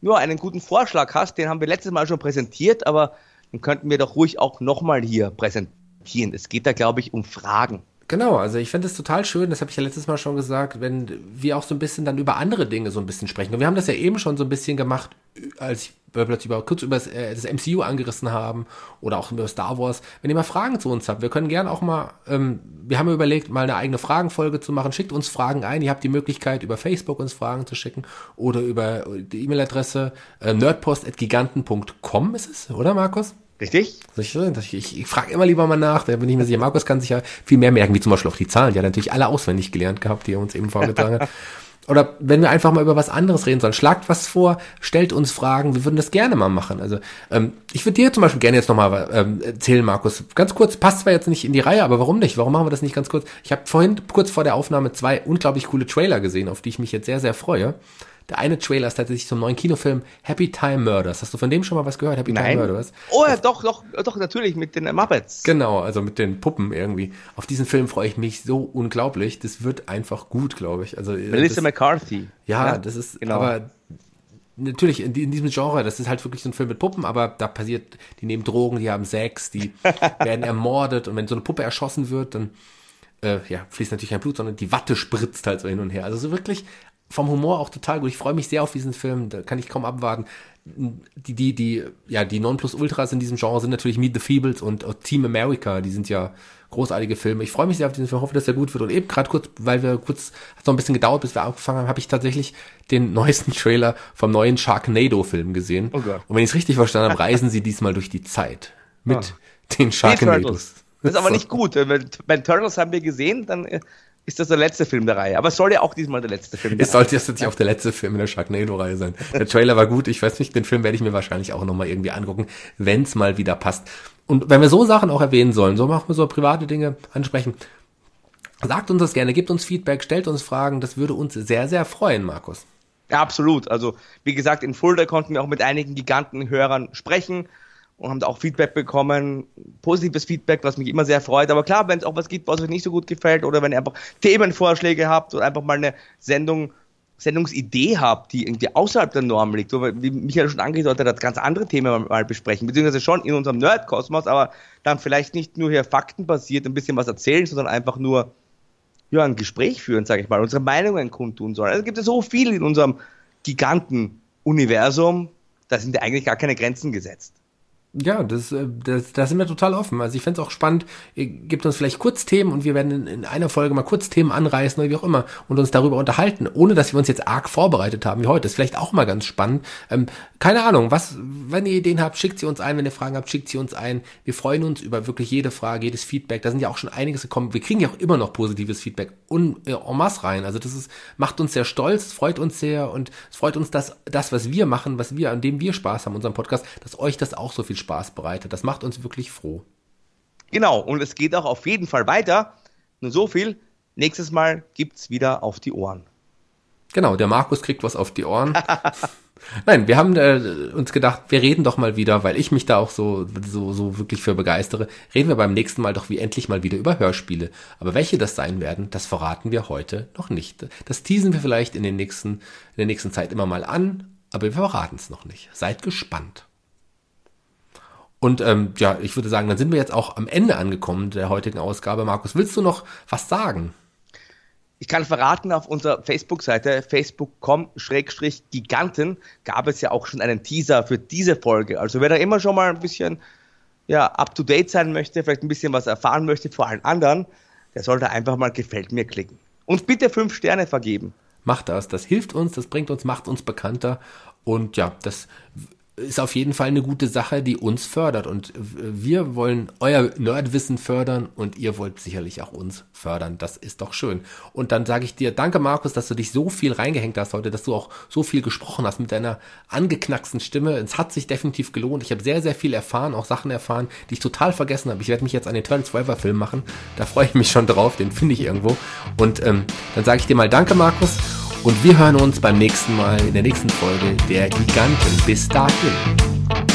nur einen guten Vorschlag hast, den haben wir letztes Mal schon präsentiert, aber den könnten wir doch ruhig auch nochmal hier präsentieren. Es geht da, glaube ich, um Fragen. Genau, also ich finde es total schön, das habe ich ja letztes Mal schon gesagt, wenn wir auch so ein bisschen dann über andere Dinge so ein bisschen sprechen. Und wir haben das ja eben schon so ein bisschen gemacht, als wir plötzlich über, kurz über das, äh, das MCU angerissen haben oder auch über Star Wars. Wenn ihr mal Fragen zu uns habt, wir können gerne auch mal, ähm, wir haben überlegt, mal eine eigene Fragenfolge zu machen. Schickt uns Fragen ein. Ihr habt die Möglichkeit, über Facebook uns Fragen zu schicken oder über die E-Mail-Adresse äh, nerdpost.giganten.com ist es, oder Markus? Richtig? Ich, ich, ich frage immer lieber mal nach, da bin ich mir sicher. Markus kann sich ja viel mehr merken, wie zum Beispiel auch die Zahlen. Die hat natürlich alle auswendig gelernt gehabt, die er uns eben vorgetragen hat. Oder wenn wir einfach mal über was anderes reden sollen, schlagt was vor, stellt uns Fragen, wir würden das gerne mal machen. Also ähm, ich würde dir zum Beispiel gerne jetzt nochmal ähm, erzählen, Markus. Ganz kurz, passt zwar jetzt nicht in die Reihe, aber warum nicht? Warum machen wir das nicht ganz kurz? Ich habe vorhin kurz vor der Aufnahme zwei unglaublich coole Trailer gesehen, auf die ich mich jetzt sehr, sehr freue. Der eine Trailer ist tatsächlich zum neuen Kinofilm Happy Time Murders. Hast du von dem schon mal was gehört? Happy Nein. Time Murders? Oh ja, doch, doch, doch, natürlich, mit den Muppets. Genau, also mit den Puppen irgendwie. Auf diesen Film freue ich mich so unglaublich. Das wird einfach gut, glaube ich. Also, Melissa das, McCarthy. Ja, ja, das ist, genau. aber natürlich in, in, diesem Genre, das ist halt wirklich so ein Film mit Puppen, aber da passiert, die nehmen Drogen, die haben Sex, die werden ermordet und wenn so eine Puppe erschossen wird, dann äh, ja, fließt natürlich kein Blut, sondern die Watte spritzt halt so hin und her. Also so wirklich vom Humor auch total gut. Ich freue mich sehr auf diesen Film, da kann ich kaum abwarten. Die, die, die, ja, die Nonplusultras in diesem Genre sind natürlich Meet the Feebles und Team America, die sind ja großartige Filme. Ich freue mich sehr auf diesen Film, hoffe, dass der gut wird. Und eben gerade kurz, weil wir kurz, hat noch ein bisschen gedauert, bis wir angefangen haben, habe ich tatsächlich den neuesten Trailer vom neuen Sharknado-Film gesehen. Oh. Und wenn ich es richtig verstanden habe, reisen sie diesmal durch die Zeit mit oh. den Sharknados. Das ist aber nicht gut. Wenn Turtles haben wir gesehen, dann äh, ist das der letzte Film der Reihe. Aber es soll ja auch diesmal der letzte Film sein. Es sollte jetzt nicht auch der letzte Film in der Sharknado-Reihe sein. Der Trailer war gut. Ich weiß nicht, den Film werde ich mir wahrscheinlich auch nochmal irgendwie angucken, wenn es mal wieder passt. Und wenn wir so Sachen auch erwähnen sollen, so machen wir so private Dinge ansprechen, sagt uns das gerne, gebt uns Feedback, stellt uns Fragen. Das würde uns sehr, sehr freuen, Markus. Ja, absolut. Also, wie gesagt, in Fulda konnten wir auch mit einigen Gigantenhörern sprechen und haben da auch Feedback bekommen, positives Feedback, was mich immer sehr freut. Aber klar, wenn es auch was gibt, was euch nicht so gut gefällt oder wenn ihr einfach Themenvorschläge habt oder einfach mal eine Sendung, Sendungsidee habt, die irgendwie außerhalb der Norm liegt, so wie Michael schon angedeutet hat, ganz andere Themen mal besprechen, beziehungsweise schon in unserem Nerd-Kosmos, aber dann vielleicht nicht nur hier faktenbasiert ein bisschen was erzählen, sondern einfach nur ja, ein Gespräch führen, sage ich mal, unsere Meinungen kundtun sollen. Also es gibt ja so viel in unserem Giganten-Universum, da sind ja eigentlich gar keine Grenzen gesetzt. Ja, das, äh, das, da sind wir total offen. Also ich fände es auch spannend, ihr gebt uns vielleicht kurz Themen und wir werden in, in, einer Folge mal kurz Themen anreißen oder wie auch immer und uns darüber unterhalten, ohne dass wir uns jetzt arg vorbereitet haben wie heute. Das ist vielleicht auch mal ganz spannend. Ähm, keine Ahnung, was, wenn ihr Ideen habt, schickt sie uns ein. Wenn ihr Fragen habt, schickt sie uns ein. Wir freuen uns über wirklich jede Frage, jedes Feedback. Da sind ja auch schon einiges gekommen. Wir kriegen ja auch immer noch positives Feedback und äh, en masse rein. Also das ist, macht uns sehr stolz, freut uns sehr und es freut uns, dass das, was wir machen, was wir, an dem wir Spaß haben, unserem Podcast, dass euch das auch so viel Spaß bereitet. Das macht uns wirklich froh. Genau, und es geht auch auf jeden Fall weiter. Nur so viel. Nächstes Mal gibt's wieder auf die Ohren. Genau, der Markus kriegt was auf die Ohren. Nein, wir haben äh, uns gedacht, wir reden doch mal wieder, weil ich mich da auch so, so, so wirklich für begeistere, reden wir beim nächsten Mal doch wie endlich mal wieder über Hörspiele. Aber welche das sein werden, das verraten wir heute noch nicht. Das teasen wir vielleicht in, den nächsten, in der nächsten Zeit immer mal an, aber wir verraten es noch nicht. Seid gespannt. Und ähm, ja, ich würde sagen, dann sind wir jetzt auch am Ende angekommen der heutigen Ausgabe. Markus, willst du noch was sagen? Ich kann verraten, auf unserer Facebook-Seite facebook.com-giganten gab es ja auch schon einen Teaser für diese Folge. Also wer da immer schon mal ein bisschen ja, up-to-date sein möchte, vielleicht ein bisschen was erfahren möchte vor allen anderen, der sollte einfach mal gefällt mir klicken. Und bitte fünf Sterne vergeben. Macht das, das hilft uns, das bringt uns, macht uns bekannter und ja, das ist auf jeden Fall eine gute Sache, die uns fördert. Und wir wollen euer Nerdwissen fördern und ihr wollt sicherlich auch uns fördern. Das ist doch schön. Und dann sage ich dir, danke Markus, dass du dich so viel reingehängt hast heute, dass du auch so viel gesprochen hast mit deiner angeknacksten Stimme. Es hat sich definitiv gelohnt. Ich habe sehr, sehr viel erfahren, auch Sachen erfahren, die ich total vergessen habe. Ich werde mich jetzt an den Turtles Forever Film machen. Da freue ich mich schon drauf. Den finde ich irgendwo. Und ähm, dann sage ich dir mal danke, Markus. Und wir hören uns beim nächsten Mal in der nächsten Folge der Giganten. Bis dahin.